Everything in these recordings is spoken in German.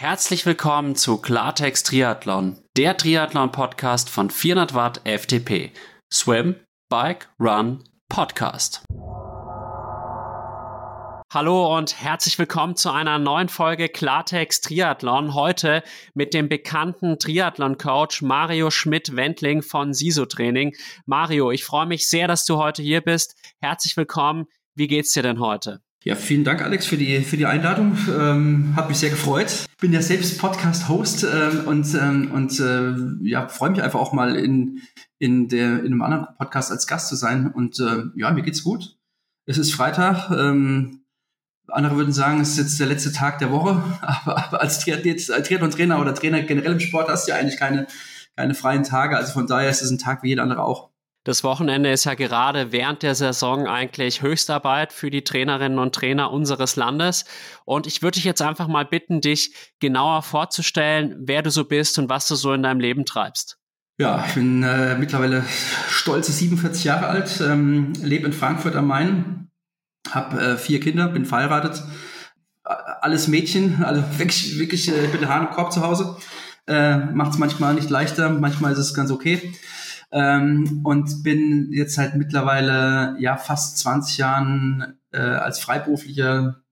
Herzlich willkommen zu Klartext Triathlon, der Triathlon-Podcast von 400 Watt FTP. Swim, Bike, Run, Podcast. Hallo und herzlich willkommen zu einer neuen Folge Klartext Triathlon. Heute mit dem bekannten Triathlon-Coach Mario Schmidt-Wendling von Siso Training. Mario, ich freue mich sehr, dass du heute hier bist. Herzlich willkommen. Wie geht's dir denn heute? Ja, vielen Dank, Alex, für die, für die Einladung. Ähm, hat mich sehr gefreut. Ich bin ja selbst Podcast-Host ähm, und, ähm, und äh, ja, freue mich einfach auch mal in, in, der, in einem anderen Podcast als Gast zu sein. Und äh, ja, mir geht's gut. Es ist Freitag. Ähm, andere würden sagen, es ist jetzt der letzte Tag der Woche. Aber, aber als Triathlon-Trainer oder Trainer generell im Sport hast du ja eigentlich keine, keine freien Tage. Also von daher ist es ein Tag wie jeder andere auch. Das Wochenende ist ja gerade während der Saison eigentlich Höchstarbeit für die Trainerinnen und Trainer unseres Landes. Und ich würde dich jetzt einfach mal bitten, dich genauer vorzustellen, wer du so bist und was du so in deinem Leben treibst. Ja, ich bin äh, mittlerweile stolze 47 Jahre alt, ähm, lebe in Frankfurt am Main, habe äh, vier Kinder, bin verheiratet, alles Mädchen, also wirklich, wirklich äh, bin Hahn im Korb zu Hause. Äh, Macht es manchmal nicht leichter, manchmal ist es ganz okay. Ähm, und bin jetzt halt mittlerweile ja fast 20 Jahren äh, als freiberuflicher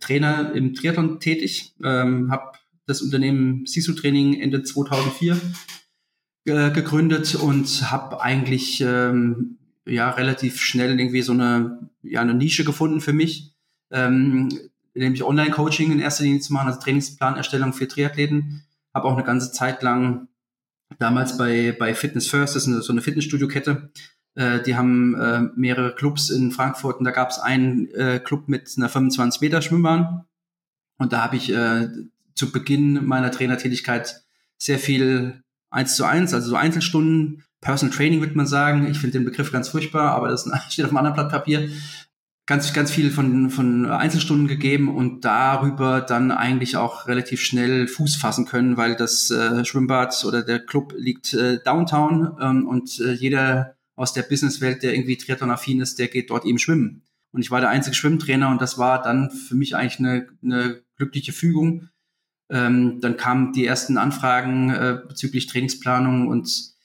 Trainer im Triathlon tätig. Ähm, habe das Unternehmen Sisu Training Ende 2004 äh, gegründet und habe eigentlich ähm, ja relativ schnell irgendwie so eine ja eine Nische gefunden für mich, ähm, nämlich Online-Coaching in erster Linie zu machen, also Trainingsplanerstellung für Triathleten. Habe auch eine ganze Zeit lang damals bei, bei Fitness First, das ist eine, so eine Fitnessstudio-Kette. Äh, die haben äh, mehrere Clubs in Frankfurt und da gab es einen äh, Club mit einer 25 Meter Schwimmbahn. Und da habe ich äh, zu Beginn meiner Trainertätigkeit sehr viel eins zu eins, also so Einzelstunden, Personal Training würde man sagen. Ich finde den Begriff ganz furchtbar, aber das steht auf einem anderen Blatt Papier ganz, ganz viel von, von Einzelstunden gegeben und darüber dann eigentlich auch relativ schnell Fuß fassen können, weil das äh, Schwimmbad oder der Club liegt äh, downtown ähm, und äh, jeder aus der Businesswelt, der irgendwie Triathlon-affin ist, der geht dort eben schwimmen. Und ich war der einzige Schwimmtrainer und das war dann für mich eigentlich eine, eine glückliche Fügung. Ähm, dann kamen die ersten Anfragen äh, bezüglich Trainingsplanung und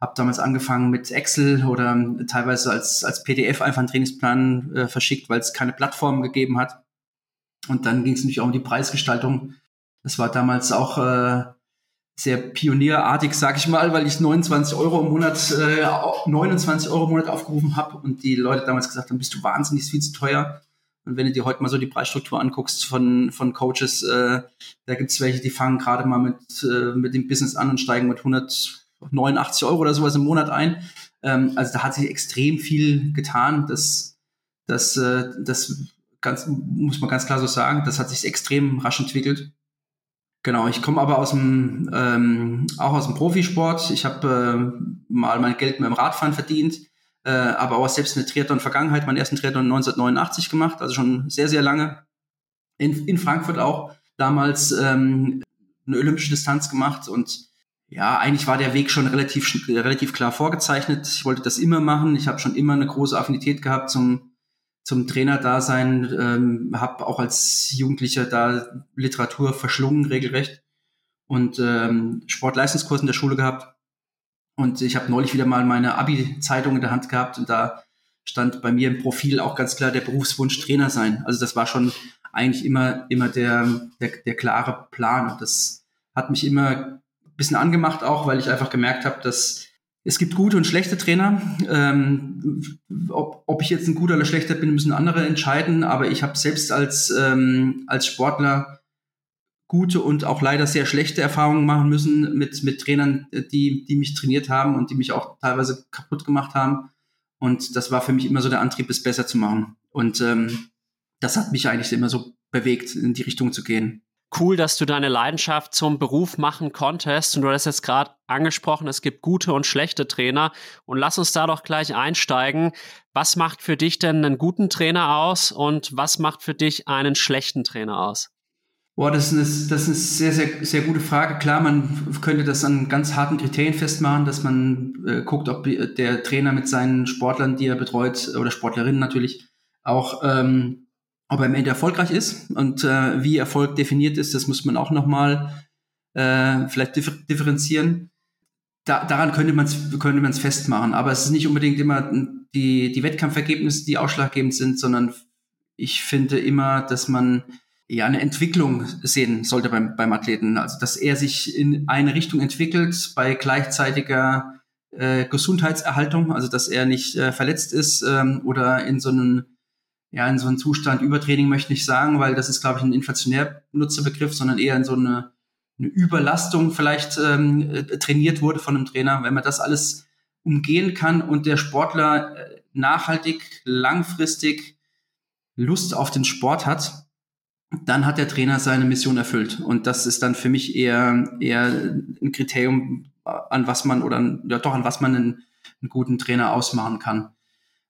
habe damals angefangen mit Excel oder teilweise als, als PDF einfach einen Trainingsplan äh, verschickt, weil es keine Plattform gegeben hat. Und dann ging es natürlich auch um die Preisgestaltung. Das war damals auch äh, sehr pionierartig, sag ich mal, weil ich 29 Euro im Monat, äh, 29 Euro im Monat aufgerufen habe und die Leute damals gesagt haben, bist du wahnsinnig viel zu teuer. Und wenn du dir heute mal so die Preisstruktur anguckst von, von Coaches, äh, da gibt es welche, die fangen gerade mal mit, äh, mit dem Business an und steigen mit 100 89 Euro oder sowas im Monat ein. Ähm, also da hat sich extrem viel getan. Das, das, äh, das ganz, muss man ganz klar so sagen. Das hat sich extrem rasch entwickelt. Genau, ich komme aber aus dem, ähm, auch aus dem Profisport. Ich habe äh, mal mein Geld mit dem Radfahren verdient, äh, aber auch selbst eine Triathlon-Vergangenheit, meinen ersten Triathlon 1989 gemacht, also schon sehr, sehr lange. In, in Frankfurt auch damals ähm, eine olympische Distanz gemacht und ja, eigentlich war der Weg schon relativ, relativ klar vorgezeichnet. Ich wollte das immer machen. Ich habe schon immer eine große Affinität gehabt zum, zum Trainerdasein, ähm, habe auch als Jugendlicher da Literatur verschlungen, regelrecht und ähm, Sportleistungskurs in der Schule gehabt. Und ich habe neulich wieder mal meine Abi-Zeitung in der Hand gehabt und da stand bei mir im Profil auch ganz klar der Berufswunsch Trainer sein. Also das war schon eigentlich immer, immer der, der, der klare Plan. Und das hat mich immer bisschen angemacht auch, weil ich einfach gemerkt habe, dass es gibt gute und schlechte Trainer. Ähm, ob, ob ich jetzt ein guter oder schlechter bin, müssen andere entscheiden. Aber ich habe selbst als, ähm, als Sportler gute und auch leider sehr schlechte Erfahrungen machen müssen mit, mit Trainern, die, die mich trainiert haben und die mich auch teilweise kaputt gemacht haben. Und das war für mich immer so der Antrieb, es besser zu machen. Und ähm, das hat mich eigentlich immer so bewegt, in die Richtung zu gehen. Cool, dass du deine Leidenschaft zum Beruf machen konntest. Und du hast jetzt gerade angesprochen, es gibt gute und schlechte Trainer. Und lass uns da doch gleich einsteigen. Was macht für dich denn einen guten Trainer aus und was macht für dich einen schlechten Trainer aus? Boah, das ist, eine, das ist eine sehr, sehr, sehr gute Frage. Klar, man könnte das an ganz harten Kriterien festmachen, dass man äh, guckt, ob der Trainer mit seinen Sportlern, die er betreut, oder Sportlerinnen natürlich, auch, ähm, ob er am Ende erfolgreich ist. Und äh, wie Erfolg definiert ist, das muss man auch nochmal äh, vielleicht differ differenzieren. Da, daran könnte man es könnte man's festmachen. Aber es ist nicht unbedingt immer die, die Wettkampfergebnisse, die ausschlaggebend sind, sondern ich finde immer, dass man ja eine Entwicklung sehen sollte beim, beim Athleten. Also dass er sich in eine Richtung entwickelt bei gleichzeitiger äh, Gesundheitserhaltung, also dass er nicht äh, verletzt ist ähm, oder in so einen ja in so einen Zustand Übertraining möchte ich nicht sagen, weil das ist glaube ich ein inflationär benutzter sondern eher in so eine, eine Überlastung vielleicht ähm, äh, trainiert wurde von einem Trainer. Wenn man das alles umgehen kann und der Sportler äh, nachhaltig, langfristig Lust auf den Sport hat, dann hat der Trainer seine Mission erfüllt. Und das ist dann für mich eher, eher ein Kriterium, an was man oder ja, doch an was man einen, einen guten Trainer ausmachen kann.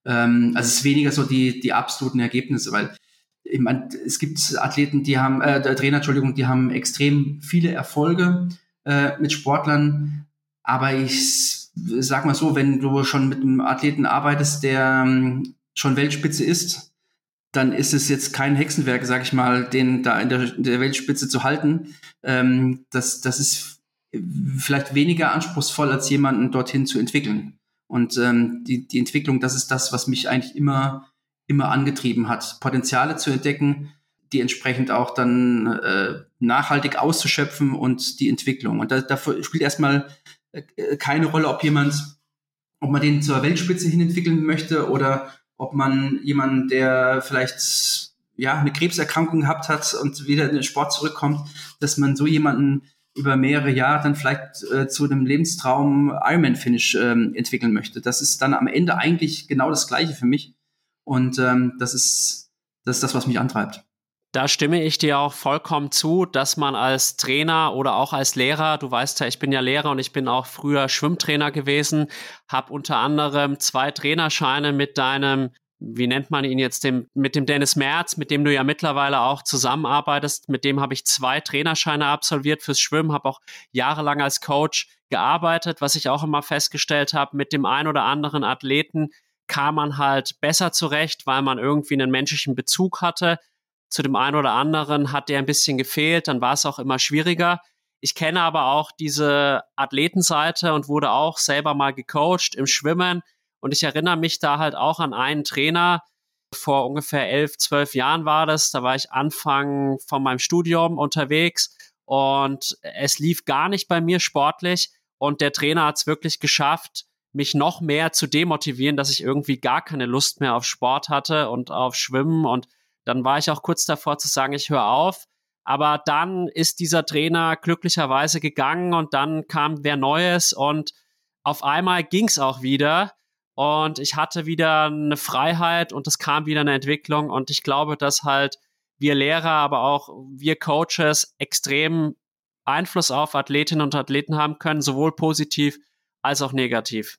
Ähm, also es ist weniger so die, die absoluten Ergebnisse, weil ich meine, es gibt Athleten, die haben, äh, Trainer, Entschuldigung, die haben extrem viele Erfolge äh, mit Sportlern, aber ich sag mal so, wenn du schon mit einem Athleten arbeitest, der ähm, schon Weltspitze ist, dann ist es jetzt kein Hexenwerk, sag ich mal, den da in der, in der Weltspitze zu halten. Ähm, das, das ist vielleicht weniger anspruchsvoll, als jemanden dorthin zu entwickeln. Und ähm, die, die Entwicklung, das ist das, was mich eigentlich immer, immer angetrieben hat, Potenziale zu entdecken, die entsprechend auch dann äh, nachhaltig auszuschöpfen und die Entwicklung. Und da, dafür spielt erstmal äh, keine Rolle, ob jemand, ob man den zur Weltspitze hin entwickeln möchte oder ob man jemanden, der vielleicht ja eine Krebserkrankung gehabt hat und wieder in den Sport zurückkommt, dass man so jemanden über mehrere Jahre dann vielleicht äh, zu einem Lebenstraum Ironman-Finish ähm, entwickeln möchte. Das ist dann am Ende eigentlich genau das Gleiche für mich. Und ähm, das ist das ist das, was mich antreibt. Da stimme ich dir auch vollkommen zu, dass man als Trainer oder auch als Lehrer, du weißt ja, ich bin ja Lehrer und ich bin auch früher Schwimmtrainer gewesen, habe unter anderem zwei Trainerscheine mit deinem wie nennt man ihn jetzt, dem, mit dem Dennis Merz, mit dem du ja mittlerweile auch zusammenarbeitest, mit dem habe ich zwei Trainerscheine absolviert fürs Schwimmen, habe auch jahrelang als Coach gearbeitet, was ich auch immer festgestellt habe, mit dem ein oder anderen Athleten kam man halt besser zurecht, weil man irgendwie einen menschlichen Bezug hatte zu dem einen oder anderen hat der ein bisschen gefehlt, dann war es auch immer schwieriger. Ich kenne aber auch diese Athletenseite und wurde auch selber mal gecoacht im Schwimmen. Und ich erinnere mich da halt auch an einen Trainer, vor ungefähr elf, zwölf Jahren war das. Da war ich Anfang von meinem Studium unterwegs und es lief gar nicht bei mir sportlich. Und der Trainer hat es wirklich geschafft, mich noch mehr zu demotivieren, dass ich irgendwie gar keine Lust mehr auf Sport hatte und auf Schwimmen und dann war ich auch kurz davor zu sagen, ich höre auf. Aber dann ist dieser Trainer glücklicherweise gegangen und dann kam wer Neues und auf einmal ging es auch wieder und ich hatte wieder eine Freiheit und es kam wieder eine Entwicklung und ich glaube, dass halt wir Lehrer, aber auch wir Coaches extrem Einfluss auf Athletinnen und Athleten haben können, sowohl positiv als auch negativ.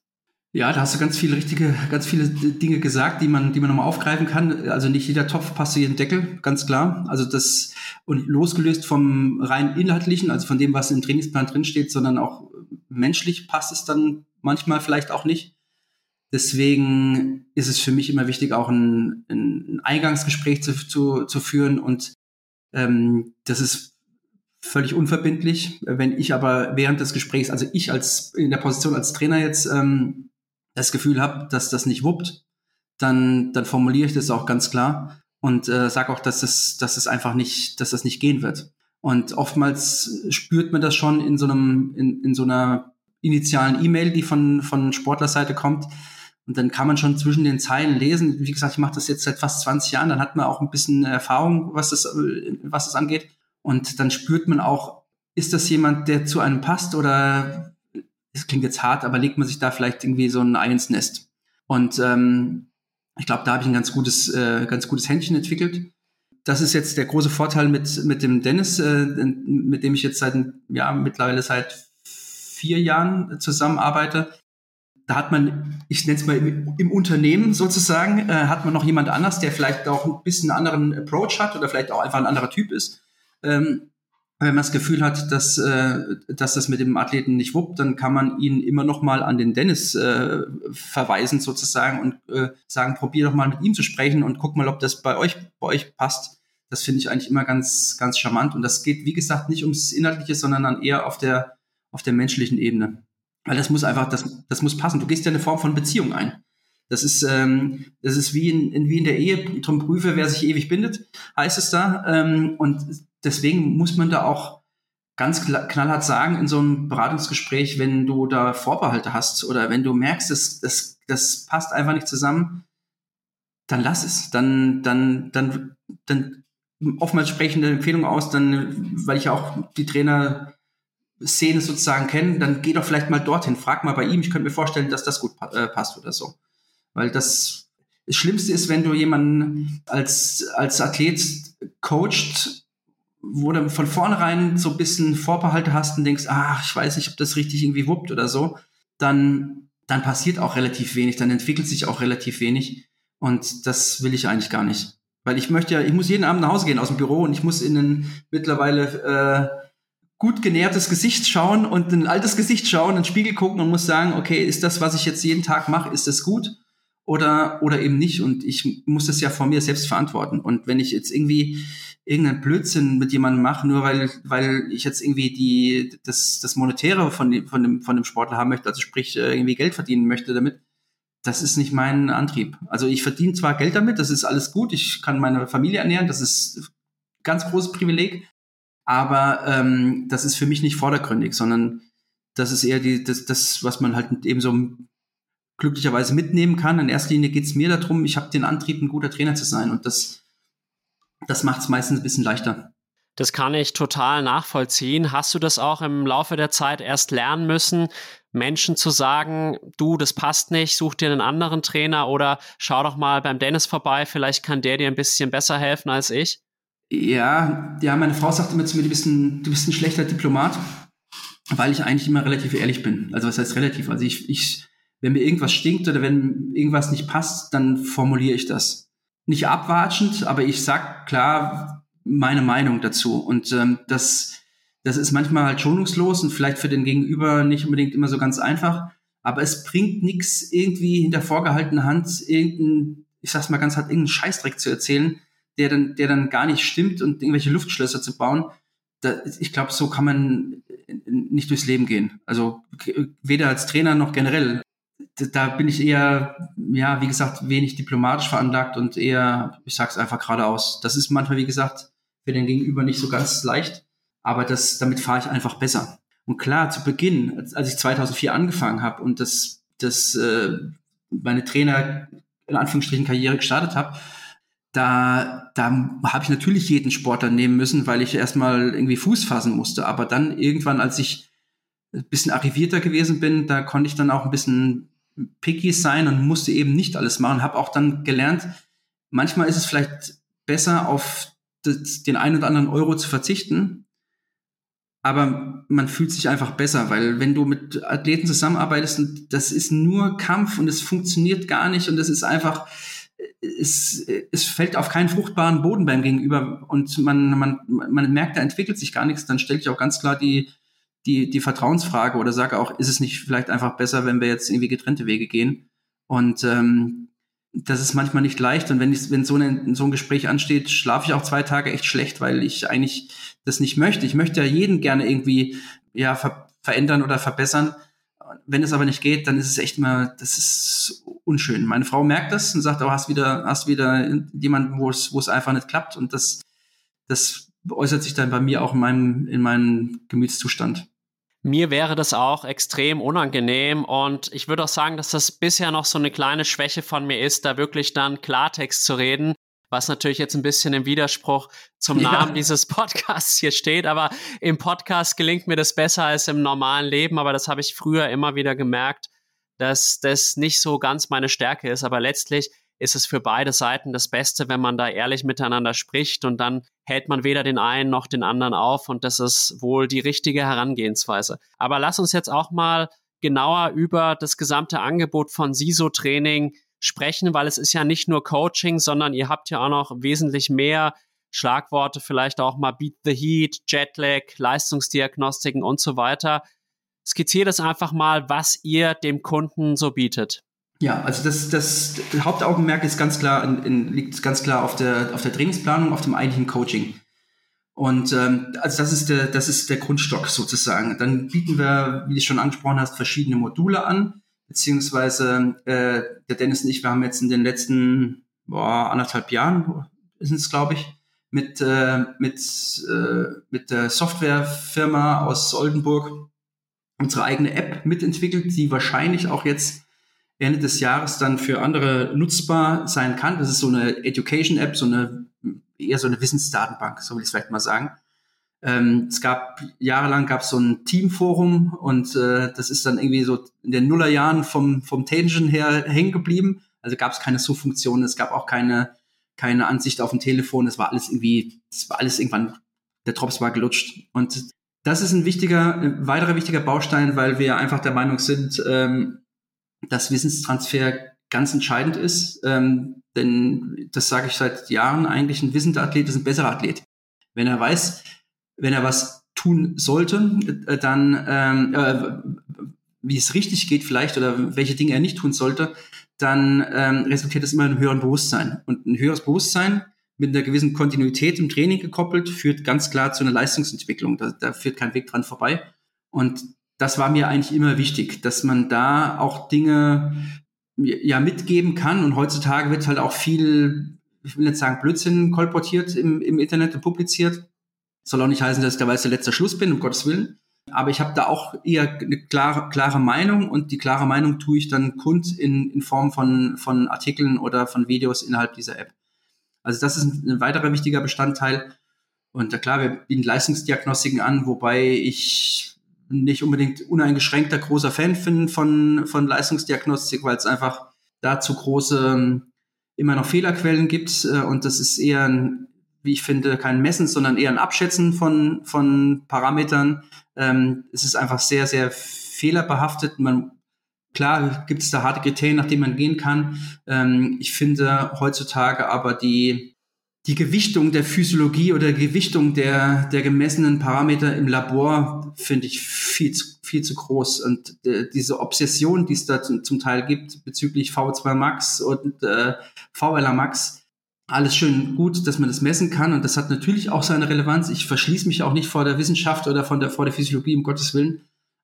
Ja, da hast du ganz viele richtige, ganz viele Dinge gesagt, die man, die man nochmal aufgreifen kann. Also nicht jeder Topf passt zu jedem Deckel, ganz klar. Also das und losgelöst vom rein inhaltlichen, also von dem, was im Trainingsplan drinsteht, sondern auch menschlich passt es dann manchmal vielleicht auch nicht. Deswegen ist es für mich immer wichtig, auch ein, ein Eingangsgespräch zu, zu, zu führen und ähm, das ist völlig unverbindlich. Wenn ich aber während des Gesprächs, also ich als in der Position als Trainer jetzt ähm, das Gefühl habe, dass das nicht wuppt, dann, dann formuliere ich das auch ganz klar und äh, sage auch, dass es, dass es einfach nicht, dass das nicht gehen wird. Und oftmals spürt man das schon in so einem, in, in so einer initialen E-Mail, die von, von Sportlerseite kommt. Und dann kann man schon zwischen den Zeilen lesen. Wie gesagt, ich mache das jetzt seit fast 20 Jahren. Dann hat man auch ein bisschen Erfahrung, was das, was das angeht. Und dann spürt man auch, ist das jemand, der zu einem passt oder das klingt jetzt hart, aber legt man sich da vielleicht irgendwie so ein Ei ins Nest. Und ähm, ich glaube, da habe ich ein ganz gutes, äh, ganz gutes Händchen entwickelt. Das ist jetzt der große Vorteil mit, mit dem Dennis, äh, mit dem ich jetzt seit, ja, mittlerweile seit vier Jahren zusammenarbeite. Da hat man, ich nenne es mal im, im, Unternehmen sozusagen, äh, hat man noch jemand anders, der vielleicht auch ein bisschen einen anderen Approach hat oder vielleicht auch einfach ein anderer Typ ist. Ähm, wenn man das Gefühl hat, dass, äh, dass das mit dem Athleten nicht wuppt, dann kann man ihn immer noch mal an den Dennis äh, verweisen sozusagen und äh, sagen, probier doch mal mit ihm zu sprechen und guck mal, ob das bei euch, bei euch passt. Das finde ich eigentlich immer ganz, ganz charmant. Und das geht, wie gesagt, nicht ums Inhaltliche, sondern dann eher auf der, auf der menschlichen Ebene. Weil das muss einfach, das, das muss passen. Du gehst ja eine Form von Beziehung ein. Das ist, ähm, das ist wie in, wie in der Ehe, drum prüfe, wer sich ewig bindet, heißt es da. Ähm, und deswegen muss man da auch ganz knallhart sagen, in so einem Beratungsgespräch, wenn du da Vorbehalte hast oder wenn du merkst, das, das, das passt einfach nicht zusammen, dann lass es. Dann, dann, dann, dann oftmals sprechen Empfehlung aus, dann, weil ich auch die Trainer Szene sozusagen kenne, dann geh doch vielleicht mal dorthin, frag mal bei ihm, ich könnte mir vorstellen, dass das gut äh, passt oder so. Weil das, das Schlimmste ist, wenn du jemanden als, als Athlet coacht wo du von vornherein so ein bisschen Vorbehalte hast und denkst, ach, ich weiß nicht, ob das richtig irgendwie wuppt oder so, dann, dann passiert auch relativ wenig, dann entwickelt sich auch relativ wenig. Und das will ich eigentlich gar nicht. Weil ich möchte ja, ich muss jeden Abend nach Hause gehen aus dem Büro und ich muss in ein mittlerweile äh, gut genährtes Gesicht schauen und ein altes Gesicht schauen, in den Spiegel gucken und muss sagen, okay, ist das, was ich jetzt jeden Tag mache, ist das gut? Oder, oder eben nicht. Und ich muss das ja vor mir selbst verantworten. Und wenn ich jetzt irgendwie irgendeinen Blödsinn mit jemandem mache, nur weil, weil ich jetzt irgendwie die, das, das Monetäre von dem, von dem, von dem Sportler haben möchte, also sprich äh, irgendwie Geld verdienen möchte damit, das ist nicht mein Antrieb. Also ich verdiene zwar Geld damit, das ist alles gut, ich kann meine Familie ernähren, das ist ganz großes Privileg, aber ähm, das ist für mich nicht vordergründig, sondern das ist eher die, das, das, was man halt eben so glücklicherweise mitnehmen kann. In erster Linie geht es mir darum, ich habe den Antrieb, ein guter Trainer zu sein und das das macht es meistens ein bisschen leichter. Das kann ich total nachvollziehen. Hast du das auch im Laufe der Zeit erst lernen müssen, Menschen zu sagen, du, das passt nicht, such dir einen anderen Trainer oder schau doch mal beim Dennis vorbei, vielleicht kann der dir ein bisschen besser helfen als ich? Ja, ja, meine Frau sagte immer zu mir, du bist ein, du bist ein schlechter Diplomat, weil ich eigentlich immer relativ ehrlich bin. Also was heißt relativ? Also ich, ich, wenn mir irgendwas stinkt oder wenn irgendwas nicht passt, dann formuliere ich das nicht abwatschend, aber ich sag klar meine Meinung dazu. Und ähm, das, das ist manchmal halt schonungslos und vielleicht für den Gegenüber nicht unbedingt immer so ganz einfach. Aber es bringt nichts, irgendwie hinter vorgehaltener Hand irgendeinen, ich sag's mal ganz hart, irgendeinen Scheißdreck zu erzählen, der dann, der dann gar nicht stimmt und irgendwelche Luftschlösser zu bauen. Da, ich glaube, so kann man nicht durchs Leben gehen. Also weder als Trainer noch generell da bin ich eher, ja, wie gesagt, wenig diplomatisch veranlagt und eher, ich sag's einfach geradeaus. Das ist manchmal, wie gesagt, für den Gegenüber nicht so ganz leicht, aber das, damit fahre ich einfach besser. Und klar, zu Beginn, als ich 2004 angefangen habe und das, das äh, meine Trainer in Anführungsstrichen Karriere gestartet habe, da, da habe ich natürlich jeden Sportler nehmen müssen, weil ich erstmal irgendwie Fuß fassen musste. Aber dann irgendwann, als ich ein bisschen arrivierter gewesen bin, da konnte ich dann auch ein bisschen picky sein und musste eben nicht alles machen. Habe auch dann gelernt, manchmal ist es vielleicht besser, auf das, den einen oder anderen Euro zu verzichten, aber man fühlt sich einfach besser, weil wenn du mit Athleten zusammenarbeitest, das ist nur Kampf und es funktioniert gar nicht und es ist einfach, es, es fällt auf keinen fruchtbaren Boden beim Gegenüber und man, man, man merkt, da entwickelt sich gar nichts, dann stelle ich auch ganz klar die, die, die Vertrauensfrage oder sage auch, ist es nicht vielleicht einfach besser, wenn wir jetzt irgendwie getrennte Wege gehen? Und ähm, das ist manchmal nicht leicht. Und wenn, ich, wenn so, eine, so ein Gespräch ansteht, schlafe ich auch zwei Tage echt schlecht, weil ich eigentlich das nicht möchte. Ich möchte ja jeden gerne irgendwie ja, ver verändern oder verbessern. Wenn es aber nicht geht, dann ist es echt mal, das ist unschön. Meine Frau merkt das und sagt, oh, hast wieder, hast wieder jemanden, wo es, wo es einfach nicht klappt. Und das, das äußert sich dann bei mir auch in meinem, in meinem Gemütszustand. Mir wäre das auch extrem unangenehm und ich würde auch sagen, dass das bisher noch so eine kleine Schwäche von mir ist, da wirklich dann Klartext zu reden, was natürlich jetzt ein bisschen im Widerspruch zum ja. Namen dieses Podcasts hier steht, aber im Podcast gelingt mir das besser als im normalen Leben, aber das habe ich früher immer wieder gemerkt, dass das nicht so ganz meine Stärke ist, aber letztlich ist es für beide Seiten das Beste, wenn man da ehrlich miteinander spricht und dann hält man weder den einen noch den anderen auf und das ist wohl die richtige Herangehensweise. Aber lass uns jetzt auch mal genauer über das gesamte Angebot von SISO Training sprechen, weil es ist ja nicht nur Coaching, sondern ihr habt ja auch noch wesentlich mehr Schlagworte, vielleicht auch mal Beat the Heat, Jetlag, Leistungsdiagnostiken und so weiter. Skizziert es einfach mal, was ihr dem Kunden so bietet. Ja, also das, das Hauptaugenmerk ist ganz klar, in, in, liegt ganz klar auf der, auf der Trainingsplanung, auf dem eigentlichen Coaching. Und ähm, also das ist der, das ist der Grundstock sozusagen. Dann bieten wir, wie du schon angesprochen hast, verschiedene Module an, beziehungsweise äh, der Dennis und ich, wir haben jetzt in den letzten boah, anderthalb Jahren, ist es glaube ich, mit äh, mit äh, mit der Softwarefirma aus Oldenburg unsere eigene App mitentwickelt, die wahrscheinlich auch jetzt Ende des Jahres dann für andere nutzbar sein kann. Das ist so eine Education-App, so eine eher so eine Wissensdatenbank, so will ich es vielleicht mal sagen. Ähm, es gab jahrelang gab es so ein Teamforum und äh, das ist dann irgendwie so in den Nullerjahren vom vom Tangen her hängen geblieben. Also gab es keine Suchfunktion, es gab auch keine keine Ansicht auf dem Telefon. Es war alles irgendwie, es war alles irgendwann der Drops war gelutscht und das ist ein wichtiger, ein weiterer wichtiger Baustein, weil wir einfach der Meinung sind, ähm, dass Wissenstransfer ganz entscheidend ist. Ähm, denn das sage ich seit Jahren eigentlich, ein wissender Athlet ist ein besserer Athlet. Wenn er weiß, wenn er was tun sollte, äh, dann ähm, äh, wie es richtig geht vielleicht oder welche Dinge er nicht tun sollte, dann ähm, resultiert das immer in einem höheren Bewusstsein. Und ein höheres Bewusstsein mit einer gewissen Kontinuität im Training gekoppelt, führt ganz klar zu einer Leistungsentwicklung. Da, da führt kein Weg dran vorbei. Und das war mir eigentlich immer wichtig, dass man da auch Dinge ja mitgeben kann. Und heutzutage wird halt auch viel, ich will nicht sagen Blödsinn kolportiert im, im Internet und publiziert. Soll auch nicht heißen, dass ich da weiß der letzte Schluss bin, um Gottes Willen. Aber ich habe da auch eher eine klare, klare Meinung und die klare Meinung tue ich dann kund in, in Form von, von Artikeln oder von Videos innerhalb dieser App. Also das ist ein, weiterer wichtiger Bestandteil. Und klar, wir bieten Leistungsdiagnostiken an, wobei ich nicht unbedingt uneingeschränkter großer Fan bin von, von Leistungsdiagnostik, weil es einfach da zu große immer noch Fehlerquellen gibt. Äh, und das ist eher ein, wie ich finde, kein Messen, sondern eher ein Abschätzen von, von Parametern. Ähm, es ist einfach sehr, sehr fehlerbehaftet. Man, klar gibt es da harte Kriterien, nach denen man gehen kann. Ähm, ich finde heutzutage aber die, die Gewichtung der Physiologie oder Gewichtung der, der gemessenen Parameter im Labor finde ich viel zu, viel zu groß. Und äh, diese Obsession, die es da zum, zum, Teil gibt bezüglich V2 Max und äh, VLA Max, alles schön gut, dass man das messen kann. Und das hat natürlich auch seine Relevanz. Ich verschließe mich auch nicht vor der Wissenschaft oder von der, vor der Physiologie, um Gottes Willen.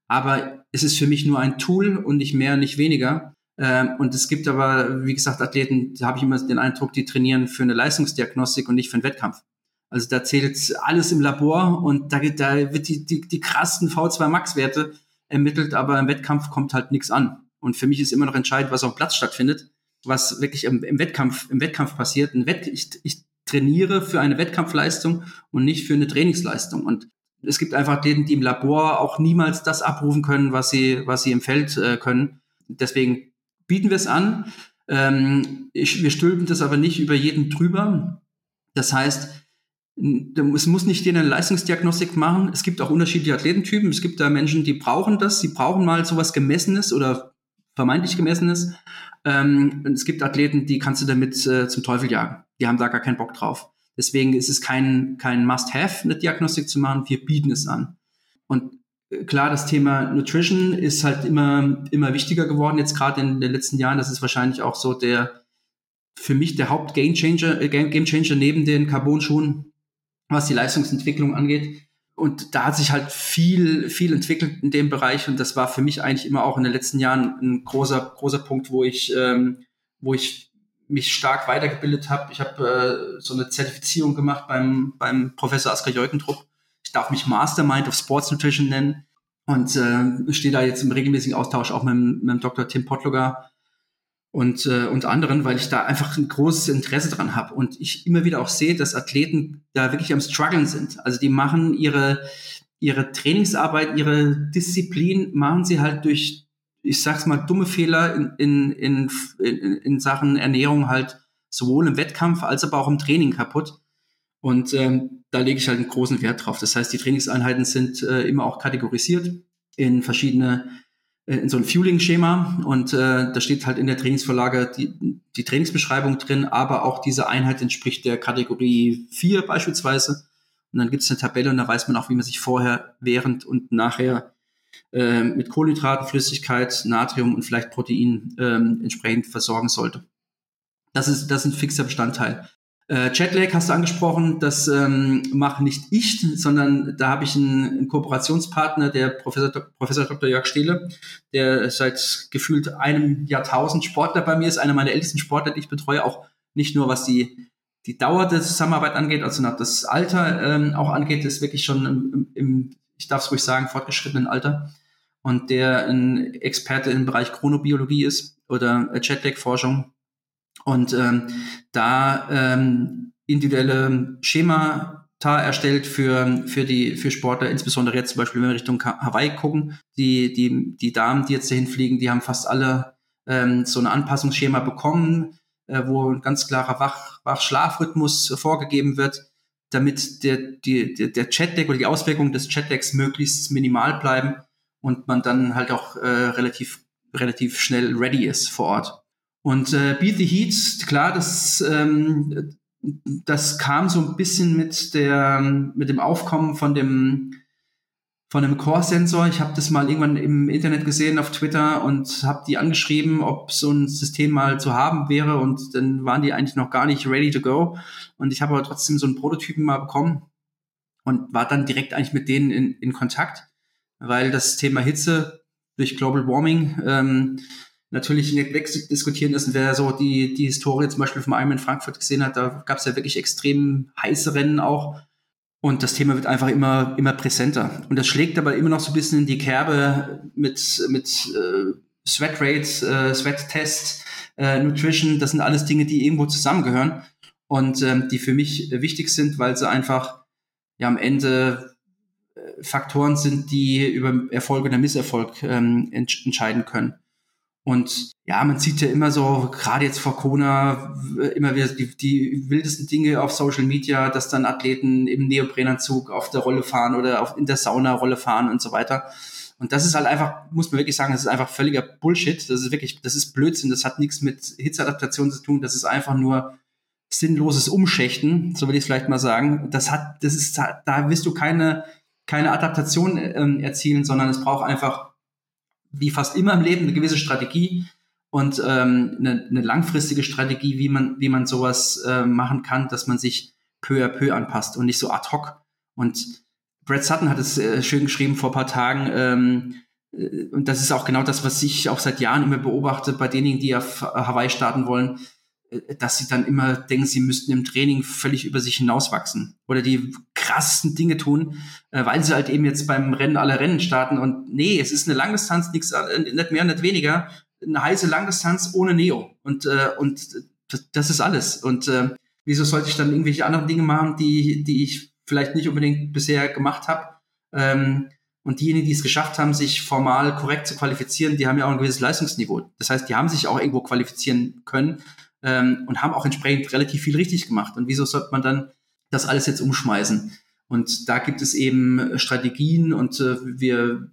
Aber es ist für mich nur ein Tool und nicht mehr, nicht weniger. Ähm, und es gibt aber, wie gesagt, Athleten, da habe ich immer den Eindruck, die trainieren für eine Leistungsdiagnostik und nicht für einen Wettkampf. Also da zählt alles im Labor und da, da wird die, die, die krassen V2 Max-Werte ermittelt, aber im Wettkampf kommt halt nichts an. Und für mich ist immer noch entscheidend, was auf dem Platz stattfindet, was wirklich im, im Wettkampf, im Wettkampf passiert. Wett, ich, ich trainiere für eine Wettkampfleistung und nicht für eine Trainingsleistung. Und es gibt einfach Athleten, die im Labor auch niemals das abrufen können, was sie, was sie im Feld äh, können. Deswegen bieten wir es an. Ähm, ich, wir stülpen das aber nicht über jeden drüber. Das heißt, es muss nicht jeder eine Leistungsdiagnostik machen. Es gibt auch unterschiedliche Athletentypen. Es gibt da Menschen, die brauchen das. Sie brauchen mal sowas Gemessenes oder vermeintlich Gemessenes. Ähm, es gibt Athleten, die kannst du damit äh, zum Teufel jagen. Die haben da gar keinen Bock drauf. Deswegen ist es kein, kein Must-Have, eine Diagnostik zu machen. Wir bieten es an. Und äh, klar, das Thema Nutrition ist halt immer, immer wichtiger geworden, jetzt gerade in den letzten Jahren. Das ist wahrscheinlich auch so der, für mich der Haupt-Game Changer, äh, Game Changer neben den Carbon-Schuhen, was die Leistungsentwicklung angeht. Und da hat sich halt viel, viel entwickelt in dem Bereich. Und das war für mich eigentlich immer auch in den letzten Jahren ein großer, großer Punkt, wo ich, ähm, wo ich mich stark weitergebildet habe. Ich habe äh, so eine Zertifizierung gemacht beim, beim Professor Asker Jeukentrupp. Ich darf mich Mastermind of Sports Nutrition nennen und äh, stehe da jetzt im regelmäßigen Austausch auch mit, mit dem Dr. Tim Potlogar und, äh, und anderen, weil ich da einfach ein großes Interesse dran habe und ich immer wieder auch sehe, dass Athleten da wirklich am struggeln sind. Also die machen ihre, ihre Trainingsarbeit, ihre Disziplin machen sie halt durch ich sag's mal, dumme Fehler in, in, in, in, Sachen Ernährung halt sowohl im Wettkampf als aber auch im Training kaputt. Und ähm, da lege ich halt einen großen Wert drauf. Das heißt, die Trainingseinheiten sind äh, immer auch kategorisiert in verschiedene, äh, in so ein Fueling-Schema. Und äh, da steht halt in der Trainingsvorlage die, die Trainingsbeschreibung drin, aber auch diese Einheit entspricht der Kategorie 4 beispielsweise. Und dann gibt es eine Tabelle und da weiß man auch, wie man sich vorher, während und nachher äh, mit Kohlenhydraten, Flüssigkeit, Natrium und vielleicht Protein ähm, entsprechend versorgen sollte. Das ist, das ist ein fixer Bestandteil. Äh, Jetlag hast du angesprochen, das ähm, mache nicht ich, sondern da habe ich einen, einen Kooperationspartner, der Professor, Professor Dr. Jörg Stehle, der seit gefühlt einem Jahrtausend Sportler bei mir ist, einer meiner ältesten Sportler, die ich betreue, auch nicht nur was die, die Dauer der Zusammenarbeit angeht, also nach das Alter ähm, auch angeht, ist wirklich schon im, im ich darf es ruhig sagen, fortgeschrittenen Alter und der ein Experte im Bereich Chronobiologie ist oder Jetlag-Forschung und ähm, da ähm, individuelle Schemata erstellt für, für die für Sportler, insbesondere jetzt zum Beispiel, wenn wir Richtung Hawaii gucken, die, die, die Damen, die jetzt dahin fliegen, die haben fast alle ähm, so ein Anpassungsschema bekommen, äh, wo ein ganz klarer Wach, Wach-Schlafrhythmus vorgegeben wird damit der, die, der, Chat-Deck oder die Auswirkungen des Chat-Decks möglichst minimal bleiben und man dann halt auch äh, relativ, relativ schnell ready ist vor Ort. Und äh, Beat the Heat, klar, das, ähm, das kam so ein bisschen mit der, mit dem Aufkommen von dem, von einem Core-Sensor. Ich habe das mal irgendwann im Internet gesehen auf Twitter und habe die angeschrieben, ob so ein System mal zu haben wäre und dann waren die eigentlich noch gar nicht ready to go. Und ich habe aber trotzdem so einen Prototypen mal bekommen und war dann direkt eigentlich mit denen in, in Kontakt, weil das Thema Hitze durch Global Warming ähm, natürlich nicht wegdiskutieren ist. Und wer so die, die Historie zum Beispiel vom Ironman Frankfurt gesehen hat, da gab es ja wirklich extrem heiße Rennen auch und das Thema wird einfach immer, immer präsenter. Und das schlägt aber immer noch so ein bisschen in die Kerbe mit, mit äh, Sweat Rates, äh, Sweat Test, äh, Nutrition. Das sind alles Dinge, die irgendwo zusammengehören und ähm, die für mich wichtig sind, weil sie einfach ja am Ende Faktoren sind, die über Erfolg oder Misserfolg ähm, ent entscheiden können. Und ja, man sieht ja immer so, gerade jetzt vor Corona, immer wieder die, die wildesten Dinge auf Social Media, dass dann Athleten im Neoprenanzug auf der Rolle fahren oder auf, in der Sauna Rolle fahren und so weiter. Und das ist halt einfach, muss man wirklich sagen, das ist einfach völliger Bullshit. Das ist wirklich, das ist Blödsinn. Das hat nichts mit Hitzeadaptation zu tun. Das ist einfach nur sinnloses Umschächten, so will ich es vielleicht mal sagen. Das hat, das ist, da wirst du keine, keine Adaptation ähm, erzielen, sondern es braucht einfach wie fast immer im Leben eine gewisse Strategie und ähm, eine, eine langfristige Strategie, wie man, wie man sowas äh, machen kann, dass man sich peu à peu anpasst und nicht so ad hoc. Und Brad Sutton hat es äh, schön geschrieben vor paar Tagen, ähm, äh, und das ist auch genau das, was ich auch seit Jahren immer beobachte bei denjenigen, die auf Hawaii starten wollen. Äh, dass sie dann immer denken, sie müssten im Training völlig über sich hinauswachsen oder die krassesten Dinge tun, äh, weil sie halt eben jetzt beim Rennen alle Rennen starten. Und nee, es ist eine Langdistanz, nichts, äh, nicht mehr, nicht weniger, eine heiße Langdistanz ohne Neo. Und, äh, und das, das ist alles. Und äh, wieso sollte ich dann irgendwelche anderen Dinge machen, die, die ich vielleicht nicht unbedingt bisher gemacht habe? Ähm, und diejenigen, die es geschafft haben, sich formal korrekt zu qualifizieren, die haben ja auch ein gewisses Leistungsniveau. Das heißt, die haben sich auch irgendwo qualifizieren können ähm, und haben auch entsprechend relativ viel richtig gemacht. Und wieso sollte man dann das alles jetzt umschmeißen. Und da gibt es eben Strategien und äh, wir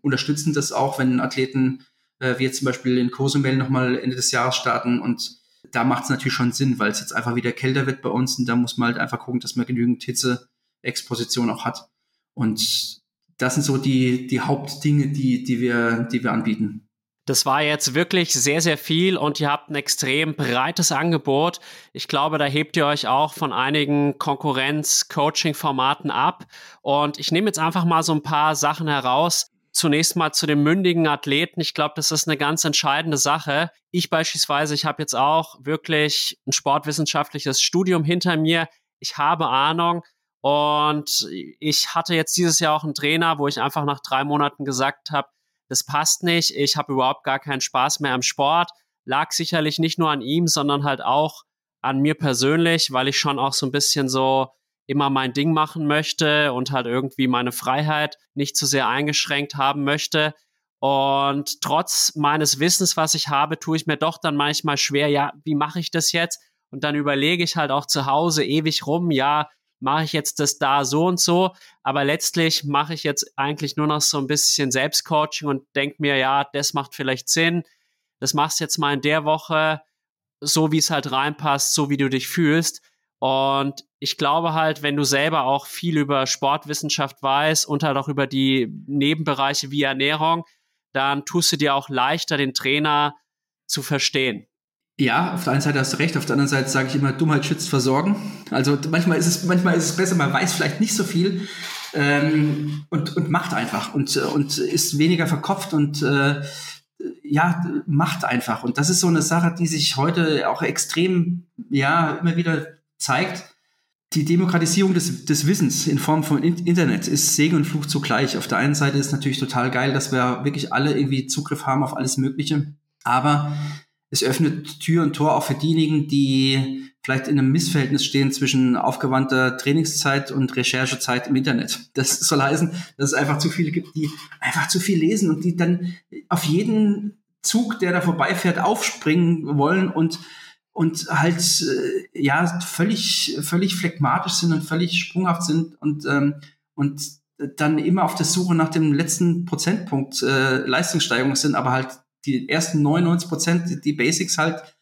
unterstützen das auch, wenn Athleten äh, wie jetzt zum Beispiel in Cozumel nochmal Ende des Jahres starten und da macht es natürlich schon Sinn, weil es jetzt einfach wieder kälter wird bei uns und da muss man halt einfach gucken, dass man genügend Hitze-Exposition auch hat. Und das sind so die, die Hauptdinge, die, die, wir, die wir anbieten. Das war jetzt wirklich sehr, sehr viel und ihr habt ein extrem breites Angebot. Ich glaube, da hebt ihr euch auch von einigen Konkurrenz-Coaching-Formaten ab. Und ich nehme jetzt einfach mal so ein paar Sachen heraus. Zunächst mal zu den mündigen Athleten. Ich glaube, das ist eine ganz entscheidende Sache. Ich beispielsweise, ich habe jetzt auch wirklich ein sportwissenschaftliches Studium hinter mir. Ich habe Ahnung. Und ich hatte jetzt dieses Jahr auch einen Trainer, wo ich einfach nach drei Monaten gesagt habe, das passt nicht, ich habe überhaupt gar keinen Spaß mehr am Sport. Lag sicherlich nicht nur an ihm, sondern halt auch an mir persönlich, weil ich schon auch so ein bisschen so immer mein Ding machen möchte und halt irgendwie meine Freiheit nicht zu sehr eingeschränkt haben möchte. Und trotz meines Wissens, was ich habe, tue ich mir doch dann manchmal schwer, ja, wie mache ich das jetzt? Und dann überlege ich halt auch zu Hause ewig rum, ja, mache ich jetzt das da so und so, aber letztlich mache ich jetzt eigentlich nur noch so ein bisschen Selbstcoaching und denke mir, ja, das macht vielleicht Sinn, das machst du jetzt mal in der Woche, so wie es halt reinpasst, so wie du dich fühlst. Und ich glaube halt, wenn du selber auch viel über Sportwissenschaft weißt und halt auch über die Nebenbereiche wie Ernährung, dann tust du dir auch leichter, den Trainer zu verstehen. Ja, auf der einen Seite hast du recht, auf der anderen Seite sage ich immer, Dummheit schützt Versorgen. Also manchmal ist es, manchmal ist es besser, man weiß vielleicht nicht so viel ähm, und, und macht einfach und, und ist weniger verkopft und äh, ja, macht einfach. Und das ist so eine Sache, die sich heute auch extrem, ja, immer wieder zeigt. Die Demokratisierung des, des Wissens in Form von Internet ist Segen und Fluch zugleich. Auf der einen Seite ist natürlich total geil, dass wir wirklich alle irgendwie Zugriff haben auf alles Mögliche. Aber es öffnet Tür und Tor auch für diejenigen, die vielleicht in einem Missverhältnis stehen zwischen aufgewandter Trainingszeit und Recherchezeit im Internet. Das soll heißen, dass es einfach zu viele gibt, die einfach zu viel lesen und die dann auf jeden Zug, der da vorbeifährt, aufspringen wollen und und halt äh, ja völlig völlig phlegmatisch sind und völlig sprunghaft sind und ähm, und dann immer auf der Suche nach dem letzten Prozentpunkt äh, Leistungssteigerung sind, aber halt die ersten 99 Prozent die Basics halt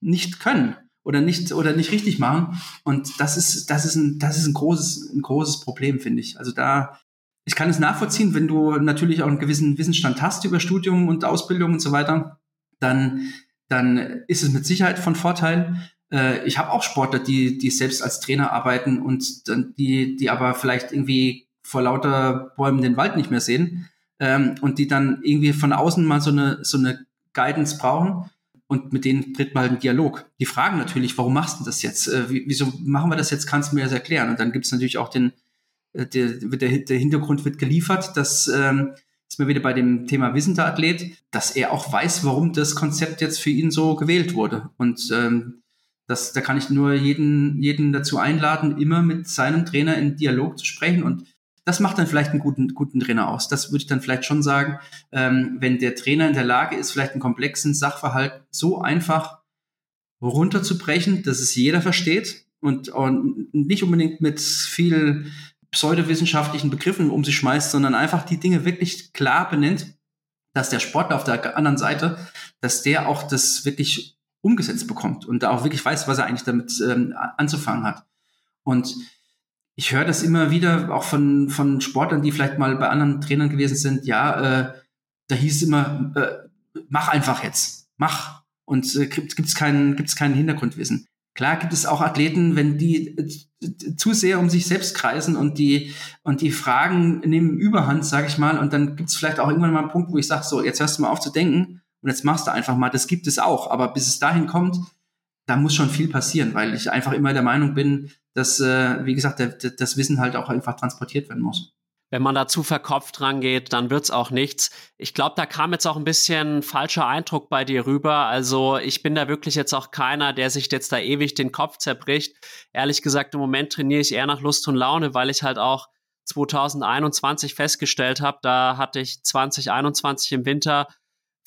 nicht können oder nicht oder nicht richtig machen. Und das ist das ist ein das ist ein großes ein großes Problem finde ich. Also da ich kann es nachvollziehen, wenn du natürlich auch einen gewissen Wissensstand hast über Studium und Ausbildung und so weiter, dann dann ist es mit Sicherheit von Vorteil. Äh, ich habe auch Sportler, die die selbst als Trainer arbeiten und dann die die aber vielleicht irgendwie vor lauter Bäumen den Wald nicht mehr sehen ähm, und die dann irgendwie von außen mal so eine, so eine Guidance brauchen. Und mit denen tritt mal halt ein Dialog. Die fragen natürlich, warum machst du das jetzt? Äh, wieso machen wir das jetzt? Kannst du mir das erklären? Und dann gibt es natürlich auch den, äh, der, der, der Hintergrund wird geliefert, dass ähm, ist mir wieder bei dem Thema wissender Athlet, dass er auch weiß, warum das Konzept jetzt für ihn so gewählt wurde. Und ähm, das, da kann ich nur jeden, jeden dazu einladen, immer mit seinem Trainer in Dialog zu sprechen und das macht dann vielleicht einen guten, guten Trainer aus. Das würde ich dann vielleicht schon sagen, ähm, wenn der Trainer in der Lage ist, vielleicht einen komplexen Sachverhalt so einfach runterzubrechen, dass es jeder versteht und, und nicht unbedingt mit viel pseudowissenschaftlichen Begriffen um sich schmeißt, sondern einfach die Dinge wirklich klar benennt, dass der Sportler auf der anderen Seite, dass der auch das wirklich umgesetzt bekommt und da auch wirklich weiß, was er eigentlich damit ähm, anzufangen hat. Und ich höre das immer wieder auch von, von Sportlern, die vielleicht mal bei anderen Trainern gewesen sind. Ja, äh, da hieß es immer, äh, mach einfach jetzt, mach. Und äh, gibt es keinen, gibt's keinen Hintergrundwissen. Klar gibt es auch Athleten, wenn die äh, zu sehr um sich selbst kreisen und die und die Fragen nehmen Überhand, sage ich mal, und dann gibt es vielleicht auch irgendwann mal einen Punkt, wo ich sage, so jetzt hörst du mal auf zu denken und jetzt machst du einfach mal. Das gibt es auch, aber bis es dahin kommt, da muss schon viel passieren, weil ich einfach immer der Meinung bin, dass, äh, wie gesagt, der, der, das Wissen halt auch einfach transportiert werden muss. Wenn man da zu verkopft rangeht, dann wird's auch nichts. Ich glaube, da kam jetzt auch ein bisschen falscher Eindruck bei dir rüber. Also ich bin da wirklich jetzt auch keiner, der sich jetzt da ewig den Kopf zerbricht. Ehrlich gesagt, im Moment trainiere ich eher nach Lust und Laune, weil ich halt auch 2021 festgestellt habe, da hatte ich 2021 im Winter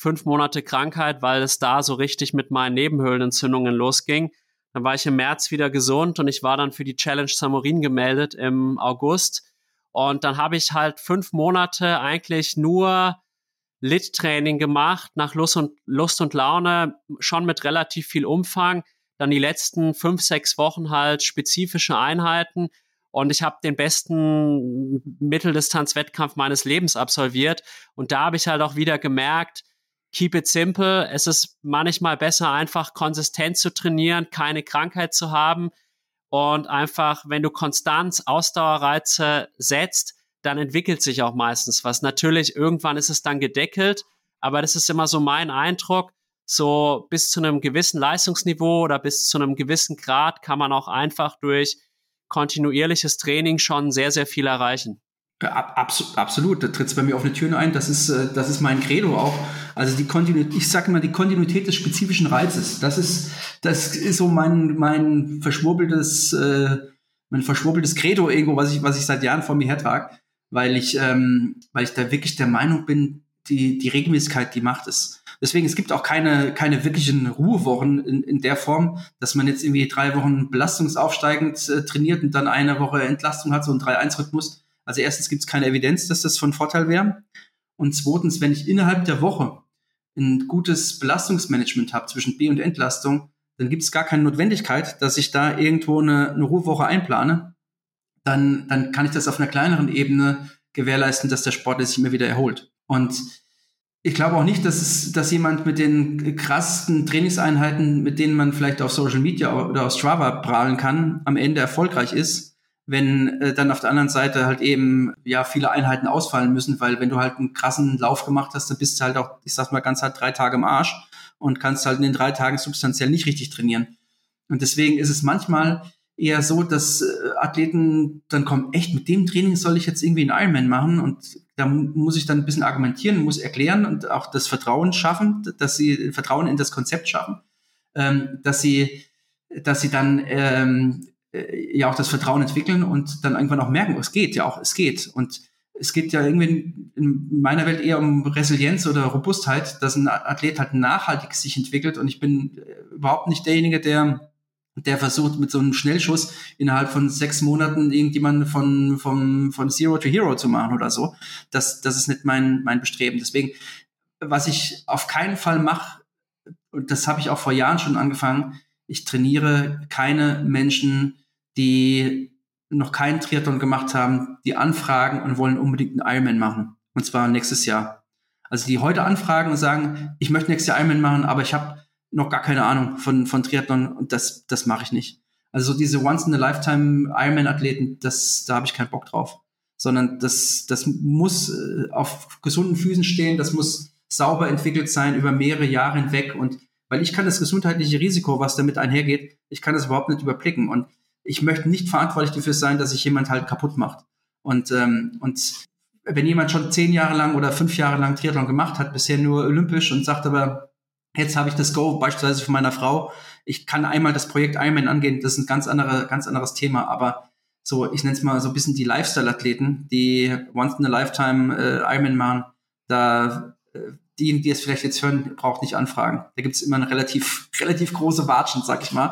fünf Monate Krankheit, weil es da so richtig mit meinen Nebenhöhlenentzündungen losging. Dann war ich im März wieder gesund und ich war dann für die Challenge Samorin gemeldet im August. Und dann habe ich halt fünf Monate eigentlich nur Lit-Training gemacht, nach Lust und, Lust und Laune, schon mit relativ viel Umfang. Dann die letzten fünf, sechs Wochen halt spezifische Einheiten. Und ich habe den besten Mitteldistanz-Wettkampf meines Lebens absolviert. Und da habe ich halt auch wieder gemerkt, keep it simple. Es ist manchmal besser, einfach konsistent zu trainieren, keine Krankheit zu haben und einfach, wenn du Konstanz, Ausdauerreize setzt, dann entwickelt sich auch meistens was. Natürlich, irgendwann ist es dann gedeckelt, aber das ist immer so mein Eindruck. So bis zu einem gewissen Leistungsniveau oder bis zu einem gewissen Grad kann man auch einfach durch kontinuierliches Training schon sehr, sehr viel erreichen. Absolut, absolut. Da tritt es bei mir auf eine Tür ein. Das ist, äh, das ist mein Credo auch. Also die Kontinuität, ich sage immer die Kontinuität des spezifischen Reizes. Das ist, das ist so mein, mein verschwurbeltes, äh, mein verschwurbeltes Credo irgendwo, was ich, was ich seit Jahren vor mir hertrage, weil ich, ähm, weil ich da wirklich der Meinung bin, die, die Regelmäßigkeit, die macht es. Deswegen, es gibt auch keine, keine wirklichen Ruhewochen in, in der Form, dass man jetzt irgendwie drei Wochen belastungsaufsteigend äh, trainiert und dann eine Woche Entlastung hat, so ein 3-1-Rhythmus also erstens gibt es keine Evidenz, dass das von Vorteil wäre. Und zweitens, wenn ich innerhalb der Woche ein gutes Belastungsmanagement habe zwischen B- und Entlastung, dann gibt es gar keine Notwendigkeit, dass ich da irgendwo eine, eine Ruhewoche einplane. Dann, dann kann ich das auf einer kleineren Ebene gewährleisten, dass der Sportler sich immer wieder erholt. Und ich glaube auch nicht, dass, es, dass jemand mit den krassesten Trainingseinheiten, mit denen man vielleicht auf Social Media oder auf Strava prahlen kann, am Ende erfolgreich ist, wenn äh, dann auf der anderen Seite halt eben ja viele Einheiten ausfallen müssen, weil wenn du halt einen krassen Lauf gemacht hast, dann bist du halt auch, ich sag mal ganz halt drei Tage im Arsch und kannst halt in den drei Tagen substanziell nicht richtig trainieren. Und deswegen ist es manchmal eher so, dass äh, Athleten dann kommen, echt mit dem Training soll ich jetzt irgendwie einen Ironman machen und da muss ich dann ein bisschen argumentieren, muss erklären und auch das Vertrauen schaffen, dass sie Vertrauen in das Konzept schaffen, ähm, dass sie, dass sie dann ähm, äh, ja auch das Vertrauen entwickeln und dann irgendwann auch merken, es geht ja auch, es geht. Und es geht ja irgendwie in meiner Welt eher um Resilienz oder Robustheit, dass ein Athlet halt nachhaltig sich entwickelt und ich bin äh, überhaupt nicht derjenige, der der versucht mit so einem Schnellschuss innerhalb von sechs Monaten irgendjemanden von, von, von Zero to Hero zu machen oder so. Das, das ist nicht mein, mein Bestreben. Deswegen, was ich auf keinen Fall mache, und das habe ich auch vor Jahren schon angefangen, ich trainiere keine Menschen, die noch keinen Triathlon gemacht haben, die anfragen und wollen unbedingt einen Ironman machen. Und zwar nächstes Jahr. Also die heute anfragen und sagen, ich möchte nächstes Jahr Ironman machen, aber ich habe noch gar keine Ahnung von, von Triathlon und das, das mache ich nicht. Also so diese Once-in-a-Lifetime Ironman-Athleten, das, da habe ich keinen Bock drauf. Sondern das, das muss äh, auf gesunden Füßen stehen, das muss sauber entwickelt sein über mehrere Jahre hinweg und weil ich kann das gesundheitliche Risiko, was damit einhergeht, ich kann das überhaupt nicht überblicken. Und ich möchte nicht verantwortlich dafür sein, dass sich jemand halt kaputt macht. Und, ähm, und wenn jemand schon zehn Jahre lang oder fünf Jahre lang Triathlon gemacht hat, bisher nur olympisch und sagt aber, jetzt habe ich das Go beispielsweise von meiner Frau, ich kann einmal das Projekt Ironman angehen, das ist ein ganz, andere, ganz anderes Thema, aber so, ich nenne es mal so ein bisschen die Lifestyle-Athleten, die once in a lifetime äh, Ironman machen, da äh, die, die es vielleicht jetzt hören, braucht nicht anfragen. Da gibt es immer eine relativ, relativ große Watschen, sag ich mal.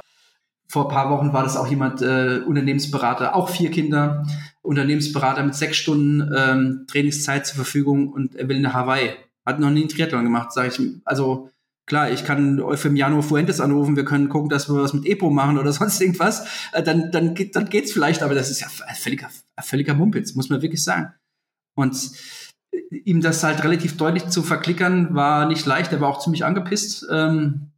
Vor ein paar Wochen war das auch jemand, äh, Unternehmensberater, auch vier Kinder, Unternehmensberater mit sechs Stunden ähm, Trainingszeit zur Verfügung und er will in Hawaii. Hat noch nie einen Triathlon gemacht, sage ich. Also klar, ich kann Eufemiano Fuentes anrufen, wir können gucken, dass wir was mit Epo machen oder sonst irgendwas. Äh, dann, dann, geht, dann geht's vielleicht, aber das ist ja völliger, völliger Mumpitz, muss man wirklich sagen. Und äh, ihm das halt relativ deutlich zu verklickern, war nicht leicht, er war auch ziemlich angepisst. Ähm,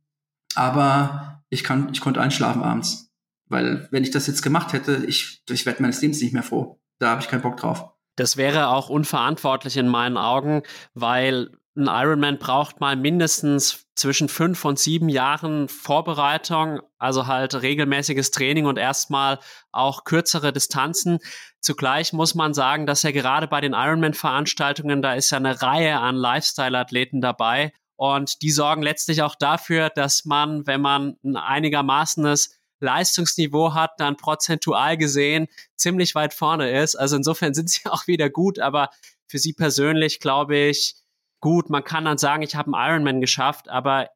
aber ich kann, ich konnte einschlafen abends. Weil wenn ich das jetzt gemacht hätte, ich, ich werde meines Lebens nicht mehr froh. Da habe ich keinen Bock drauf. Das wäre auch unverantwortlich in meinen Augen, weil ein Ironman braucht mal mindestens zwischen fünf und sieben Jahren Vorbereitung, also halt regelmäßiges Training und erstmal auch kürzere Distanzen. Zugleich muss man sagen, dass ja gerade bei den Ironman-Veranstaltungen, da ist ja eine Reihe an Lifestyle-Athleten dabei und die sorgen letztlich auch dafür, dass man, wenn man ein einigermaßenes Leistungsniveau hat, dann prozentual gesehen ziemlich weit vorne ist. Also insofern sind sie auch wieder gut, aber für sie persönlich glaube ich, gut, man kann dann sagen, ich habe einen Ironman geschafft, aber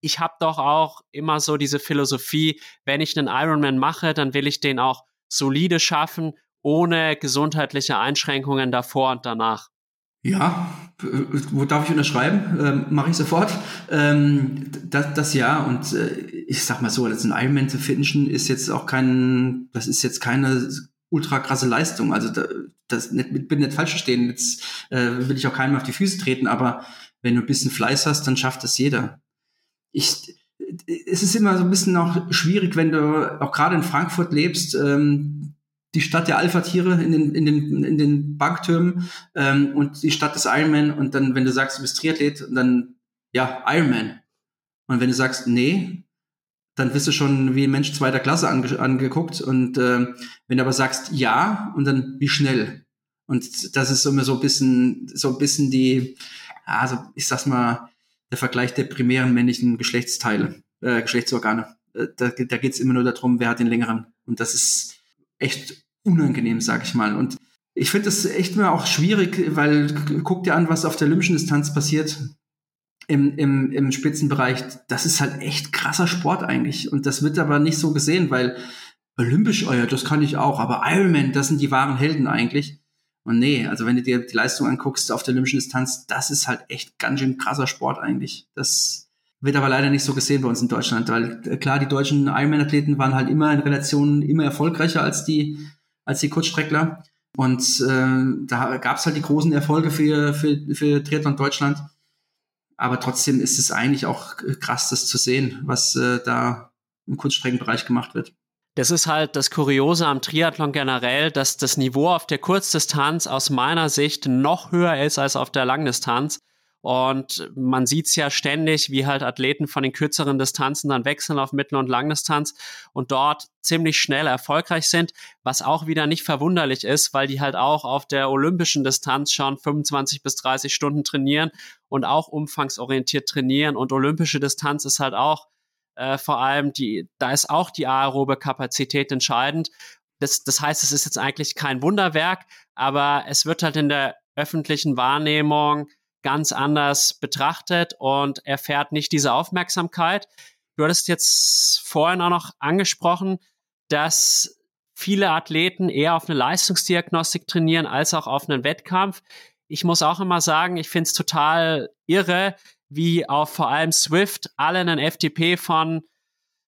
ich habe doch auch immer so diese Philosophie, wenn ich einen Ironman mache, dann will ich den auch solide schaffen, ohne gesundheitliche Einschränkungen davor und danach. Ja, wo darf ich unterschreiben? Ähm, Mache ich sofort. Ähm, das, das ja, und äh, ich sag mal so, das ein Ironman zu finishen ist jetzt auch kein, das ist jetzt keine ultra krasse Leistung. Also da, das nicht, bin nicht falsch verstehen. Jetzt äh, will ich auch keinem auf die Füße treten, aber wenn du ein bisschen Fleiß hast, dann schafft das jeder. Ich, es ist immer so ein bisschen auch schwierig, wenn du auch gerade in Frankfurt lebst. Ähm, die Stadt der Alpha-Tiere in den, in den, in den Banktürmen ähm, und die Stadt des Ironman und dann, wenn du sagst, du bist Triathlet, dann ja, Ironman. Und wenn du sagst, nee, dann wirst du schon wie ein Mensch zweiter Klasse ange angeguckt. Und äh, wenn du aber sagst, ja, und dann wie schnell. Und das ist immer so ein bisschen, so ein bisschen die, also ich sag's mal, der Vergleich der primären männlichen Geschlechtsteile, äh, Geschlechtsorgane. Äh, da da geht es immer nur darum, wer hat den längeren. Und das ist echt unangenehm, sag ich mal. Und ich finde das echt immer auch schwierig, weil guck dir an, was auf der olympischen Distanz passiert im, im, im Spitzenbereich. Das ist halt echt krasser Sport eigentlich. Und das wird aber nicht so gesehen, weil olympisch, oh ja, das kann ich auch, aber Ironman, das sind die wahren Helden eigentlich. Und nee, also wenn du dir die Leistung anguckst auf der olympischen Distanz, das ist halt echt ganz schön krasser Sport eigentlich. Das wird aber leider nicht so gesehen bei uns in Deutschland, weil äh, klar, die deutschen Ironman-Athleten waren halt immer in Relation immer erfolgreicher als die als die Kurzstreckler. Und äh, da gab es halt die großen Erfolge für, für, für Triathlon Deutschland. Aber trotzdem ist es eigentlich auch krass, das zu sehen, was äh, da im Kurzstreckenbereich gemacht wird. Das ist halt das Kuriose am Triathlon generell, dass das Niveau auf der Kurzdistanz aus meiner Sicht noch höher ist als auf der Langdistanz. Und man sieht es ja ständig, wie halt Athleten von den kürzeren Distanzen dann wechseln auf Mittel- und Langdistanz und dort ziemlich schnell erfolgreich sind, was auch wieder nicht verwunderlich ist, weil die halt auch auf der olympischen Distanz schon 25 bis 30 Stunden trainieren und auch umfangsorientiert trainieren. Und olympische Distanz ist halt auch äh, vor allem die, da ist auch die aerobe Kapazität entscheidend. Das, das heißt, es ist jetzt eigentlich kein Wunderwerk, aber es wird halt in der öffentlichen Wahrnehmung ganz anders betrachtet und erfährt nicht diese Aufmerksamkeit. Du hattest jetzt vorhin auch noch angesprochen, dass viele Athleten eher auf eine Leistungsdiagnostik trainieren als auch auf einen Wettkampf. Ich muss auch immer sagen, ich finde es total irre, wie auf vor allem Swift alle einen FTP von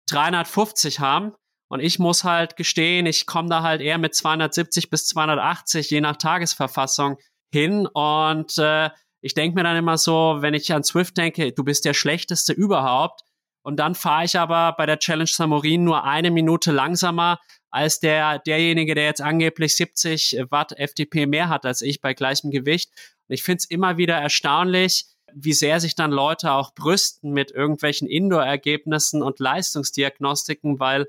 350 haben. Und ich muss halt gestehen, ich komme da halt eher mit 270 bis 280, je nach Tagesverfassung hin. Und äh, ich denke mir dann immer so, wenn ich an Swift denke, du bist der schlechteste überhaupt. Und dann fahre ich aber bei der Challenge Samorin nur eine Minute langsamer als der, derjenige, der jetzt angeblich 70 Watt FDP mehr hat als ich bei gleichem Gewicht. Und ich finde es immer wieder erstaunlich, wie sehr sich dann Leute auch brüsten mit irgendwelchen Indoor-Ergebnissen und Leistungsdiagnostiken, weil,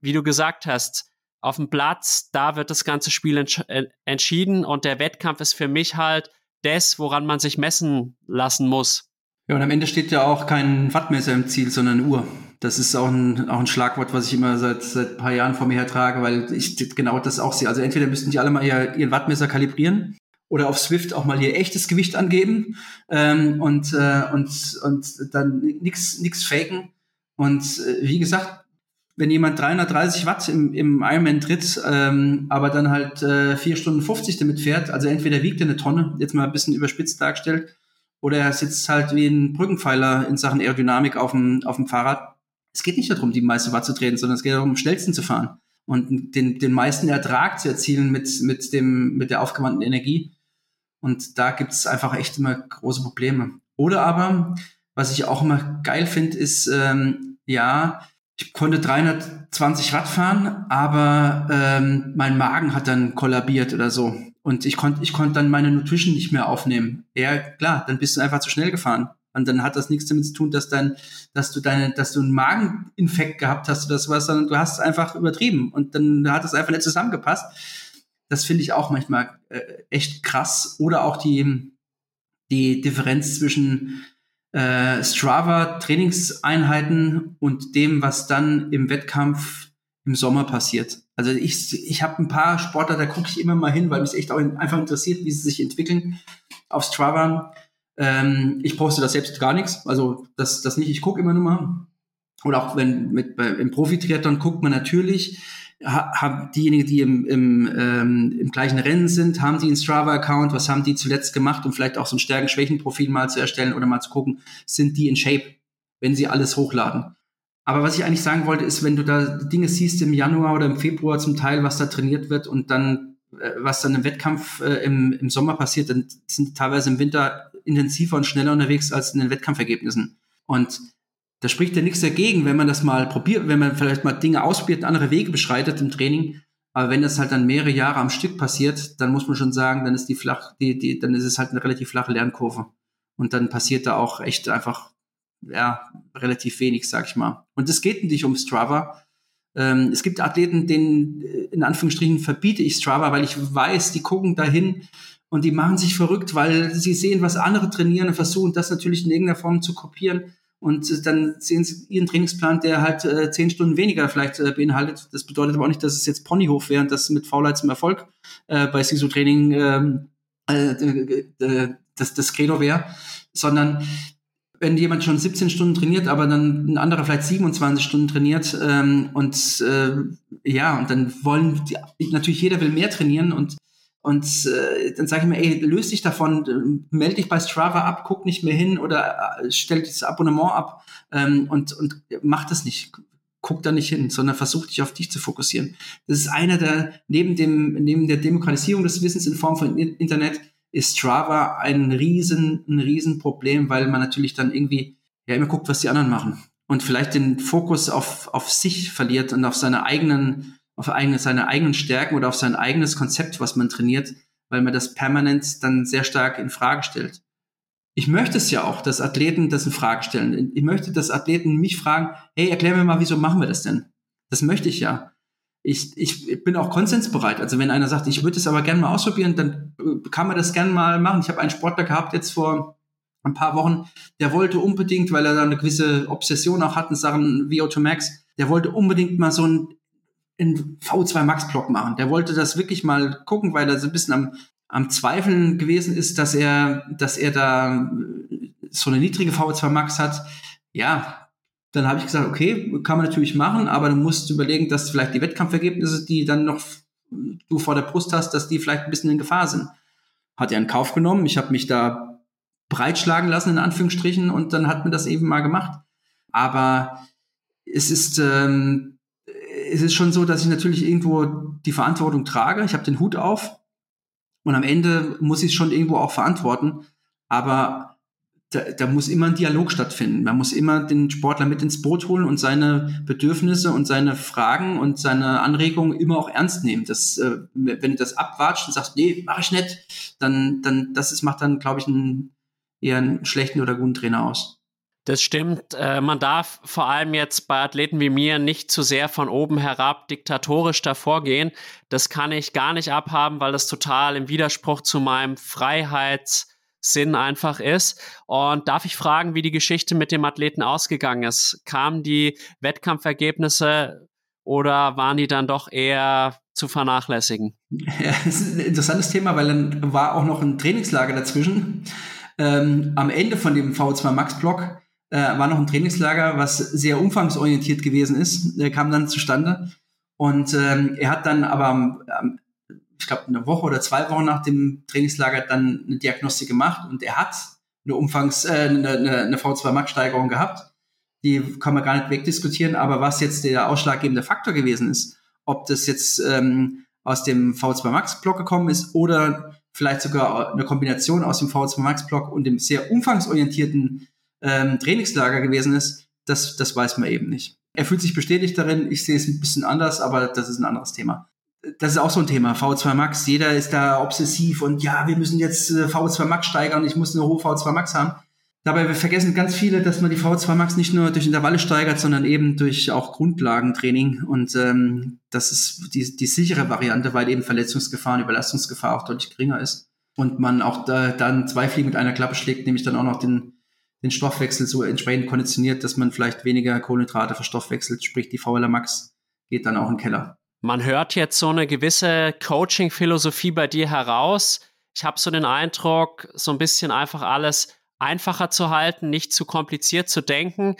wie du gesagt hast, auf dem Platz, da wird das ganze Spiel entsch äh, entschieden und der Wettkampf ist für mich halt das, woran man sich messen lassen muss. Ja, und am Ende steht ja auch kein Wattmesser im Ziel, sondern eine Uhr. Das ist auch ein, auch ein Schlagwort, was ich immer seit, seit ein paar Jahren vor mir her trage, weil ich genau das auch sehe. Also entweder müssten die alle mal ihr, ihren Wattmesser kalibrieren oder auf Swift auch mal ihr echtes Gewicht angeben ähm, und, äh, und, und dann nichts faken. Und äh, wie gesagt, wenn jemand 330 Watt im, im Ironman tritt, ähm, aber dann halt äh, 4 Stunden 50 damit fährt, also entweder wiegt er eine Tonne, jetzt mal ein bisschen überspitzt dargestellt, oder er sitzt halt wie ein Brückenpfeiler in Sachen Aerodynamik auf dem, auf dem Fahrrad. Es geht nicht darum, die meiste Watt zu treten, sondern es geht darum, am schnellsten zu fahren und den, den meisten Ertrag zu erzielen mit, mit, dem, mit der aufgewandten Energie. Und da gibt es einfach echt immer große Probleme. Oder aber, was ich auch immer geil finde, ist, ähm, ja, ich konnte 320 Watt fahren, aber ähm, mein Magen hat dann kollabiert oder so. Und ich konnte ich konnte dann meine Nutrition nicht mehr aufnehmen. Ja, klar, dann bist du einfach zu schnell gefahren. Und dann hat das nichts damit zu tun, dass dann, dass du deine, dass du einen Mageninfekt gehabt hast oder sowas, sondern du hast es einfach übertrieben. Und dann hat es einfach nicht zusammengepasst. Das finde ich auch manchmal äh, echt krass. Oder auch die, die Differenz zwischen äh, Strava Trainingseinheiten und dem, was dann im Wettkampf im Sommer passiert. Also ich, ich habe ein paar Sportler, da gucke ich immer mal hin, weil mich echt auch einfach interessiert, wie sie sich entwickeln auf Strava. Ähm, ich poste das selbst gar nichts, also das, das nicht, ich gucke immer nur mal. Oder auch wenn mit bei, im Profi-Triathlon guckt man natürlich, haben diejenigen, die im, im, ähm, im gleichen Rennen sind, haben die einen Strava-Account, was haben die zuletzt gemacht, um vielleicht auch so ein Stärken-Schwächen-Profil mal zu erstellen oder mal zu gucken, sind die in Shape, wenn sie alles hochladen. Aber was ich eigentlich sagen wollte, ist, wenn du da Dinge siehst im Januar oder im Februar zum Teil, was da trainiert wird und dann, äh, was dann im Wettkampf äh, im, im Sommer passiert, dann sind die teilweise im Winter intensiver und schneller unterwegs als in den Wettkampfergebnissen. Und da spricht ja nichts dagegen, wenn man das mal probiert, wenn man vielleicht mal Dinge ausprobiert, andere Wege beschreitet im Training. Aber wenn das halt dann mehrere Jahre am Stück passiert, dann muss man schon sagen, dann ist die flach, die, die, dann ist es halt eine relativ flache Lernkurve. Und dann passiert da auch echt einfach, ja, relativ wenig, sag ich mal. Und es geht nicht um Strava. Ähm, es gibt Athleten, denen, in Anführungsstrichen, verbiete ich Strava, weil ich weiß, die gucken dahin und die machen sich verrückt, weil sie sehen, was andere trainieren und versuchen, das natürlich in irgendeiner Form zu kopieren und dann sehen sie ihren Trainingsplan, der halt äh, zehn Stunden weniger vielleicht äh, beinhaltet. Das bedeutet aber auch nicht, dass es jetzt Ponyhof wäre und das mit Faulheit zum Erfolg äh, bei SISU-Training ähm, äh, äh, das, das Credo wäre, sondern wenn jemand schon 17 Stunden trainiert, aber dann ein anderer vielleicht 27 Stunden trainiert ähm, und äh, ja, und dann wollen die, natürlich jeder will mehr trainieren und und äh, dann sage ich mir, ey, löst dich davon, melde dich bei Strava ab, guck nicht mehr hin oder äh, stell das Abonnement ab ähm, und, und mach das nicht. Guck da nicht hin, sondern versuch dich auf dich zu fokussieren. Das ist einer der, neben dem, neben der Demokratisierung des Wissens in Form von Internet, ist Strava ein riesen, ein riesen Problem, weil man natürlich dann irgendwie ja immer guckt, was die anderen machen und vielleicht den Fokus auf, auf sich verliert und auf seine eigenen auf eigene, seine eigenen Stärken oder auf sein eigenes Konzept, was man trainiert, weil man das permanent dann sehr stark in Frage stellt. Ich möchte es ja auch, dass Athleten das in Frage stellen. Ich möchte, dass Athleten mich fragen, hey, erklär mir mal, wieso machen wir das denn? Das möchte ich ja. Ich, ich bin auch konsensbereit. Also wenn einer sagt, ich würde es aber gerne mal ausprobieren, dann äh, kann man das gerne mal machen. Ich habe einen Sportler gehabt jetzt vor ein paar Wochen, der wollte unbedingt, weil er da eine gewisse Obsession auch hat in Sachen VO2 Max, der wollte unbedingt mal so ein in V2 Max Block machen. Der wollte das wirklich mal gucken, weil er so ein bisschen am, am Zweifeln gewesen ist, dass er, dass er da so eine niedrige V2 Max hat. Ja, dann habe ich gesagt, okay, kann man natürlich machen, aber du musst überlegen, dass vielleicht die Wettkampfergebnisse, die dann noch du vor der Brust hast, dass die vielleicht ein bisschen in Gefahr sind. Hat er in Kauf genommen. Ich habe mich da breitschlagen lassen, in Anführungsstrichen, und dann hat mir das eben mal gemacht. Aber es ist, ähm, es ist schon so, dass ich natürlich irgendwo die Verantwortung trage. Ich habe den Hut auf und am Ende muss ich es schon irgendwo auch verantworten. Aber da, da muss immer ein Dialog stattfinden. Man muss immer den Sportler mit ins Boot holen und seine Bedürfnisse und seine Fragen und seine Anregungen immer auch ernst nehmen. Das, äh, wenn du das abwatscht und sagst, nee, mach ich nicht, dann, dann das ist, macht dann, glaube ich, einen, eher einen schlechten oder guten Trainer aus. Das stimmt. Äh, man darf vor allem jetzt bei Athleten wie mir nicht zu sehr von oben herab diktatorisch davor gehen. Das kann ich gar nicht abhaben, weil das total im Widerspruch zu meinem Freiheitssinn einfach ist. Und darf ich fragen, wie die Geschichte mit dem Athleten ausgegangen ist? Kamen die Wettkampfergebnisse oder waren die dann doch eher zu vernachlässigen? Ja, das ist ein interessantes Thema, weil dann war auch noch ein Trainingslager dazwischen. Ähm, am Ende von dem V2 Max Block äh, war noch ein Trainingslager, was sehr umfangsorientiert gewesen ist, äh, kam dann zustande. Und ähm, er hat dann aber, ähm, ich glaube, eine Woche oder zwei Wochen nach dem Trainingslager dann eine Diagnostik gemacht und er hat eine Umfangs, äh, eine, eine, eine V2 Max-Steigerung gehabt. Die kann man gar nicht wegdiskutieren, aber was jetzt der ausschlaggebende Faktor gewesen ist, ob das jetzt ähm, aus dem V2 Max-Block gekommen ist oder vielleicht sogar eine Kombination aus dem V2 Max-Block und dem sehr umfangsorientierten ähm, Trainingslager gewesen ist, das, das weiß man eben nicht. Er fühlt sich bestätigt darin, ich sehe es ein bisschen anders, aber das ist ein anderes Thema. Das ist auch so ein Thema, V2 Max. Jeder ist da obsessiv und ja, wir müssen jetzt äh, V2 Max steigern, ich muss eine hohe V2 Max haben. Dabei vergessen ganz viele, dass man die V2 Max nicht nur durch Intervalle steigert, sondern eben durch auch Grundlagentraining. Und ähm, das ist die, die sichere Variante, weil eben Verletzungsgefahr und Überlastungsgefahr auch deutlich geringer ist. Und man auch da, dann zwei Fliegen mit einer Klappe schlägt, nämlich dann auch noch den den Stoffwechsel so entsprechend konditioniert, dass man vielleicht weniger Kohlenhydrate verstoffwechselt, sprich die VLA Max geht dann auch in den Keller. Man hört jetzt so eine gewisse Coaching-Philosophie bei dir heraus. Ich habe so den Eindruck, so ein bisschen einfach alles einfacher zu halten, nicht zu kompliziert zu denken.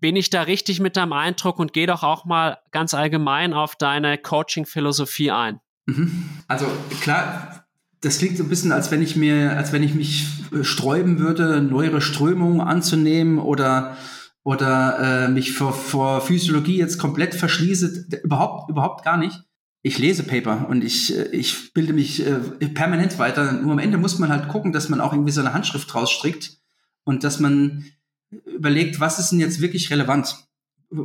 Bin ich da richtig mit deinem Eindruck und geh doch auch mal ganz allgemein auf deine Coaching-Philosophie ein? Mhm. Also klar, das klingt so ein bisschen, als wenn ich mir, als wenn ich mich äh, sträuben würde, neuere Strömungen anzunehmen oder oder äh, mich vor, vor Physiologie jetzt komplett verschließe. Überhaupt, überhaupt gar nicht. Ich lese Paper und ich, äh, ich bilde mich äh, permanent weiter. Nur am Ende muss man halt gucken, dass man auch irgendwie so eine Handschrift rausstrickt und dass man überlegt, was ist denn jetzt wirklich relevant?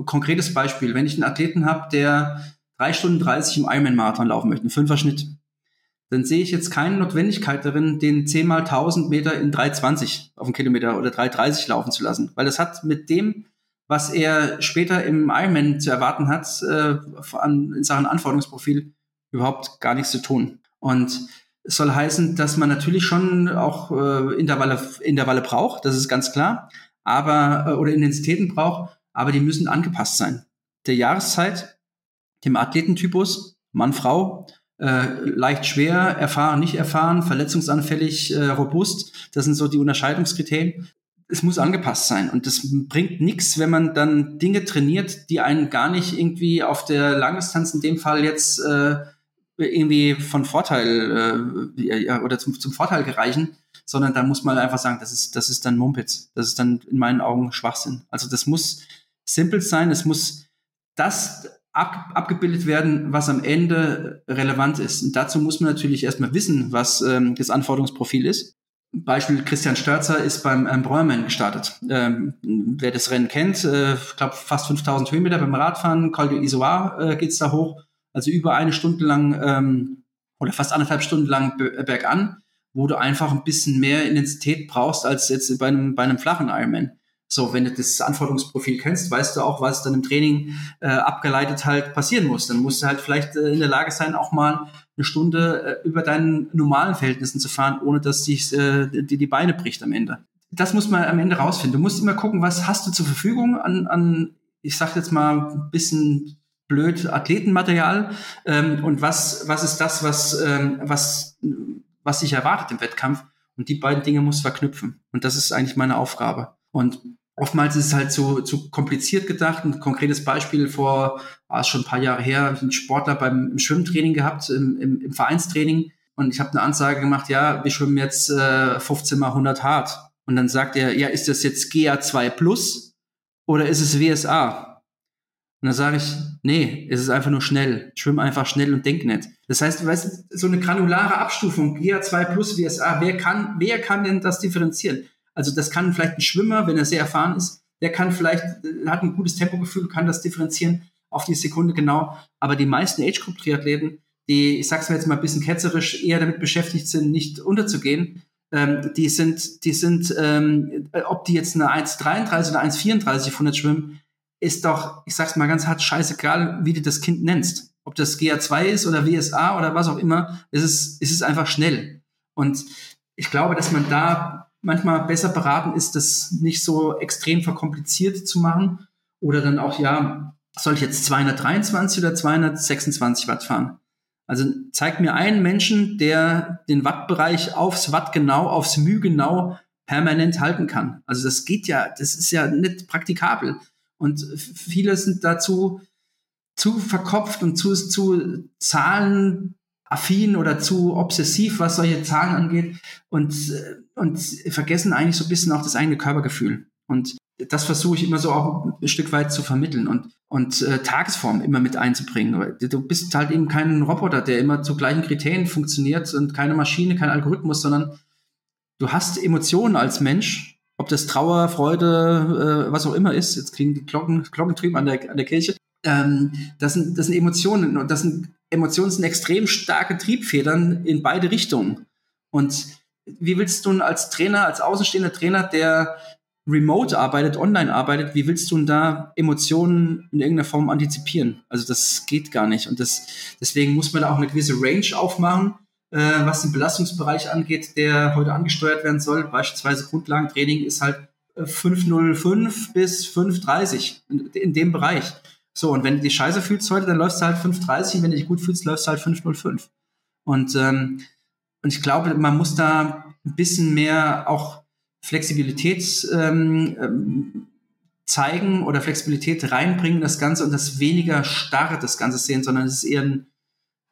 Konkretes Beispiel, wenn ich einen Athleten habe, der drei Stunden 30 im Ironman-Marathon laufen möchte, ein Fünfer-Schnitt, dann sehe ich jetzt keine Notwendigkeit darin, den 10 mal 1000 Meter in 3,20 auf den Kilometer oder 3,30 laufen zu lassen. Weil das hat mit dem, was er später im Ironman zu erwarten hat, äh, an, in Sachen Anforderungsprofil überhaupt gar nichts zu tun. Und es soll heißen, dass man natürlich schon auch äh, Intervalle, Intervalle braucht, das ist ganz klar, aber äh, oder Intensitäten braucht, aber die müssen angepasst sein. Der Jahreszeit, dem Athletentypus, Mann, Frau, äh, leicht schwer, erfahren, nicht erfahren, verletzungsanfällig, äh, robust. Das sind so die Unterscheidungskriterien. Es muss angepasst sein und das bringt nichts, wenn man dann Dinge trainiert, die einen gar nicht irgendwie auf der Langdistanz in dem Fall jetzt äh, irgendwie von Vorteil äh, oder zum, zum Vorteil gereichen, sondern da muss man einfach sagen, das ist, das ist dann Mumpitz. Das ist dann in meinen Augen Schwachsinn. Also das muss simpel sein, es muss das ab, abgebildet werden, was am Ende relevant ist. Und dazu muss man natürlich erstmal wissen, was ähm, das Anforderungsprofil ist. Beispiel Christian Störzer ist beim ähm, Breuermann gestartet. Ähm, wer das Rennen kennt, äh, ich glaube fast 5000 Höhenmeter beim Radfahren, Col de Isoar äh, geht's da hoch, also über eine Stunde lang ähm, oder fast anderthalb Stunden lang bergan, wo du einfach ein bisschen mehr Intensität brauchst als jetzt bei einem, bei einem flachen Ironman. So, wenn du das Anforderungsprofil kennst, weißt du auch, was dann im Training äh, abgeleitet halt passieren muss. Dann musst du halt vielleicht äh, in der Lage sein, auch mal eine Stunde äh, über deinen normalen Verhältnissen zu fahren, ohne dass dich äh, die, die Beine bricht am Ende. Das muss man am Ende rausfinden. Du musst immer gucken, was hast du zur Verfügung an, an ich sag jetzt mal ein bisschen blöd Athletenmaterial ähm, und was was ist das, was ähm, was was sich erwartet im Wettkampf und die beiden Dinge muss verknüpfen und das ist eigentlich meine Aufgabe. Und oftmals ist es halt zu, zu kompliziert gedacht. Ein konkretes Beispiel vor, war es schon ein paar Jahre her, habe ich einen Sportler beim im Schwimmtraining gehabt, im, im, im Vereinstraining. Und ich habe eine Ansage gemacht, ja, wir schwimmen jetzt äh, 15 mal 100 hart. Und dann sagt er, ja, ist das jetzt GA2 Plus oder ist es WSA? Und dann sage ich, nee, es ist einfach nur schnell. Schwimm einfach schnell und denk nicht. Das heißt, weißt, so eine granulare Abstufung, GA2 plus WSA, wer kann, wer kann denn das differenzieren? Also das kann vielleicht ein Schwimmer, wenn er sehr erfahren ist, der kann vielleicht, äh, hat ein gutes Tempogefühl, kann das differenzieren auf die Sekunde genau. Aber die meisten Age-Group-Triathleten, die, ich sag's mir jetzt mal ein bisschen ketzerisch, eher damit beschäftigt sind, nicht unterzugehen, ähm, die sind, die sind, ähm, ob die jetzt eine 1,33 oder 1,34 auf 100 schwimmen, ist doch, ich sag's mal ganz hart, scheißegal, wie du das Kind nennst. Ob das GA2 ist oder WSA oder was auch immer, ist es, ist es einfach schnell. Und ich glaube, dass man da manchmal besser beraten ist, das nicht so extrem verkompliziert zu machen. Oder dann auch, ja, soll ich jetzt 223 oder 226 Watt fahren? Also zeig mir einen Menschen, der den Wattbereich aufs Watt genau, aufs Müh genau permanent halten kann. Also das geht ja, das ist ja nicht praktikabel. Und viele sind dazu zu verkopft und zu, zu Zahlen affin oder zu obsessiv, was solche Zahlen angeht und, äh, und vergessen eigentlich so ein bisschen auch das eigene Körpergefühl. Und das versuche ich immer so auch ein Stück weit zu vermitteln und, und äh, Tagesform immer mit einzubringen. Du bist halt eben kein Roboter, der immer zu gleichen Kriterien funktioniert und keine Maschine, kein Algorithmus, sondern du hast Emotionen als Mensch, ob das Trauer, Freude, äh, was auch immer ist. Jetzt klingen die Glocken, Glockentrieben an der, an der Kirche. Ähm, das, sind, das sind Emotionen und das sind Emotionen sind extrem starke Triebfedern in beide Richtungen. Und wie willst du als Trainer, als außenstehender Trainer, der remote arbeitet, online arbeitet, wie willst du da Emotionen in irgendeiner Form antizipieren? Also das geht gar nicht. Und das, deswegen muss man da auch eine gewisse Range aufmachen, äh, was den Belastungsbereich angeht, der heute angesteuert werden soll. Beispielsweise Grundlagentraining ist halt 505 bis 530 in, in dem Bereich. So, und wenn du dich scheiße fühlst heute, dann läufst du halt 5,30. Wenn du dich gut fühlst, läufst du halt 5,05. Und, ähm, und ich glaube, man muss da ein bisschen mehr auch Flexibilität ähm, ähm, zeigen oder Flexibilität reinbringen, das Ganze und das weniger starre das Ganze sehen, sondern es ist eher ein,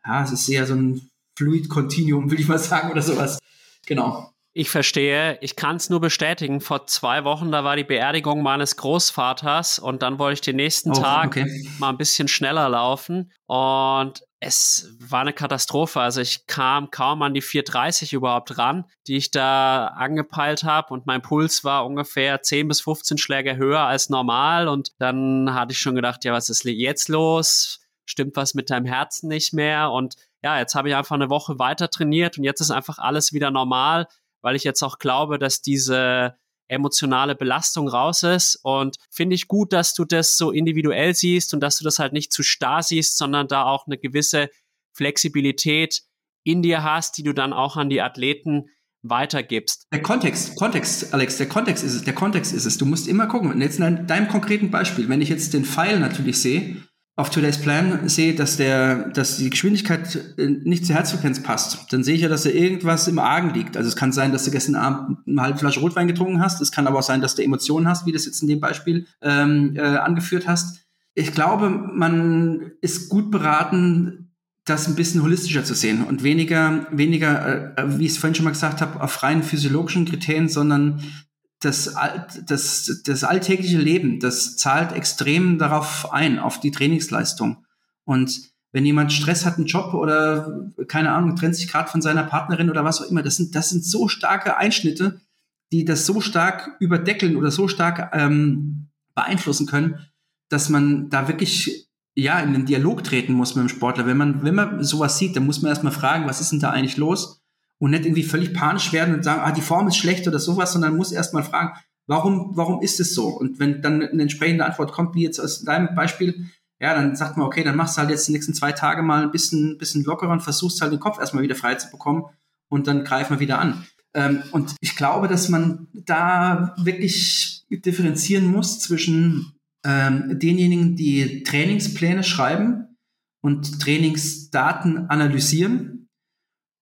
ja, es ist eher so ein Fluid Continuum, will ich mal sagen, oder sowas. Genau. Ich verstehe. Ich kann es nur bestätigen. Vor zwei Wochen, da war die Beerdigung meines Großvaters und dann wollte ich den nächsten oh, Tag okay. mal ein bisschen schneller laufen und es war eine Katastrophe. Also ich kam kaum an die 430 überhaupt ran, die ich da angepeilt habe und mein Puls war ungefähr 10 bis 15 Schläge höher als normal und dann hatte ich schon gedacht, ja, was ist jetzt los? Stimmt was mit deinem Herzen nicht mehr? Und ja, jetzt habe ich einfach eine Woche weiter trainiert und jetzt ist einfach alles wieder normal weil ich jetzt auch glaube, dass diese emotionale Belastung raus ist. Und finde ich gut, dass du das so individuell siehst und dass du das halt nicht zu starr siehst, sondern da auch eine gewisse Flexibilität in dir hast, die du dann auch an die Athleten weitergibst. Der Kontext, Kontext, Alex, der Kontext ist es, der Kontext ist es. Du musst immer gucken. Und jetzt in deinem konkreten Beispiel, wenn ich jetzt den Pfeil natürlich sehe, auf Today's Plan sehe, dass der, dass die Geschwindigkeit äh, nicht zur Herzfrequenz passt, dann sehe ich ja, dass da irgendwas im Argen liegt. Also es kann sein, dass du gestern Abend eine halbe Flasche Rotwein getrunken hast. Es kann aber auch sein, dass du Emotionen hast, wie du das jetzt in dem Beispiel ähm, äh, angeführt hast. Ich glaube, man ist gut beraten, das ein bisschen holistischer zu sehen und weniger, weniger, äh, wie ich es vorhin schon mal gesagt habe, auf rein physiologischen Kriterien, sondern das, das, das alltägliche Leben, das zahlt extrem darauf ein, auf die Trainingsleistung. Und wenn jemand Stress hat, einen Job oder keine Ahnung, trennt sich gerade von seiner Partnerin oder was auch immer, das sind, das sind so starke Einschnitte, die das so stark überdeckeln oder so stark ähm, beeinflussen können, dass man da wirklich ja in den Dialog treten muss mit dem Sportler. Wenn man, wenn man sowas sieht, dann muss man erstmal fragen, was ist denn da eigentlich los? Und nicht irgendwie völlig panisch werden und sagen, ah, die Form ist schlecht oder sowas, sondern muss erstmal fragen, warum, warum ist es so? Und wenn dann eine entsprechende Antwort kommt, wie jetzt aus deinem Beispiel, ja, dann sagt man, okay, dann machst du halt jetzt die nächsten zwei Tage mal ein bisschen, bisschen lockerer und versuchst halt den Kopf erstmal wieder frei zu bekommen und dann greifen wir wieder an. Ähm, und ich glaube, dass man da wirklich differenzieren muss zwischen ähm, denjenigen, die Trainingspläne schreiben und Trainingsdaten analysieren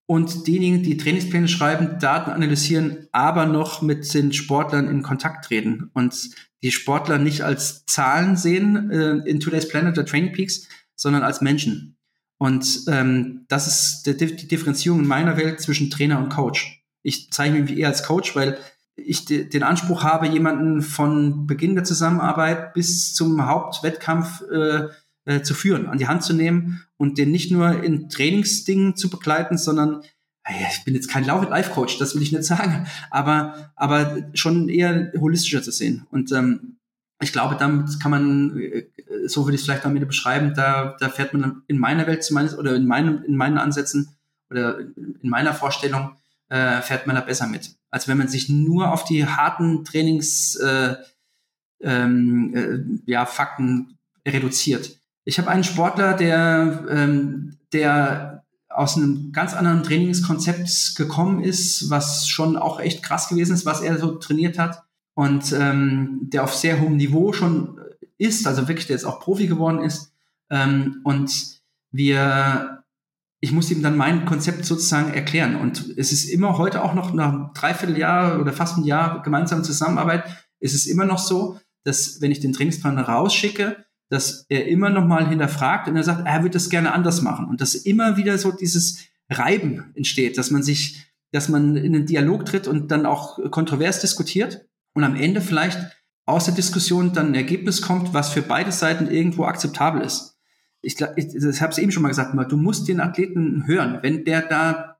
und diejenigen, die Trainingspläne schreiben, Daten analysieren, aber noch mit den Sportlern in Kontakt treten und die Sportler nicht als Zahlen sehen äh, in Today's Planet oder Training Peaks, sondern als Menschen. Und ähm, das ist die, die Differenzierung in meiner Welt zwischen Trainer und Coach. Ich zeige mich eher als Coach, weil ich den Anspruch habe, jemanden von Beginn der Zusammenarbeit bis zum Hauptwettkampf äh, äh, zu führen, an die Hand zu nehmen und den nicht nur in Trainingsdingen zu begleiten, sondern ich bin jetzt kein Life-Coach, das will ich nicht sagen, aber, aber schon eher holistischer zu sehen. Und ähm, ich glaube, damit kann man, äh, so würde ich es vielleicht am Ende beschreiben, da, da fährt man in meiner Welt zumindest oder in, meinem, in meinen Ansätzen oder in meiner Vorstellung äh, fährt man da besser mit. Als wenn man sich nur auf die harten Trainings äh, ähm, äh, ja, Fakten reduziert. Ich habe einen Sportler, der, ähm, der aus einem ganz anderen Trainingskonzept gekommen ist, was schon auch echt krass gewesen ist, was er so trainiert hat und ähm, der auf sehr hohem Niveau schon ist, also wirklich, der jetzt auch Profi geworden ist. Ähm, und wir, ich muss ihm dann mein Konzept sozusagen erklären. Und es ist immer heute auch noch nach einem Dreivierteljahr oder fast ein Jahr gemeinsam Zusammenarbeit, ist es immer noch so, dass wenn ich den Trainingsplan rausschicke, dass er immer noch mal hinterfragt und er sagt, er würde das gerne anders machen und dass immer wieder so dieses Reiben entsteht, dass man sich, dass man in einen Dialog tritt und dann auch kontrovers diskutiert und am Ende vielleicht aus der Diskussion dann ein Ergebnis kommt, was für beide Seiten irgendwo akzeptabel ist. Ich, ich, ich habe es eben schon mal gesagt, du musst den Athleten hören, wenn der da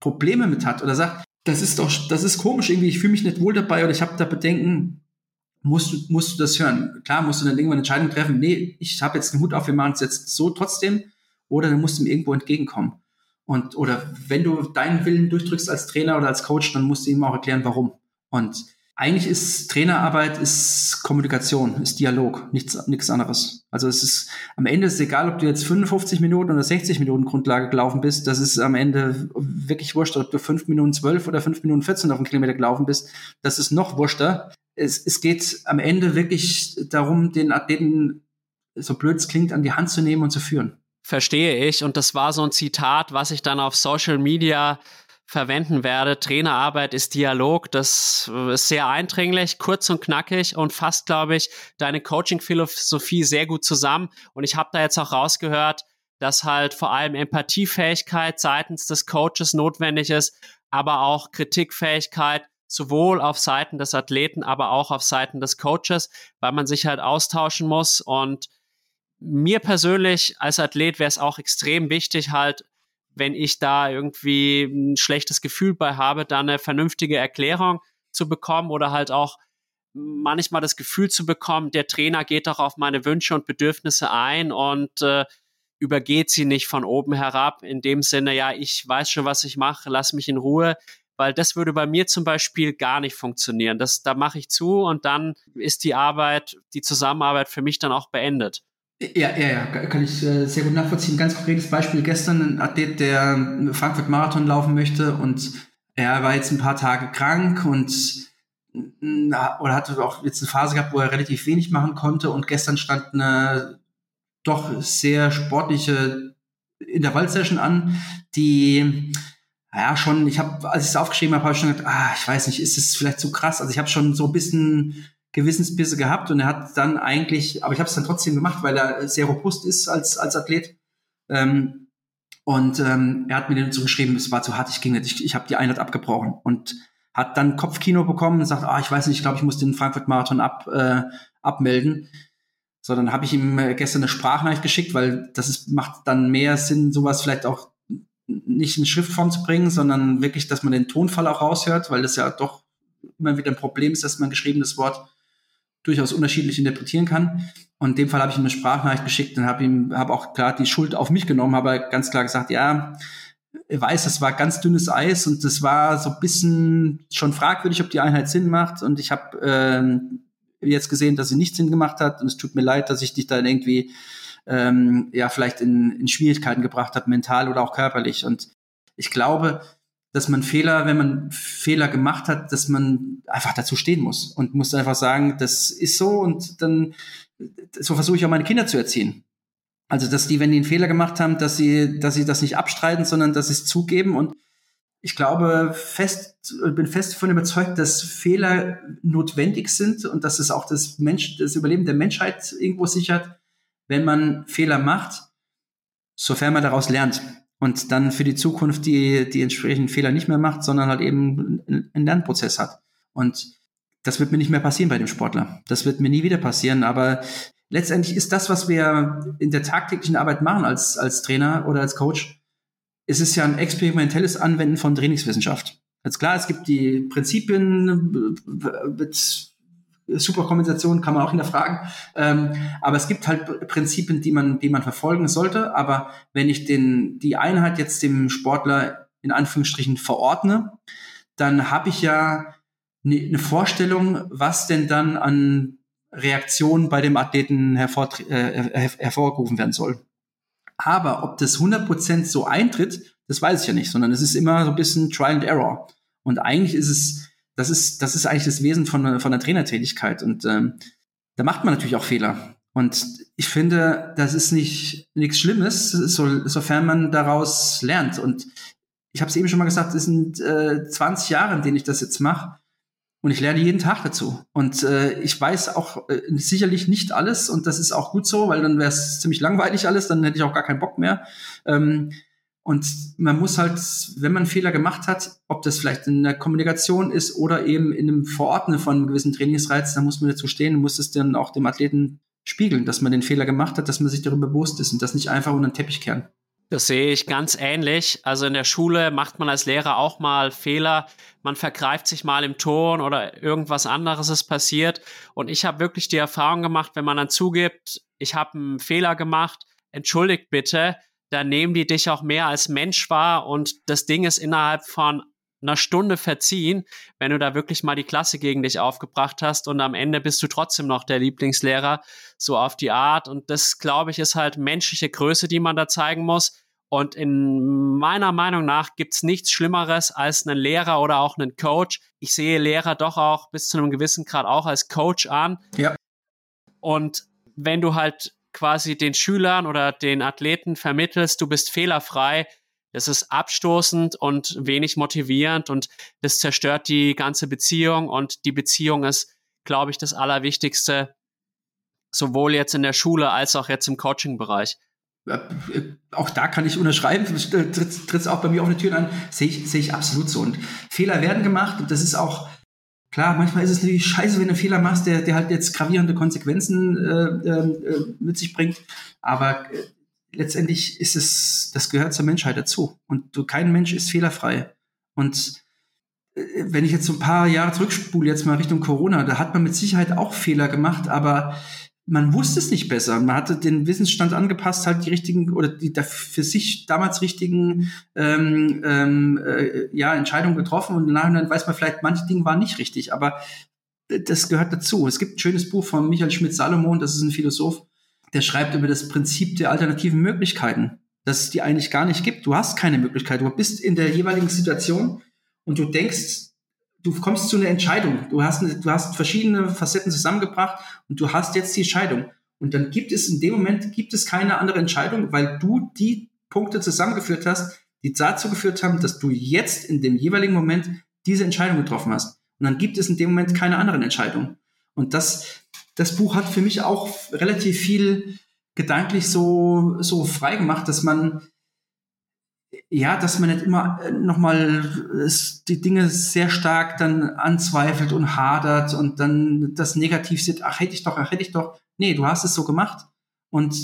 Probleme mit hat oder sagt, das ist doch, das ist komisch irgendwie, ich fühle mich nicht wohl dabei oder ich habe da Bedenken, musst du, musst du das hören. Klar musst du dann irgendwann eine Entscheidung treffen, nee, ich habe jetzt den Hut auf, wir machen es jetzt so trotzdem, oder dann musst du ihm irgendwo entgegenkommen. Und, oder wenn du deinen Willen durchdrückst als Trainer oder als Coach, dann musst du ihm auch erklären, warum. Und eigentlich ist Trainerarbeit ist Kommunikation, ist Dialog, nichts, nichts anderes. Also es ist, am Ende ist es egal, ob du jetzt 55 Minuten oder 60 Minuten Grundlage gelaufen bist, das ist am Ende wirklich wurscht, ob du 5 Minuten 12 oder 5 Minuten 14 auf einen Kilometer gelaufen bist, das ist noch wurschter es, es geht am Ende wirklich darum, den Athleten, so blöd es klingt, an die Hand zu nehmen und zu führen. Verstehe ich. Und das war so ein Zitat, was ich dann auf Social Media verwenden werde. Trainerarbeit ist Dialog, das ist sehr eindringlich, kurz und knackig und fasst, glaube ich, deine Coaching-Philosophie sehr gut zusammen. Und ich habe da jetzt auch rausgehört, dass halt vor allem Empathiefähigkeit seitens des Coaches notwendig ist, aber auch Kritikfähigkeit sowohl auf Seiten des Athleten, aber auch auf Seiten des Coaches, weil man sich halt austauschen muss. Und mir persönlich als Athlet wäre es auch extrem wichtig, halt wenn ich da irgendwie ein schlechtes Gefühl bei habe, da eine vernünftige Erklärung zu bekommen oder halt auch manchmal das Gefühl zu bekommen, der Trainer geht doch auf meine Wünsche und Bedürfnisse ein und äh, übergeht sie nicht von oben herab. In dem Sinne, ja, ich weiß schon, was ich mache, lass mich in Ruhe, weil das würde bei mir zum Beispiel gar nicht funktionieren. Das, da mache ich zu und dann ist die Arbeit, die Zusammenarbeit für mich dann auch beendet. Ja, ja, ja, kann ich äh, sehr gut nachvollziehen. Ganz konkretes Beispiel gestern, ein Athlet, der Frankfurt Marathon laufen möchte und er war jetzt ein paar Tage krank und oder hatte auch jetzt eine Phase gehabt, wo er relativ wenig machen konnte und gestern stand eine doch sehr sportliche Intervallsession an, die ja schon, ich habe, als ich es aufgeschrieben habe, habe ich schon gedacht, ah, ich weiß nicht, ist es vielleicht zu krass? Also ich habe schon so ein bisschen Gewissensbisse gehabt und er hat dann eigentlich, aber ich habe es dann trotzdem gemacht, weil er sehr robust ist als, als Athlet. Ähm, und ähm, er hat mir dann zugeschrieben, es war zu hart, ich ging nicht, ich, ich habe die Einheit abgebrochen und hat dann Kopfkino bekommen und sagt, ah, ich weiß nicht, ich glaube, ich muss den Frankfurt-Marathon ab, äh, abmelden. So, dann habe ich ihm äh, gestern eine Sprachnachricht geschickt, weil das ist, macht dann mehr Sinn, sowas vielleicht auch nicht in Schriftform zu bringen, sondern wirklich, dass man den Tonfall auch raushört, weil das ja doch immer wieder ein Problem ist, dass man geschriebenes Wort durchaus unterschiedlich interpretieren kann. Und in dem Fall habe ich ihm eine Sprachnachricht geschickt und habe ihm habe auch klar die Schuld auf mich genommen, habe ganz klar gesagt, ja, er weiß, das war ganz dünnes Eis und das war so ein bisschen schon fragwürdig, ob die Einheit Sinn macht. Und ich habe ähm, jetzt gesehen, dass sie nicht Sinn gemacht hat. Und es tut mir leid, dass ich dich dann irgendwie ähm, ja vielleicht in, in Schwierigkeiten gebracht habe, mental oder auch körperlich. Und ich glaube, dass man Fehler, wenn man Fehler gemacht hat, dass man einfach dazu stehen muss und muss einfach sagen, das ist so und dann so versuche ich auch meine Kinder zu erziehen. Also, dass die, wenn die einen Fehler gemacht haben, dass sie, dass sie das nicht abstreiten, sondern dass sie es zugeben und ich glaube fest, bin fest davon überzeugt, dass Fehler notwendig sind und dass es auch das Mensch, das Überleben der Menschheit irgendwo sichert, wenn man Fehler macht, sofern man daraus lernt und dann für die Zukunft die, die entsprechenden Fehler nicht mehr macht, sondern halt eben einen Lernprozess hat. Und das wird mir nicht mehr passieren bei dem Sportler. Das wird mir nie wieder passieren. Aber letztendlich ist das, was wir in der tagtäglichen Arbeit machen als, als Trainer oder als Coach, es ist ja ein experimentelles Anwenden von Trainingswissenschaft. Jetzt klar, es gibt die Prinzipien mit Superkompensation kann man auch hinterfragen. Ähm, aber es gibt halt Prinzipien, die man, die man verfolgen sollte. Aber wenn ich den, die Einheit jetzt dem Sportler in Anführungsstrichen verordne, dann habe ich ja eine ne Vorstellung, was denn dann an Reaktionen bei dem Athleten hervor, äh, hervorgerufen werden soll. Aber ob das 100% so eintritt, das weiß ich ja nicht, sondern es ist immer so ein bisschen Trial and Error. Und eigentlich ist es das ist, das ist eigentlich das Wesen von, von der Trainertätigkeit. Und ähm, da macht man natürlich auch Fehler. Und ich finde, das ist nicht nichts Schlimmes, so, sofern man daraus lernt. Und ich habe es eben schon mal gesagt, es sind äh, 20 Jahre, in denen ich das jetzt mache. Und ich lerne jeden Tag dazu. Und äh, ich weiß auch äh, sicherlich nicht alles. Und das ist auch gut so, weil dann wäre es ziemlich langweilig alles. Dann hätte ich auch gar keinen Bock mehr. Ähm, und man muss halt, wenn man Fehler gemacht hat, ob das vielleicht in der Kommunikation ist oder eben in einem Verordnen von einem gewissen Trainingsreiz, dann muss man dazu stehen und muss es dann auch dem Athleten spiegeln, dass man den Fehler gemacht hat, dass man sich darüber bewusst ist und das nicht einfach unter den Teppich kehren. Das sehe ich ganz ähnlich. Also in der Schule macht man als Lehrer auch mal Fehler. Man vergreift sich mal im Ton oder irgendwas anderes ist passiert. Und ich habe wirklich die Erfahrung gemacht, wenn man dann zugibt, ich habe einen Fehler gemacht, entschuldigt bitte, dann nehmen die dich auch mehr als Mensch wahr und das Ding ist innerhalb von einer Stunde verziehen, wenn du da wirklich mal die Klasse gegen dich aufgebracht hast und am Ende bist du trotzdem noch der Lieblingslehrer, so auf die Art. Und das, glaube ich, ist halt menschliche Größe, die man da zeigen muss. Und in meiner Meinung nach gibt's nichts Schlimmeres als einen Lehrer oder auch einen Coach. Ich sehe Lehrer doch auch bis zu einem gewissen Grad auch als Coach an. Ja. Und wenn du halt quasi den Schülern oder den Athleten vermittelst, du bist fehlerfrei, Das ist abstoßend und wenig motivierend und das zerstört die ganze Beziehung und die Beziehung ist, glaube ich, das Allerwichtigste, sowohl jetzt in der Schule als auch jetzt im Coaching-Bereich. Äh, auch da kann ich unterschreiben, tritt, tritt auch bei mir auf eine Tür an, sehe ich, sehe ich absolut so. Und Fehler werden gemacht und das ist auch, klar, manchmal ist es natürlich scheiße, wenn du einen Fehler machst, der, der halt jetzt gravierende Konsequenzen äh, äh, mit sich bringt. Aber äh, letztendlich ist es, das gehört zur Menschheit dazu. Und du, kein Mensch ist fehlerfrei. Und äh, wenn ich jetzt so ein paar Jahre zurückspule, jetzt mal Richtung Corona, da hat man mit Sicherheit auch Fehler gemacht, aber man wusste es nicht besser. Man hatte den Wissensstand angepasst, halt die richtigen oder die für sich damals richtigen ähm, ähm, äh, ja, Entscheidungen getroffen und im Nachhinein weiß man vielleicht, manche Dinge waren nicht richtig, aber das gehört dazu. Es gibt ein schönes Buch von Michael Schmidt-Salomon, das ist ein Philosoph, der schreibt über das Prinzip der alternativen Möglichkeiten, dass es die eigentlich gar nicht gibt. Du hast keine Möglichkeit. Du bist in der jeweiligen Situation und du denkst, du kommst zu einer Entscheidung. Du hast, du hast verschiedene Facetten zusammengebracht und du hast jetzt die Entscheidung. Und dann gibt es in dem Moment, gibt es keine andere Entscheidung, weil du die Punkte zusammengeführt hast, die dazu geführt haben, dass du jetzt in dem jeweiligen Moment diese Entscheidung getroffen hast. Und dann gibt es in dem Moment keine anderen Entscheidungen. Und das, das Buch hat für mich auch relativ viel gedanklich so, so frei gemacht, dass man ja, dass man nicht immer äh, nochmal die Dinge sehr stark dann anzweifelt und hadert und dann das negativ sieht, ach hätte ich doch, ach hätte ich doch. Nee, du hast es so gemacht und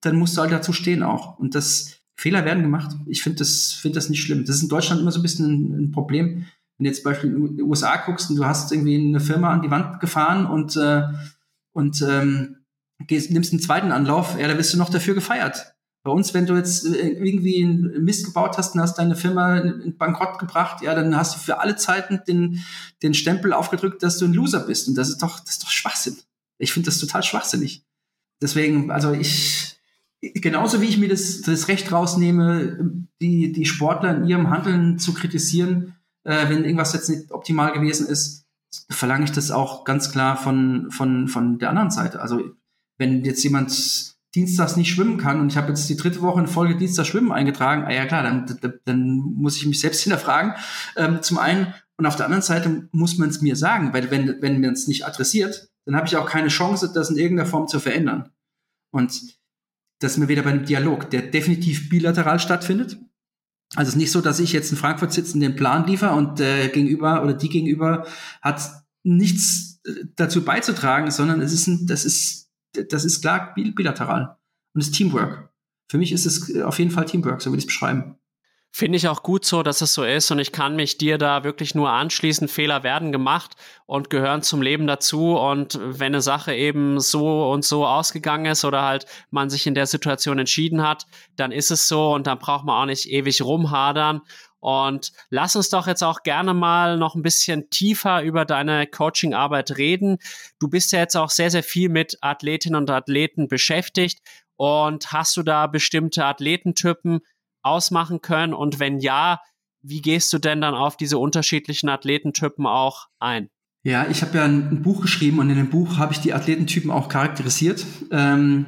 dann musst du halt dazu stehen auch. Und das Fehler werden gemacht. Ich finde das, finde das nicht schlimm. Das ist in Deutschland immer so ein bisschen ein, ein Problem. Wenn du jetzt zum Beispiel in den USA guckst und du hast irgendwie eine Firma an die Wand gefahren und, äh, und ähm, gehst, nimmst einen zweiten Anlauf, ja, da wirst du noch dafür gefeiert. Bei uns, wenn du jetzt äh, irgendwie einen Mist gebaut hast und hast deine Firma in Bankrott gebracht, ja, dann hast du für alle Zeiten den, den Stempel aufgedrückt, dass du ein Loser bist. Und das ist doch, das ist doch Schwachsinn. Ich finde das total schwachsinnig. Deswegen, also ich, genauso wie ich mir das, das Recht rausnehme, die, die Sportler in ihrem Handeln zu kritisieren, äh, wenn irgendwas jetzt nicht optimal gewesen ist, verlange ich das auch ganz klar von, von, von der anderen Seite. Also wenn jetzt jemand dienstags nicht schwimmen kann und ich habe jetzt die dritte Woche in Folge Dienstag Schwimmen eingetragen, ah ja klar, dann, dann, dann muss ich mich selbst hinterfragen. Ähm, zum einen und auf der anderen Seite muss man es mir sagen, weil wenn, wenn man es nicht adressiert, dann habe ich auch keine Chance, das in irgendeiner Form zu verändern. Und das ist mir wieder bei einem Dialog, der definitiv bilateral stattfindet. Also es ist nicht so, dass ich jetzt in Frankfurt sitze und den Plan liefere und äh, gegenüber oder die gegenüber hat nichts äh, dazu beizutragen, sondern es ist ein, das ist das ist klar bilateral. Und ist Teamwork. Für mich ist es auf jeden Fall Teamwork, so würde ich es beschreiben. Finde ich auch gut so, dass es so ist und ich kann mich dir da wirklich nur anschließen. Fehler werden gemacht und gehören zum Leben dazu und wenn eine Sache eben so und so ausgegangen ist oder halt man sich in der Situation entschieden hat, dann ist es so und dann braucht man auch nicht ewig rumhadern und lass uns doch jetzt auch gerne mal noch ein bisschen tiefer über deine Coachingarbeit reden. Du bist ja jetzt auch sehr, sehr viel mit Athletinnen und Athleten beschäftigt. Und hast du da bestimmte Athletentypen ausmachen können? Und wenn ja, wie gehst du denn dann auf diese unterschiedlichen Athletentypen auch ein? Ja, ich habe ja ein, Buch geschrieben und in dem Buch habe ich die Athletentypen auch charakterisiert. Ähm,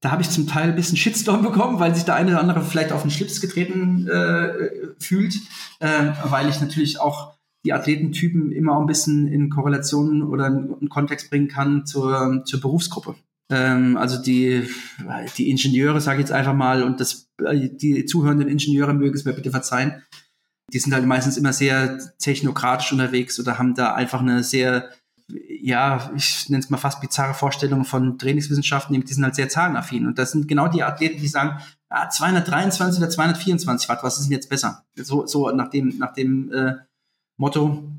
da habe ich zum Teil ein bisschen Shitstorm bekommen, weil sich der eine oder andere vielleicht auf den Schlips getreten äh, fühlt, äh, weil ich natürlich auch die Athletentypen immer auch ein bisschen in Korrelation oder in Kontext bringen kann zur, zur Berufsgruppe. Ähm, also die, die Ingenieure, sage ich jetzt einfach mal, und das, die zuhörenden Ingenieure mögen es mir bitte verzeihen, die sind halt meistens immer sehr technokratisch unterwegs oder haben da einfach eine sehr ja, ich nenne es mal fast bizarre Vorstellungen von Trainingswissenschaften, die sind halt sehr zahlenaffin. Und das sind genau die Athleten, die sagen, ah, 223 oder 224 Watt, was ist denn jetzt besser? So, so nach dem, nach dem äh, Motto,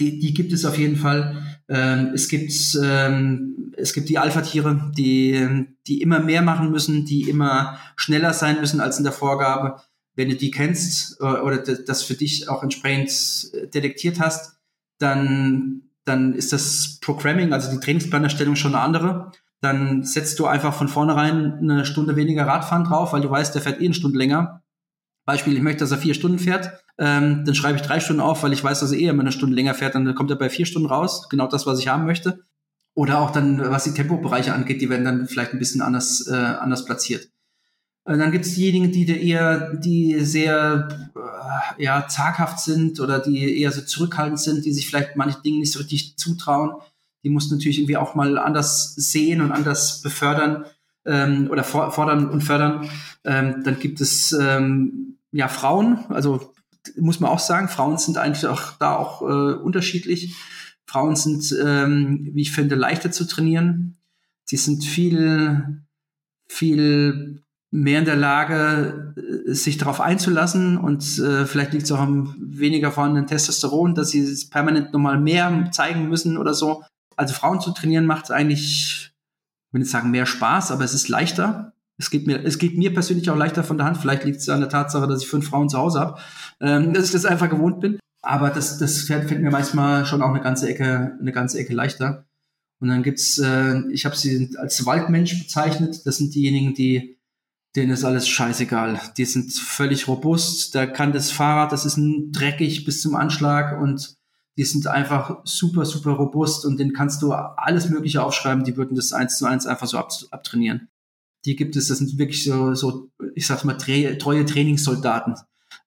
die, die gibt es auf jeden Fall. Ähm, es gibt ähm, es gibt die Alpha-Tiere, die die immer mehr machen müssen, die immer schneller sein müssen als in der Vorgabe. Wenn du die kennst äh, oder das für dich auch entsprechend äh, detektiert hast, dann dann ist das Programming, also die Trainingsplanerstellung schon eine andere. Dann setzt du einfach von vornherein eine Stunde weniger Radfahren drauf, weil du weißt, der fährt eh eine Stunde länger. Beispiel, ich möchte, dass er vier Stunden fährt, ähm, dann schreibe ich drei Stunden auf, weil ich weiß, dass er eh immer eine Stunde länger fährt, dann kommt er bei vier Stunden raus, genau das, was ich haben möchte. Oder auch dann, was die Tempobereiche angeht, die werden dann vielleicht ein bisschen anders, äh, anders platziert. Und dann gibt es diejenigen, die eher, die sehr äh, ja, zaghaft sind oder die eher so zurückhaltend sind, die sich vielleicht manche Dinge nicht so richtig zutrauen. Die muss natürlich irgendwie auch mal anders sehen und anders befördern ähm, oder fordern und fördern. Ähm, dann gibt es ähm, ja Frauen, also muss man auch sagen, Frauen sind eigentlich auch da auch äh, unterschiedlich. Frauen sind, ähm, wie ich finde, leichter zu trainieren. Sie sind viel, viel mehr in der Lage, äh, sich darauf einzulassen und äh, vielleicht liegt es auch am weniger vorhandenen Testosteron, dass sie es permanent nochmal mehr zeigen müssen oder so. Also Frauen zu trainieren macht eigentlich, ich will nicht sagen mehr Spaß, aber es ist leichter. Es geht mir, es geht mir persönlich auch leichter von der Hand. Vielleicht liegt es an der Tatsache, dass ich fünf Frauen zu Hause habe, ähm, dass ich das einfach gewohnt bin. Aber das, das fällt, mir manchmal schon auch eine ganze Ecke, eine ganze Ecke leichter. Und dann gibt's, äh, ich habe sie als Waldmensch bezeichnet. Das sind diejenigen, die denen ist alles scheißegal. Die sind völlig robust. Da kann das Fahrrad, das ist dreckig bis zum Anschlag und die sind einfach super, super robust und den kannst du alles Mögliche aufschreiben. Die würden das eins zu eins einfach so ab, abtrainieren. Die gibt es, das sind wirklich so, so ich sag mal, tre treue Trainingssoldaten.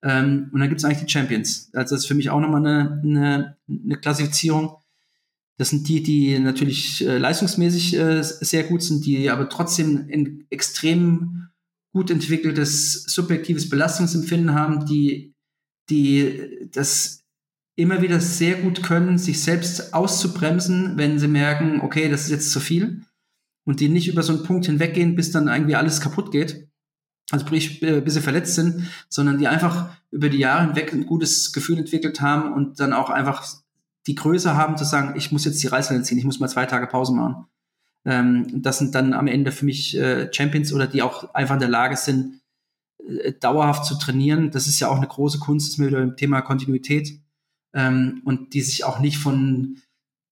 Ähm, und dann gibt es eigentlich die Champions. Also das ist für mich auch nochmal eine, eine, eine Klassifizierung. Das sind die, die natürlich äh, leistungsmäßig äh, sehr gut sind, die aber trotzdem ein extrem gut entwickeltes subjektives Belastungsempfinden haben, die, die das immer wieder sehr gut können, sich selbst auszubremsen, wenn sie merken, okay, das ist jetzt zu viel. Und die nicht über so einen Punkt hinweggehen, bis dann irgendwie alles kaputt geht. Also sprich, bis sie verletzt sind, sondern die einfach über die Jahre hinweg ein gutes Gefühl entwickelt haben und dann auch einfach die Größe haben zu sagen, ich muss jetzt die Reißleine ziehen, ich muss mal zwei Tage Pause machen. Ähm, das sind dann am Ende für mich äh, Champions oder die auch einfach in der Lage sind, äh, dauerhaft zu trainieren. Das ist ja auch eine große Kunst, das ist mir wieder im Thema Kontinuität. Ähm, und die sich auch nicht von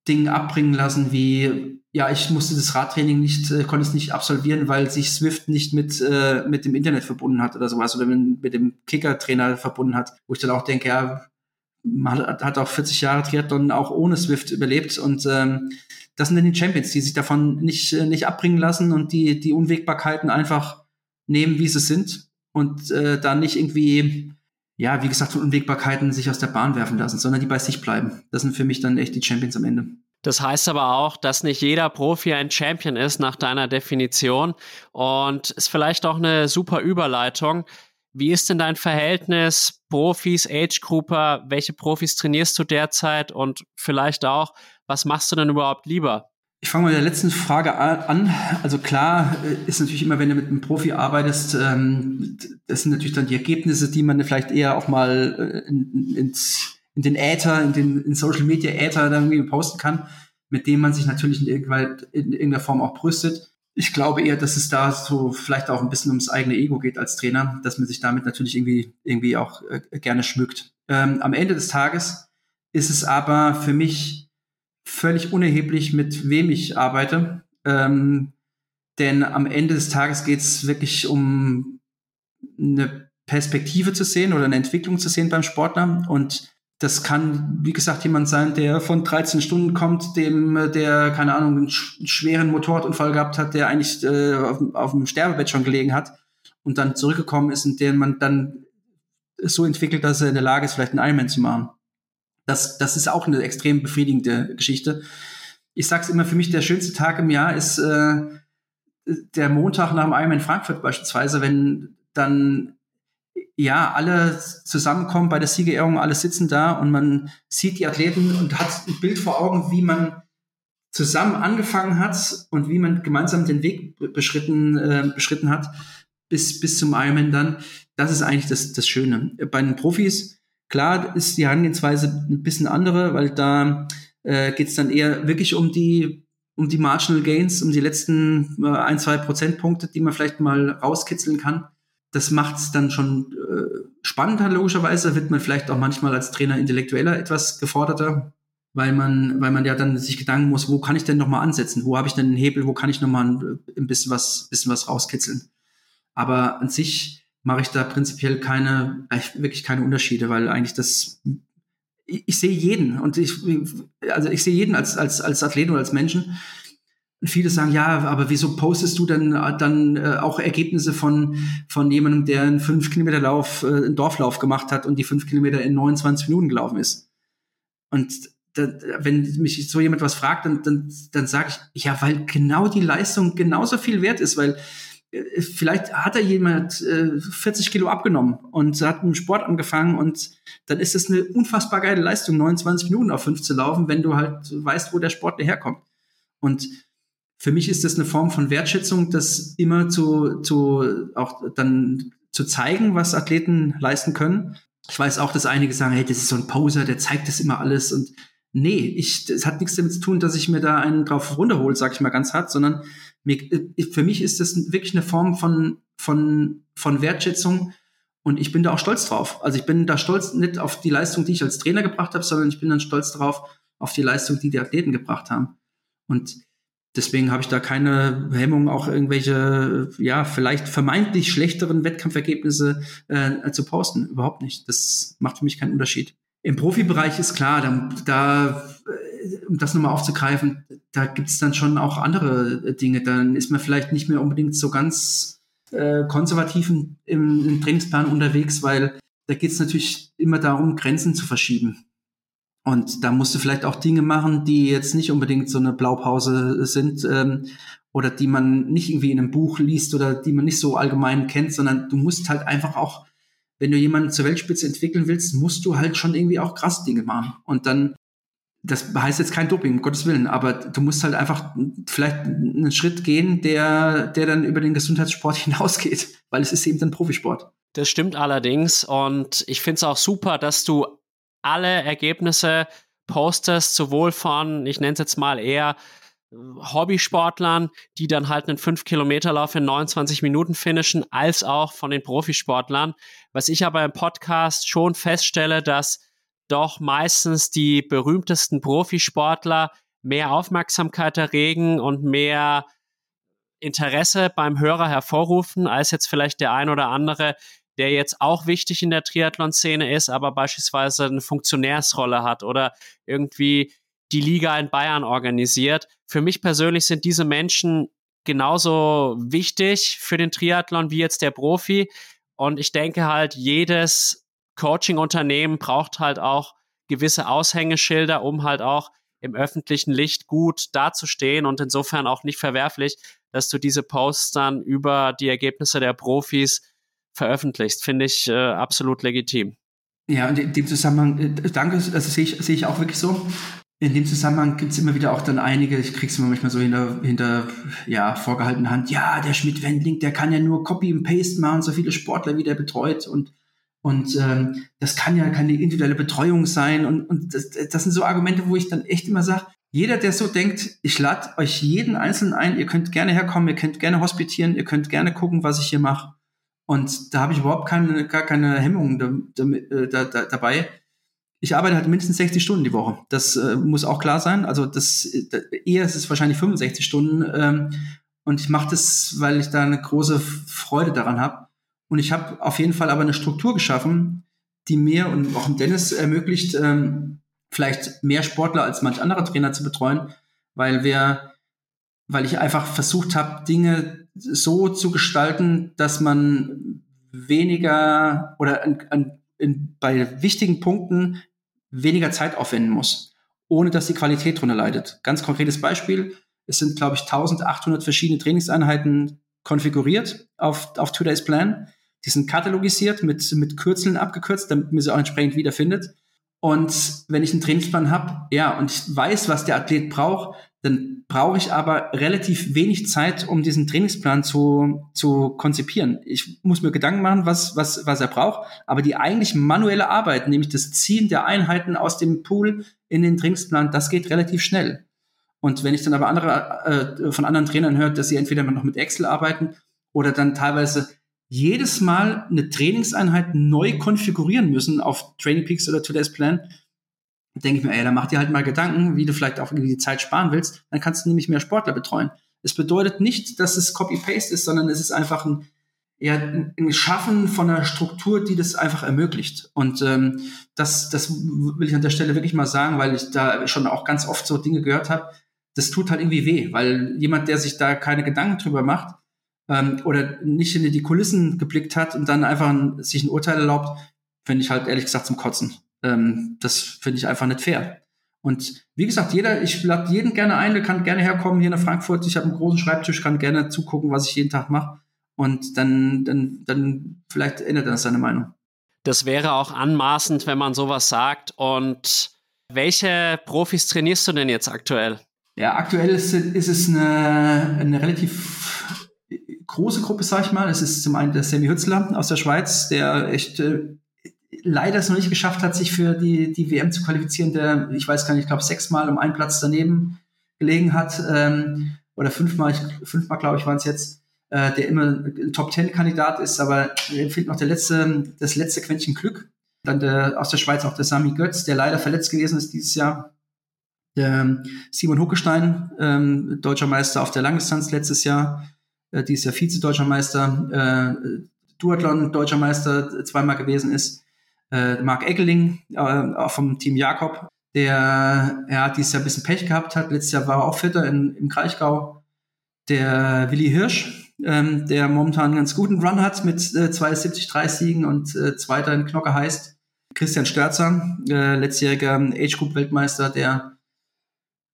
Dingen abbringen lassen, wie, ja, ich musste das Radtraining nicht, äh, konnte es nicht absolvieren, weil sich Swift nicht mit, äh, mit dem Internet verbunden hat oder sowas oder mit, mit dem Kicker-Trainer verbunden hat, wo ich dann auch denke, ja, man hat, hat auch 40 Jahre Triathlon auch ohne Swift überlebt und ähm, das sind dann die Champions, die sich davon nicht, äh, nicht abbringen lassen und die, die Unwägbarkeiten einfach nehmen, wie sie sind und äh, da nicht irgendwie, ja, wie gesagt, von Unwägbarkeiten sich aus der Bahn werfen lassen, sondern die bei sich bleiben. Das sind für mich dann echt die Champions am Ende. Das heißt aber auch, dass nicht jeder Profi ein Champion ist nach deiner Definition und ist vielleicht auch eine super Überleitung. Wie ist denn dein Verhältnis Profis, Age Grouper? Welche Profis trainierst du derzeit und vielleicht auch, was machst du denn überhaupt lieber? Ich fange mal mit der letzten Frage an. Also klar äh, ist natürlich immer, wenn du mit einem Profi arbeitest, ähm, das sind natürlich dann die Ergebnisse, die man vielleicht eher auch mal äh, in, ins, in den Äther, in den in Social Media Äther dann irgendwie posten kann, mit dem man sich natürlich in, in irgendeiner Form auch brüstet. Ich glaube eher, dass es da so vielleicht auch ein bisschen ums eigene Ego geht als Trainer, dass man sich damit natürlich irgendwie, irgendwie auch äh, gerne schmückt. Ähm, am Ende des Tages ist es aber für mich völlig unerheblich, mit wem ich arbeite. Ähm, denn am Ende des Tages geht es wirklich um eine Perspektive zu sehen oder eine Entwicklung zu sehen beim Sportler. Und das kann, wie gesagt, jemand sein, der von 13 Stunden kommt, dem, der, keine Ahnung, einen schweren Motorradunfall gehabt hat, der eigentlich äh, auf, auf dem Sterbebett schon gelegen hat und dann zurückgekommen ist und den man dann so entwickelt, dass er in der Lage ist, vielleicht einen Ironman zu machen. Das, das ist auch eine extrem befriedigende Geschichte. Ich sag's immer, für mich der schönste Tag im Jahr ist äh, der Montag nach dem Ironman Frankfurt beispielsweise, wenn dann ja alle zusammenkommen bei der Siegerehrung, alle sitzen da und man sieht die Athleten und hat ein Bild vor Augen, wie man zusammen angefangen hat und wie man gemeinsam den Weg beschritten, äh, beschritten hat bis, bis zum Ironman dann. Das ist eigentlich das, das Schöne. Bei den Profis Klar ist die Herangehensweise ein bisschen andere, weil da äh, geht es dann eher wirklich um die um die Marginal Gains, um die letzten äh, ein, zwei Prozentpunkte, die man vielleicht mal rauskitzeln kann. Das macht es dann schon äh, spannender, logischerweise. wird man vielleicht auch manchmal als Trainer intellektueller etwas geforderter, weil man, weil man ja dann sich Gedanken muss, wo kann ich denn nochmal ansetzen? Wo habe ich denn einen Hebel? Wo kann ich nochmal ein, ein bisschen was, bisschen was rauskitzeln? Aber an sich mache ich da prinzipiell keine, wirklich keine Unterschiede, weil eigentlich das, ich, ich sehe jeden und ich, also ich sehe jeden als, als, als Athlet oder als Menschen. Und viele sagen, ja, aber wieso postest du dann, dann äh, auch Ergebnisse von, von jemandem, der einen 5 Kilometer Lauf, äh, einen Dorflauf gemacht hat und die 5 Kilometer in 29 Minuten gelaufen ist? Und da, wenn mich so jemand was fragt, dann, dann, dann sage ich, ja, weil genau die Leistung genauso viel wert ist, weil äh, vielleicht hat er jemand äh, 40 Kilo abgenommen und hat mit dem Sport angefangen und dann ist es eine unfassbar geile Leistung, 29 Minuten auf 5 zu laufen, wenn du halt weißt, wo der Sport herkommt. Und für mich ist das eine Form von Wertschätzung, das immer zu, zu auch dann zu zeigen, was Athleten leisten können. Ich weiß auch, dass einige sagen, hey, das ist so ein Poser, der zeigt das immer alles und nee, ich, das hat nichts damit zu tun, dass ich mir da einen drauf runterhole, sag ich mal ganz hart, sondern mir, für mich ist das wirklich eine Form von, von, von Wertschätzung und ich bin da auch stolz drauf. Also ich bin da stolz nicht auf die Leistung, die ich als Trainer gebracht habe, sondern ich bin dann stolz drauf, auf die Leistung, die die Athleten gebracht haben. Und deswegen habe ich da keine Hemmung, auch irgendwelche, ja, vielleicht vermeintlich schlechteren Wettkampfergebnisse äh, zu posten. Überhaupt nicht. Das macht für mich keinen Unterschied. Im Profibereich ist klar, da, da um das nochmal aufzugreifen, da gibt es dann schon auch andere Dinge. Dann ist man vielleicht nicht mehr unbedingt so ganz äh, konservativ im, im Trainingsplan unterwegs, weil da geht es natürlich immer darum, Grenzen zu verschieben. Und da musst du vielleicht auch Dinge machen, die jetzt nicht unbedingt so eine Blaupause sind ähm, oder die man nicht irgendwie in einem Buch liest oder die man nicht so allgemein kennt, sondern du musst halt einfach auch, wenn du jemanden zur Weltspitze entwickeln willst, musst du halt schon irgendwie auch krass Dinge machen. Und dann, das heißt jetzt kein Doping, um Gottes Willen, aber du musst halt einfach vielleicht einen Schritt gehen, der, der dann über den Gesundheitssport hinausgeht, weil es ist eben ein Profisport. Das stimmt allerdings und ich finde es auch super, dass du alle Ergebnisse postest, sowohl von, ich nenne es jetzt mal eher Hobbysportlern, die dann halt einen 5-Kilometer-Lauf in 29 Minuten finishen, als auch von den Profisportlern. Was ich aber im Podcast schon feststelle, dass doch meistens die berühmtesten Profisportler mehr Aufmerksamkeit erregen und mehr Interesse beim Hörer hervorrufen, als jetzt vielleicht der ein oder andere, der jetzt auch wichtig in der Triathlon-Szene ist, aber beispielsweise eine Funktionärsrolle hat oder irgendwie die Liga in Bayern organisiert. Für mich persönlich sind diese Menschen genauso wichtig für den Triathlon wie jetzt der Profi. Und ich denke halt, jedes Coaching-Unternehmen braucht halt auch gewisse Aushängeschilder, um halt auch im öffentlichen Licht gut dazustehen und insofern auch nicht verwerflich, dass du diese Posts dann über die Ergebnisse der Profis veröffentlichst, finde ich äh, absolut legitim. Ja, und in dem Zusammenhang, äh, danke, also sehe ich, sehe ich auch wirklich so. In dem Zusammenhang gibt es immer wieder auch dann einige, ich krieg's immer manchmal so hinter, hinter ja, vorgehaltener Hand, ja, der Schmidt-Wendling, der kann ja nur Copy and Paste machen, so viele Sportler, wie der betreut und und ähm, das kann ja keine individuelle Betreuung sein. Und, und das, das sind so Argumente, wo ich dann echt immer sage, jeder, der so denkt, ich lade euch jeden Einzelnen ein, ihr könnt gerne herkommen, ihr könnt gerne hospitieren, ihr könnt gerne gucken, was ich hier mache. Und da habe ich überhaupt keine, gar keine Hemmungen da, da, da, dabei. Ich arbeite halt mindestens 60 Stunden die Woche. Das äh, muss auch klar sein. Also das eher ist es wahrscheinlich 65 Stunden. Ähm, und ich mache das, weil ich da eine große Freude daran habe. Und ich habe auf jeden Fall aber eine Struktur geschaffen, die mir und auch Dennis ermöglicht, ähm, vielleicht mehr Sportler als manch anderer Trainer zu betreuen, weil wir, weil ich einfach versucht habe, Dinge so zu gestalten, dass man weniger oder an, an, in, bei wichtigen Punkten weniger Zeit aufwenden muss, ohne dass die Qualität drunter leidet. Ganz konkretes Beispiel. Es sind, glaube ich, 1800 verschiedene Trainingseinheiten konfiguriert auf, auf Today's Plan. Die sind katalogisiert, mit, mit Kürzeln abgekürzt, damit man sie auch entsprechend wiederfindet. Und wenn ich einen Trainingsplan habe, ja, und ich weiß, was der Athlet braucht, dann brauche ich aber relativ wenig Zeit, um diesen Trainingsplan zu, zu konzipieren. Ich muss mir Gedanken machen, was, was, was er braucht, aber die eigentlich manuelle Arbeit, nämlich das Ziehen der Einheiten aus dem Pool in den Trainingsplan, das geht relativ schnell. Und wenn ich dann aber andere, äh, von anderen Trainern höre, dass sie entweder noch mit Excel arbeiten oder dann teilweise jedes Mal eine Trainingseinheit neu konfigurieren müssen auf Training Peaks oder Today's Plan, denke ich mir, ey, dann mach dir halt mal Gedanken, wie du vielleicht auch irgendwie die Zeit sparen willst, dann kannst du nämlich mehr Sportler betreuen. Es bedeutet nicht, dass es Copy-Paste ist, sondern es ist einfach ein, ja, ein Schaffen von einer Struktur, die das einfach ermöglicht. Und ähm, das, das will ich an der Stelle wirklich mal sagen, weil ich da schon auch ganz oft so Dinge gehört habe. das tut halt irgendwie weh, weil jemand, der sich da keine Gedanken drüber macht ähm, oder nicht in die Kulissen geblickt hat und dann einfach ein, sich ein Urteil erlaubt, finde ich halt ehrlich gesagt zum Kotzen. Ähm, das finde ich einfach nicht fair. Und wie gesagt, jeder, ich lade jeden gerne ein, der kann gerne herkommen hier nach Frankfurt. Ich habe einen großen Schreibtisch, kann gerne zugucken, was ich jeden Tag mache. Und dann, dann, dann vielleicht ändert er seine Meinung. Das wäre auch anmaßend, wenn man sowas sagt. Und welche Profis trainierst du denn jetzt aktuell? Ja, aktuell ist, ist es eine, eine relativ große Gruppe, sag ich mal. Es ist zum einen der Sammy Hützler aus der Schweiz, der echt äh, leider es noch nicht geschafft hat, sich für die, die WM zu qualifizieren, der, ich weiß gar nicht, ich glaube, sechsmal um einen Platz daneben gelegen hat, ähm, oder fünfmal, ich, fünfmal, glaube ich, waren es jetzt, äh, der immer ein Top-Ten-Kandidat ist, aber fehlt noch der letzte, das letzte Quäntchen Glück. Dann der, aus der Schweiz auch der Sami Götz, der leider verletzt gewesen ist dieses Jahr. Der ähm, Simon Huckestein, ähm, deutscher Meister auf der Langdistanz letztes Jahr, äh, dieses Jahr Vize-Deutscher Meister, äh, Duathlon deutscher Meister zweimal gewesen ist äh, Marc Eggeling, äh, auch vom Team Jakob, der ja, dieses Jahr ein bisschen Pech gehabt hat. Letztes Jahr war er auch Vierter in, im Kraichgau. Der Willi Hirsch, ähm, der momentan einen ganz guten Run hat mit äh, 72 3 Siegen und äh, Zweiter in Knocker heißt. Christian Störzer, äh, letztjähriger Age Group Weltmeister, der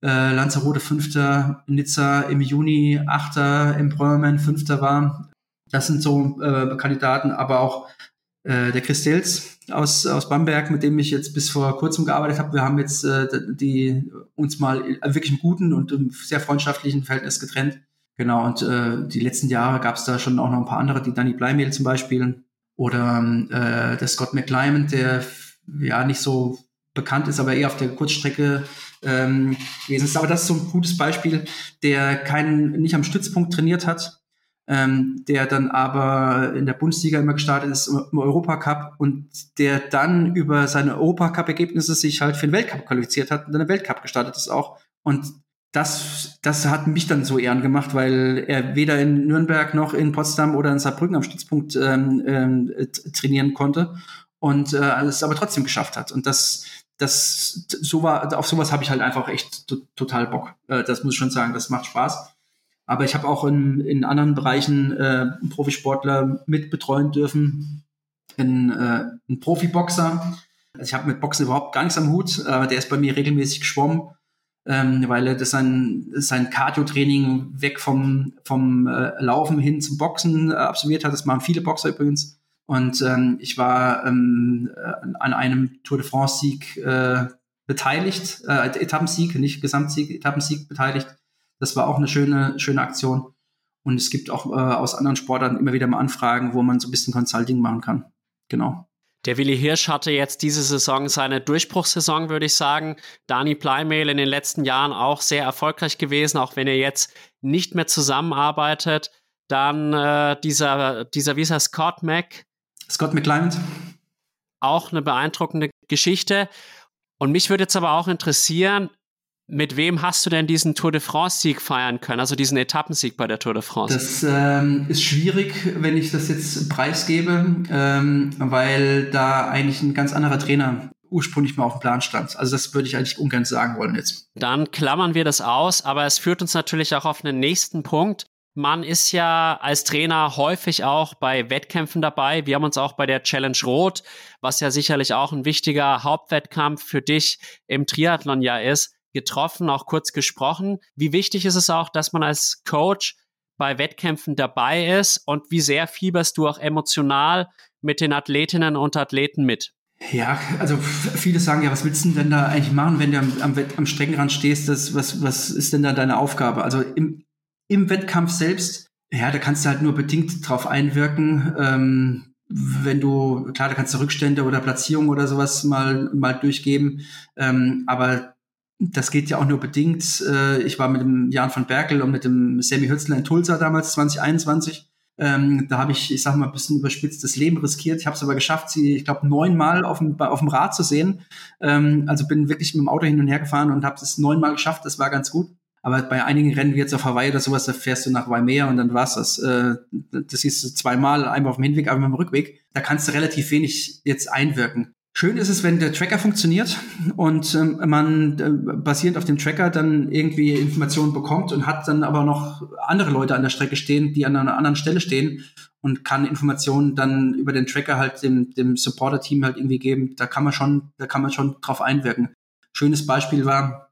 äh, Lanzarote Fünfter, Nizza im Juni Achter, Brömerman Fünfter war. Das sind so äh, Kandidaten, aber auch äh, der Chris Dels aus, aus Bamberg, mit dem ich jetzt bis vor kurzem gearbeitet habe. Wir haben jetzt äh, die uns mal wirklich im guten und im sehr freundschaftlichen Verhältnis getrennt. Genau, und äh, die letzten Jahre gab es da schon auch noch ein paar andere, die Danny Bleimehl zum Beispiel oder äh, der Scott McClyman, der ja nicht so bekannt ist, aber eher auf der Kurzstrecke ähm, gewesen ist. Aber das ist so ein gutes Beispiel, der keinen nicht am Stützpunkt trainiert hat, ähm, der dann aber in der Bundesliga immer gestartet ist, im Europacup und der dann über seine Europacup-Ergebnisse sich halt für den Weltcup qualifiziert hat und dann im Weltcup gestartet ist auch. Und das, das hat mich dann so ehren gemacht, weil er weder in Nürnberg noch in Potsdam oder in Saarbrücken am Stützpunkt ähm, ähm, trainieren konnte und äh, es aber trotzdem geschafft hat. Und das, das, so war, auf sowas habe ich halt einfach echt total Bock. Äh, das muss ich schon sagen, das macht Spaß. Aber ich habe auch in, in anderen Bereichen äh, Profisportler mitbetreuen dürfen. Ein, äh, ein Profiboxer. Also ich habe mit Boxen überhaupt gar nichts am Hut. Äh, der ist bei mir regelmäßig geschwommen, ähm, weil er das sein, sein Cardio-Training weg vom, vom äh, Laufen hin zum Boxen äh, absolviert hat. Das machen viele Boxer übrigens. Und ähm, ich war ähm, äh, an einem Tour de France-Sieg äh, beteiligt, äh, Etappensieg, nicht Gesamtsieg, Etappensieg beteiligt das war auch eine schöne, schöne Aktion. Und es gibt auch äh, aus anderen Sportarten immer wieder mal Anfragen, wo man so ein bisschen Consulting machen kann. Genau. Der Willi Hirsch hatte jetzt diese Saison seine Durchbruchssaison, würde ich sagen. Dani Pleimehl in den letzten Jahren auch sehr erfolgreich gewesen, auch wenn er jetzt nicht mehr zusammenarbeitet. Dann äh, dieser, dieser, wie ist er, Scott Mac. Scott McClymont. Auch eine beeindruckende Geschichte. Und mich würde jetzt aber auch interessieren, mit wem hast du denn diesen Tour de France-Sieg feiern können, also diesen Etappensieg bei der Tour de France? Das ähm, ist schwierig, wenn ich das jetzt preisgebe, ähm, weil da eigentlich ein ganz anderer Trainer ursprünglich mal auf dem Plan stand. Also das würde ich eigentlich ungern sagen wollen jetzt. Dann klammern wir das aus, aber es führt uns natürlich auch auf einen nächsten Punkt. Man ist ja als Trainer häufig auch bei Wettkämpfen dabei. Wir haben uns auch bei der Challenge Rot, was ja sicherlich auch ein wichtiger Hauptwettkampf für dich im Triathlon ja ist, getroffen, auch kurz gesprochen. Wie wichtig ist es auch, dass man als Coach bei Wettkämpfen dabei ist und wie sehr fieberst du auch emotional mit den Athletinnen und Athleten mit? Ja, also viele sagen ja, was willst du denn da eigentlich machen, wenn du am, am, am Streckenrand stehst? Das, was, was ist denn da deine Aufgabe? Also im, im Wettkampf selbst, ja, da kannst du halt nur bedingt drauf einwirken. Ähm, wenn du, klar, da kannst du Rückstände oder Platzierungen oder sowas mal, mal durchgeben. Ähm, aber das geht ja auch nur bedingt. Äh, ich war mit dem Jan van Berkel und mit dem Sammy Hützler in Tulsa damals 2021. Ähm, da habe ich, ich sag mal, ein bisschen überspitzt das Leben riskiert. Ich habe es aber geschafft, sie, ich glaube, neunmal auf dem, auf dem Rad zu sehen. Ähm, also bin wirklich mit dem Auto hin und her gefahren und habe es neunmal geschafft. Das war ganz gut. Aber bei einigen Rennen wie jetzt auf Hawaii oder sowas, da fährst du nach Waimea und dann war's das. Äh, das siehst du zweimal, einmal auf dem Hinweg, einmal auf dem Rückweg. Da kannst du relativ wenig jetzt einwirken. Schön ist es, wenn der Tracker funktioniert und ähm, man äh, basierend auf dem Tracker dann irgendwie Informationen bekommt und hat dann aber noch andere Leute an der Strecke stehen, die an einer anderen Stelle stehen und kann Informationen dann über den Tracker halt dem, dem Supporter-Team halt irgendwie geben. Da kann man schon, da kann man schon drauf einwirken. Schönes Beispiel war,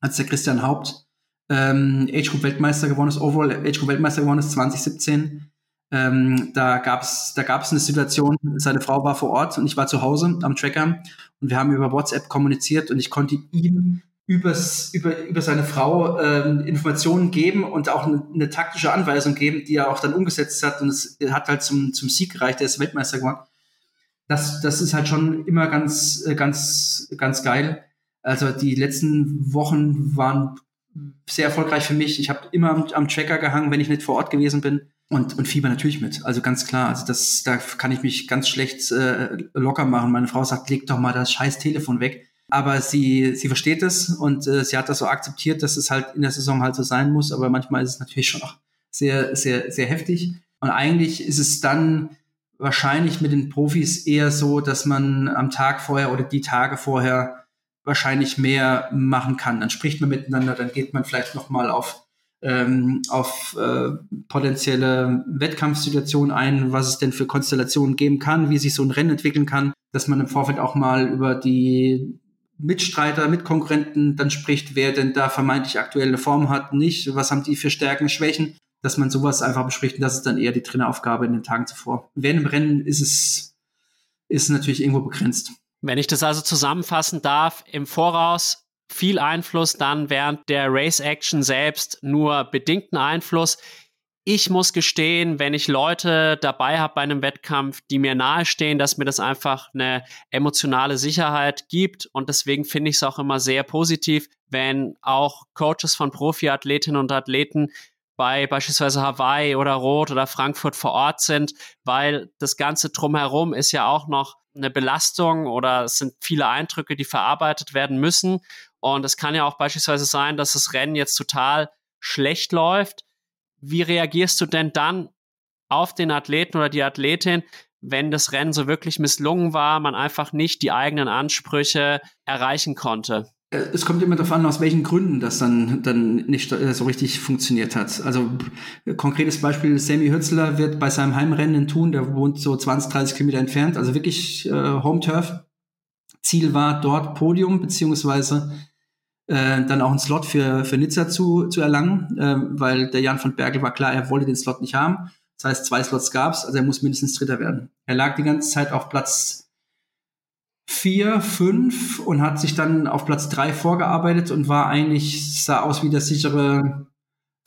als der Christian Haupt ähm, Age Group Weltmeister geworden ist, Overall Age Group Weltmeister geworden ist 2017 ähm, da gab's da gab's eine Situation, seine Frau war vor Ort und ich war zu Hause am Tracker und wir haben über WhatsApp kommuniziert und ich konnte ihm übers, über, über seine Frau ähm, Informationen geben und auch eine, eine taktische Anweisung geben, die er auch dann umgesetzt hat und es hat halt zum, zum Sieg gereicht, der ist Weltmeister geworden. Das, das ist halt schon immer ganz, äh, ganz, ganz geil. Also die letzten Wochen waren sehr erfolgreich für mich. Ich habe immer am, am Tracker gehangen, wenn ich nicht vor Ort gewesen bin und, und Fieber natürlich mit. Also ganz klar. Also das, da kann ich mich ganz schlecht äh, locker machen. Meine Frau sagt, leg doch mal das scheiß Telefon weg. Aber sie, sie versteht es und äh, sie hat das so akzeptiert, dass es halt in der Saison halt so sein muss. Aber manchmal ist es natürlich schon auch sehr, sehr, sehr heftig. Und eigentlich ist es dann wahrscheinlich mit den Profis eher so, dass man am Tag vorher oder die Tage vorher wahrscheinlich mehr machen kann. Dann spricht man miteinander, dann geht man vielleicht noch mal auf ähm, auf äh, potenzielle Wettkampfsituationen ein, was es denn für Konstellationen geben kann, wie sich so ein Rennen entwickeln kann, dass man im Vorfeld auch mal über die Mitstreiter, Mitkonkurrenten dann spricht, wer denn da vermeintlich aktuelle Form hat, nicht, was haben die für Stärken, Schwächen, dass man sowas einfach bespricht und das ist dann eher die Traineraufgabe in den Tagen zuvor. Während im Rennen ist es ist natürlich irgendwo begrenzt. Wenn ich das also zusammenfassen darf, im Voraus viel Einfluss, dann während der Race Action selbst nur bedingten Einfluss. Ich muss gestehen, wenn ich Leute dabei habe bei einem Wettkampf, die mir nahestehen, dass mir das einfach eine emotionale Sicherheit gibt. Und deswegen finde ich es auch immer sehr positiv, wenn auch Coaches von Profiathletinnen und Athleten bei beispielsweise Hawaii oder Rot oder Frankfurt vor Ort sind, weil das Ganze drumherum ist ja auch noch eine Belastung oder es sind viele Eindrücke, die verarbeitet werden müssen. Und es kann ja auch beispielsweise sein, dass das Rennen jetzt total schlecht läuft. Wie reagierst du denn dann auf den Athleten oder die Athletin, wenn das Rennen so wirklich misslungen war, man einfach nicht die eigenen Ansprüche erreichen konnte? Äh, es kommt immer darauf an, aus welchen Gründen das dann, dann nicht äh, so richtig funktioniert hat. Also konkretes Beispiel, Sammy Hützler wird bei seinem Heimrennen in Thun, der wohnt so 20, 30 Kilometer entfernt, also wirklich äh, Home Turf. Ziel war dort Podium, beziehungsweise äh, dann auch einen Slot für, für Nizza zu, zu erlangen, äh, weil der Jan von Bergel war klar, er wollte den Slot nicht haben. Das heißt, zwei Slots gab's, also er muss mindestens Dritter werden. Er lag die ganze Zeit auf Platz vier, fünf und hat sich dann auf Platz drei vorgearbeitet und war eigentlich, sah aus wie der sichere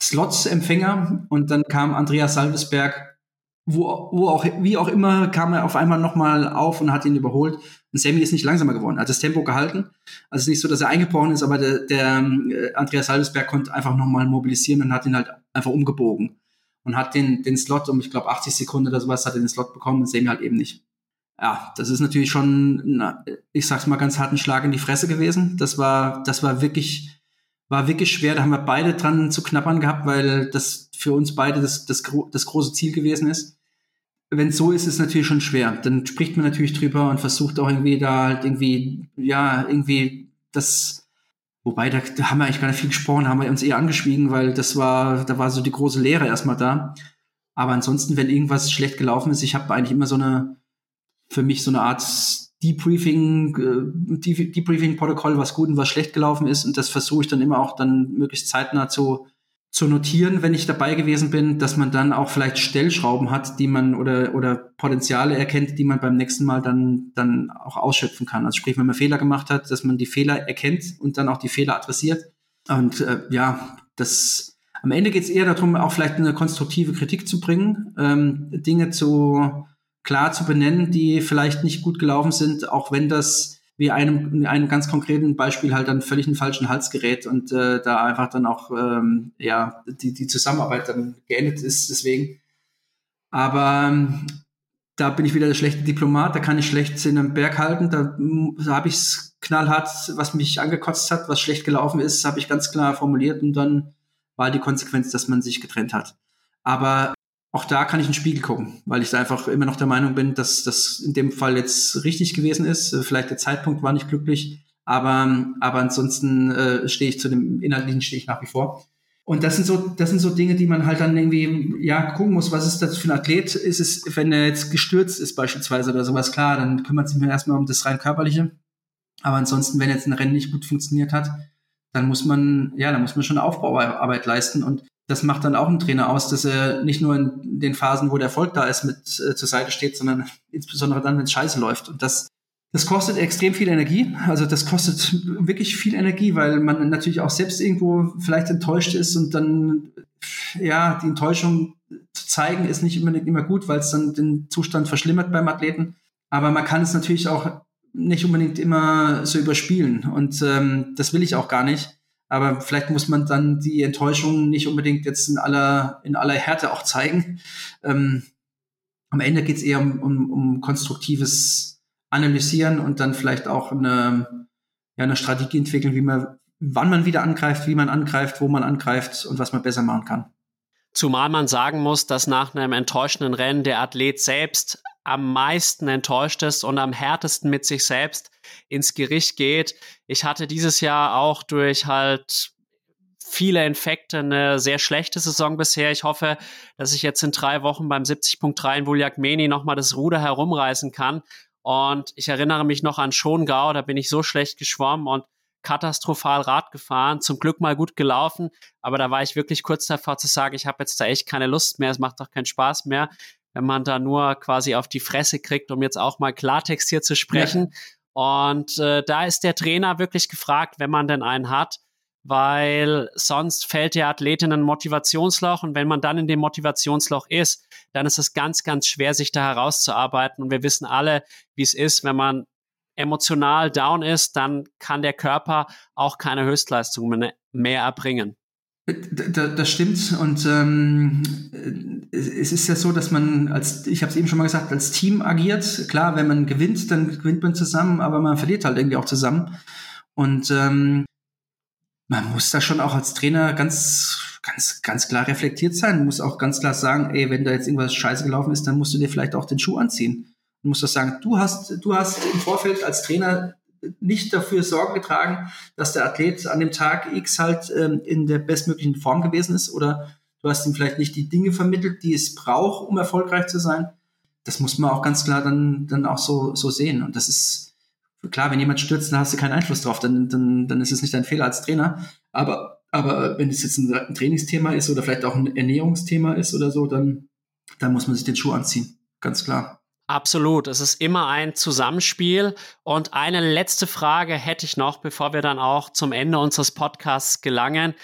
Slots-Empfänger. Und dann kam Andreas Salvesberg wo, wo auch, wie auch immer, kam er auf einmal nochmal auf und hat ihn überholt. Und Sammy ist nicht langsamer geworden, hat das Tempo gehalten. Also es ist nicht so, dass er eingebrochen ist, aber der, der äh, Andreas Salzberg konnte einfach nochmal mobilisieren und hat ihn halt einfach umgebogen. Und hat den, den Slot um, ich glaube, 80 Sekunden oder sowas, hat er den Slot bekommen und Sammy halt eben nicht. Ja, das ist natürlich schon, na, ich sag's mal ganz harten Schlag in die Fresse gewesen. Das war, das war wirklich, war wirklich schwer. Da haben wir beide dran zu knappern gehabt, weil das für uns beide das, das, das große Ziel gewesen ist. Wenn es so ist, ist es natürlich schon schwer. Dann spricht man natürlich drüber und versucht auch irgendwie da halt irgendwie, ja, irgendwie das, wobei da, da haben wir eigentlich gar nicht viel gesprochen, haben wir uns eher angeschwiegen, weil das war, da war so die große Lehre erstmal da. Aber ansonsten, wenn irgendwas schlecht gelaufen ist, ich habe eigentlich immer so eine, für mich so eine Art Debriefing, äh, Debriefing-Protokoll, was gut und was schlecht gelaufen ist. Und das versuche ich dann immer auch dann möglichst zeitnah zu, zu notieren, wenn ich dabei gewesen bin, dass man dann auch vielleicht Stellschrauben hat, die man oder, oder Potenziale erkennt, die man beim nächsten Mal dann, dann auch ausschöpfen kann. Also sprich, wenn man Fehler gemacht hat, dass man die Fehler erkennt und dann auch die Fehler adressiert. Und äh, ja, das am Ende geht es eher darum, auch vielleicht eine konstruktive Kritik zu bringen, ähm, Dinge zu klar zu benennen, die vielleicht nicht gut gelaufen sind, auch wenn das wie einem, in einem ganz konkreten Beispiel halt dann völlig einen falschen Hals gerät und äh, da einfach dann auch ähm, ja die, die Zusammenarbeit dann geendet ist. Deswegen. Aber ähm, da bin ich wieder der schlechte Diplomat, da kann ich schlecht in einem Berg halten, da, da habe ich es knallhart, was mich angekotzt hat, was schlecht gelaufen ist, habe ich ganz klar formuliert und dann war die Konsequenz, dass man sich getrennt hat. Aber auch da kann ich in den Spiegel gucken, weil ich da einfach immer noch der Meinung bin, dass das in dem Fall jetzt richtig gewesen ist. Äh, vielleicht der Zeitpunkt war nicht glücklich, aber, aber ansonsten äh, stehe ich zu dem Inhaltlichen stehe ich nach wie vor. Und das sind so, das sind so Dinge, die man halt dann irgendwie, ja, gucken muss, was ist das für ein Athlet? Ist es, wenn er jetzt gestürzt ist beispielsweise oder sowas, klar, dann kümmert sich mir erstmal um das rein körperliche. Aber ansonsten, wenn jetzt ein Rennen nicht gut funktioniert hat, dann muss man, ja, dann muss man schon Aufbauarbeit leisten. Und das macht dann auch ein Trainer aus, dass er nicht nur in den Phasen, wo der Erfolg da ist, mit äh, zur Seite steht, sondern insbesondere dann, wenn es scheiße läuft. Und das, das kostet extrem viel Energie. Also das kostet wirklich viel Energie, weil man natürlich auch selbst irgendwo vielleicht enttäuscht ist und dann, ja, die Enttäuschung zu zeigen ist nicht immer, immer gut, weil es dann den Zustand verschlimmert beim Athleten. Aber man kann es natürlich auch nicht unbedingt immer so überspielen. Und ähm, das will ich auch gar nicht. Aber vielleicht muss man dann die Enttäuschung nicht unbedingt jetzt in aller, in aller Härte auch zeigen. Ähm, am Ende geht es eher um, um, um konstruktives Analysieren und dann vielleicht auch eine, ja, eine Strategie entwickeln, wie man, wann man wieder angreift, wie man angreift, wo man angreift und was man besser machen kann. Zumal man sagen muss, dass nach einem enttäuschenden Rennen der Athlet selbst am meisten enttäuscht ist und am härtesten mit sich selbst ins Gericht geht. Ich hatte dieses Jahr auch durch halt viele Infekte eine sehr schlechte Saison bisher. Ich hoffe, dass ich jetzt in drei Wochen beim 70.3 in Vuljagmeni nochmal das Ruder herumreißen kann. Und ich erinnere mich noch an Schongau, da bin ich so schlecht geschwommen und katastrophal Rad gefahren, zum Glück mal gut gelaufen, aber da war ich wirklich kurz davor zu sagen, ich habe jetzt da echt keine Lust mehr, es macht doch keinen Spaß mehr wenn man da nur quasi auf die Fresse kriegt, um jetzt auch mal Klartext hier zu sprechen. Ja. Und äh, da ist der Trainer wirklich gefragt, wenn man denn einen hat, weil sonst fällt der Athlet in ein Motivationsloch und wenn man dann in dem Motivationsloch ist, dann ist es ganz, ganz schwer, sich da herauszuarbeiten. Und wir wissen alle, wie es ist, wenn man emotional down ist, dann kann der Körper auch keine Höchstleistung mehr erbringen. Das stimmt und ähm, es ist ja so, dass man als, ich habe es eben schon mal gesagt, als Team agiert. Klar, wenn man gewinnt, dann gewinnt man zusammen, aber man verliert halt irgendwie auch zusammen. Und ähm, man muss da schon auch als Trainer ganz, ganz, ganz klar reflektiert sein. Man muss auch ganz klar sagen, ey, wenn da jetzt irgendwas scheiße gelaufen ist, dann musst du dir vielleicht auch den Schuh anziehen. Du musst das sagen, du hast, du hast im Vorfeld als Trainer nicht dafür Sorge getragen, dass der Athlet an dem Tag X halt ähm, in der bestmöglichen Form gewesen ist oder du hast ihm vielleicht nicht die Dinge vermittelt, die es braucht, um erfolgreich zu sein. Das muss man auch ganz klar dann, dann auch so, so sehen. Und das ist klar, wenn jemand stürzt, dann hast du keinen Einfluss drauf, dann, dann, dann ist es nicht dein Fehler als Trainer. Aber, aber wenn es jetzt ein, Trainingsthema ist oder vielleicht auch ein Ernährungsthema ist oder so, dann, dann muss man sich den Schuh anziehen. Ganz klar. Absolut. Es ist immer ein Zusammenspiel. Und eine letzte Frage hätte ich noch, bevor wir dann auch zum Ende unseres Podcasts gelangen.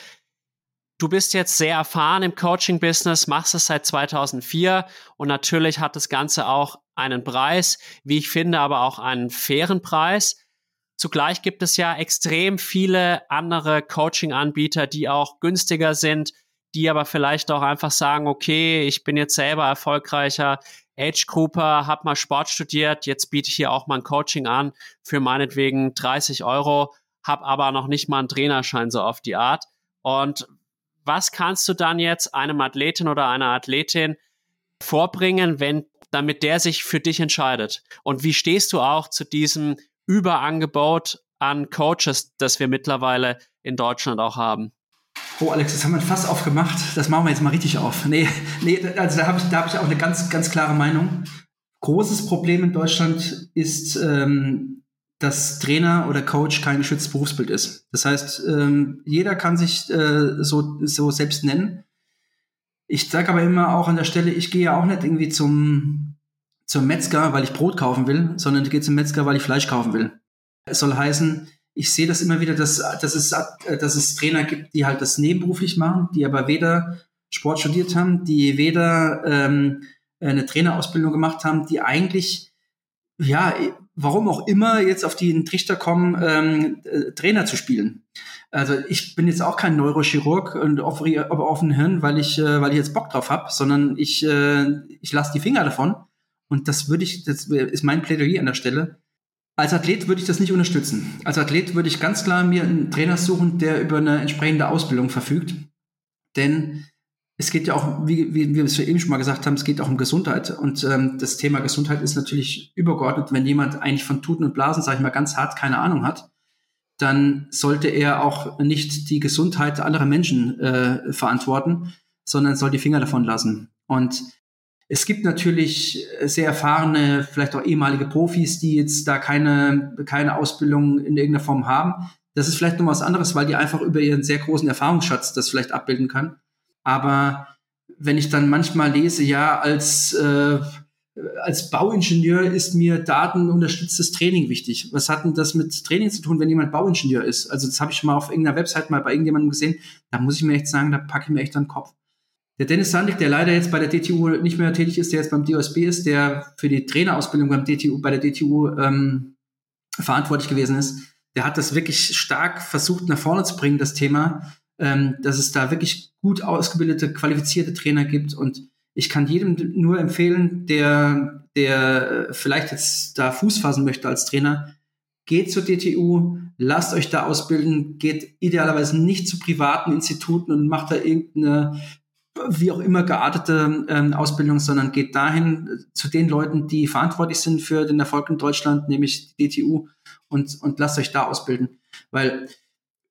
Du bist jetzt sehr erfahren im Coaching-Business, machst es seit 2004 und natürlich hat das Ganze auch einen Preis, wie ich finde, aber auch einen fairen Preis. Zugleich gibt es ja extrem viele andere Coaching-Anbieter, die auch günstiger sind, die aber vielleicht auch einfach sagen, okay, ich bin jetzt selber erfolgreicher Age Grouper, hab mal Sport studiert, jetzt biete ich hier auch mal ein Coaching an für meinetwegen 30 Euro, hab aber noch nicht mal einen Trainerschein so auf die Art. Und was kannst du dann jetzt einem Athletin oder einer Athletin vorbringen, wenn, damit der sich für dich entscheidet? Und wie stehst du auch zu diesem Überangebot an Coaches, das wir mittlerweile in Deutschland auch haben? Oh, Alex, das haben wir fast aufgemacht. Das machen wir jetzt mal richtig auf. Nee, nee also da habe ich, hab ich auch eine ganz, ganz klare Meinung. Großes Problem in Deutschland ist, ähm, dass Trainer oder Coach kein geschütztes Berufsbild ist. Das heißt, ähm, jeder kann sich äh, so, so selbst nennen. Ich sage aber immer auch an der Stelle, ich gehe ja auch nicht irgendwie zum, zum Metzger, weil ich Brot kaufen will, sondern ich gehe zum Metzger, weil ich Fleisch kaufen will. Es soll heißen, ich sehe das immer wieder, dass, dass, es, dass es Trainer gibt, die halt das nebenberuflich machen, die aber weder Sport studiert haben, die weder ähm, eine Trainerausbildung gemacht haben, die eigentlich, ja, warum auch immer jetzt auf den Trichter kommen, ähm, äh, Trainer zu spielen. Also ich bin jetzt auch kein Neurochirurg und offene offen Hirn, weil ich, äh, weil ich jetzt Bock drauf habe, sondern ich, äh, ich lasse die Finger davon. Und das würde ich, das ist mein Plädoyer an der Stelle. Als Athlet würde ich das nicht unterstützen. Als Athlet würde ich ganz klar mir einen Trainer suchen, der über eine entsprechende Ausbildung verfügt. Denn es geht ja auch, wie, wie, wie wir es eben schon mal gesagt haben, es geht auch um Gesundheit. Und ähm, das Thema Gesundheit ist natürlich übergeordnet. Wenn jemand eigentlich von Tuten und Blasen, sage ich mal ganz hart, keine Ahnung hat, dann sollte er auch nicht die Gesundheit anderer Menschen äh, verantworten, sondern soll die Finger davon lassen. Und es gibt natürlich sehr erfahrene, vielleicht auch ehemalige Profis, die jetzt da keine, keine Ausbildung in irgendeiner Form haben. Das ist vielleicht noch was anderes, weil die einfach über ihren sehr großen Erfahrungsschatz das vielleicht abbilden kann. Aber wenn ich dann manchmal lese, ja, als, äh, als Bauingenieur ist mir datenunterstütztes Training wichtig. Was hat denn das mit Training zu tun, wenn jemand Bauingenieur ist? Also das habe ich mal auf irgendeiner Website mal bei irgendjemandem gesehen. Da muss ich mir echt sagen, da packe ich mir echt an den Kopf. Der Dennis Sandig, der leider jetzt bei der DTU nicht mehr tätig ist, der jetzt beim DOSB ist, der für die Trainerausbildung beim DTU, bei der DTU ähm, verantwortlich gewesen ist, der hat das wirklich stark versucht nach vorne zu bringen, das Thema, ähm, dass es da wirklich gut ausgebildete, qualifizierte Trainer gibt. Und ich kann jedem nur empfehlen, der, der vielleicht jetzt da Fuß fassen möchte als Trainer, geht zur DTU, lasst euch da ausbilden, geht idealerweise nicht zu privaten Instituten und macht da irgendeine wie auch immer geartete ähm, Ausbildung, sondern geht dahin äh, zu den Leuten, die verantwortlich sind für den Erfolg in Deutschland, nämlich die DTU, und, und lasst euch da ausbilden. Weil,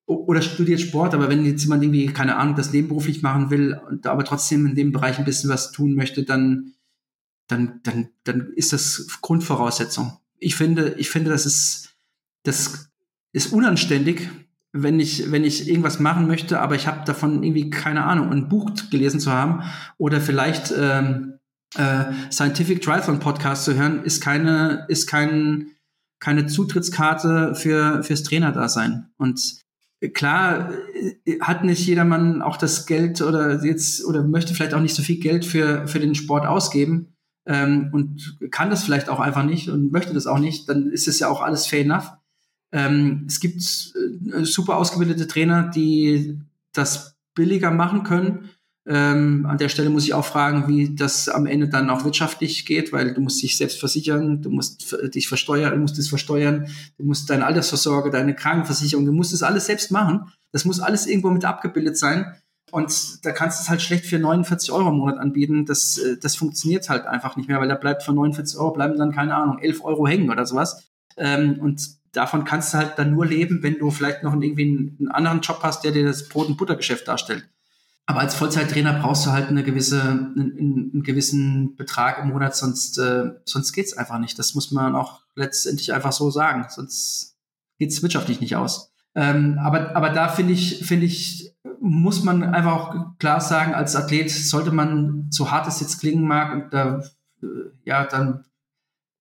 oder studiert Sport, aber wenn jetzt jemand irgendwie, keine Ahnung, das nebenberuflich machen will und aber trotzdem in dem Bereich ein bisschen was tun möchte, dann, dann, dann, dann ist das Grundvoraussetzung. Ich finde, ich finde, das ist, das ist unanständig, wenn ich, wenn ich irgendwas machen möchte, aber ich habe davon irgendwie keine Ahnung, ein Buch gelesen zu haben oder vielleicht ähm, äh, Scientific Triathlon Podcast zu hören, ist keine, ist kein, keine Zutrittskarte für fürs Trainerdasein. Und klar äh, hat nicht jedermann auch das Geld oder jetzt oder möchte vielleicht auch nicht so viel Geld für für den Sport ausgeben ähm, und kann das vielleicht auch einfach nicht und möchte das auch nicht, dann ist es ja auch alles fair enough. Ähm, es gibt äh, super ausgebildete Trainer, die das billiger machen können. Ähm, an der Stelle muss ich auch fragen, wie das am Ende dann auch wirtschaftlich geht, weil du musst dich selbst versichern, du musst dich versteuern, du musst es versteuern, du musst deine Altersvorsorge, deine Krankenversicherung, du musst das alles selbst machen. Das muss alles irgendwo mit abgebildet sein. Und da kannst du es halt schlecht für 49 Euro im Monat anbieten. Das, äh, das funktioniert halt einfach nicht mehr, weil da bleibt von 49 Euro bleiben dann, keine Ahnung, 11 Euro hängen oder sowas. Ähm, und davon kannst du halt dann nur leben, wenn du vielleicht noch irgendwie einen, anderen Job hast, der dir das Brot- und Buttergeschäft darstellt. Aber als Vollzeittrainer brauchst du halt eine gewisse, einen, einen gewissen Betrag im Monat, sonst, äh, sonst geht's einfach nicht. Das muss man auch letztendlich einfach so sagen. Sonst geht's wirtschaftlich nicht aus. Ähm, aber, aber da finde ich, finde ich, muss man einfach auch klar sagen, als Athlet sollte man, so hart es jetzt klingen mag, und da, äh, ja, dann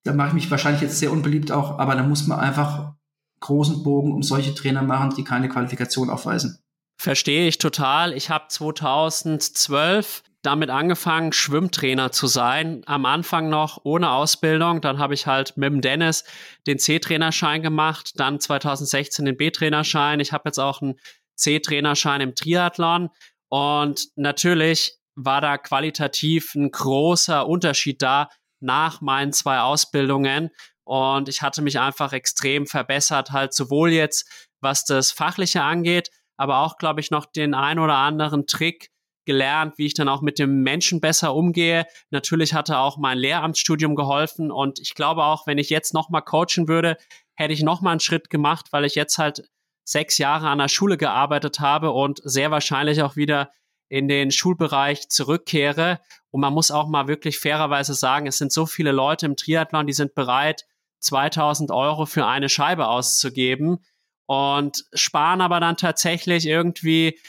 da mache ich mich wahrscheinlich jetzt sehr unbeliebt auch, aber da muss man einfach großen Bogen um solche Trainer machen, die keine Qualifikation aufweisen. Verstehe ich total. Ich habe 2012 damit angefangen, Schwimmtrainer zu sein. Am Anfang noch ohne Ausbildung. Dann habe ich halt mit dem Dennis den C-Trainerschein gemacht. Dann 2016 den B-Trainerschein. Ich habe jetzt auch einen C-Trainerschein im Triathlon. Und natürlich war da qualitativ ein großer Unterschied da nach meinen zwei Ausbildungen. Und ich hatte mich einfach extrem verbessert, halt sowohl jetzt, was das Fachliche angeht, aber auch, glaube ich, noch den ein oder anderen Trick gelernt, wie ich dann auch mit dem Menschen besser umgehe. Natürlich hatte auch mein Lehramtsstudium geholfen und ich glaube auch, wenn ich jetzt nochmal coachen würde, hätte ich nochmal einen Schritt gemacht, weil ich jetzt halt sechs Jahre an der Schule gearbeitet habe und sehr wahrscheinlich auch wieder in den Schulbereich zurückkehre. Und man muss auch mal wirklich fairerweise sagen, es sind so viele Leute im Triathlon, die sind bereit, 2000 Euro für eine Scheibe auszugeben und sparen aber dann tatsächlich irgendwie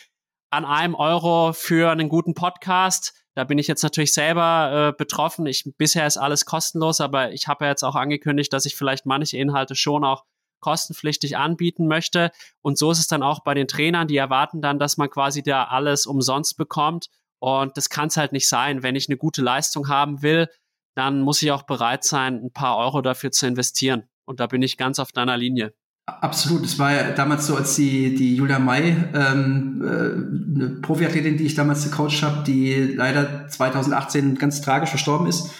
an einem Euro für einen guten Podcast. Da bin ich jetzt natürlich selber äh, betroffen. Ich, bisher ist alles kostenlos, aber ich habe ja jetzt auch angekündigt, dass ich vielleicht manche Inhalte schon auch kostenpflichtig anbieten möchte. Und so ist es dann auch bei den Trainern, die erwarten dann, dass man quasi da alles umsonst bekommt. Und das kann es halt nicht sein. Wenn ich eine gute Leistung haben will, dann muss ich auch bereit sein, ein paar Euro dafür zu investieren. Und da bin ich ganz auf deiner Linie. Absolut. Es war ja damals so, als die, die Julia May, ähm, äh, eine Profiathletin, die ich damals gecoacht habe, die leider 2018 ganz tragisch verstorben ist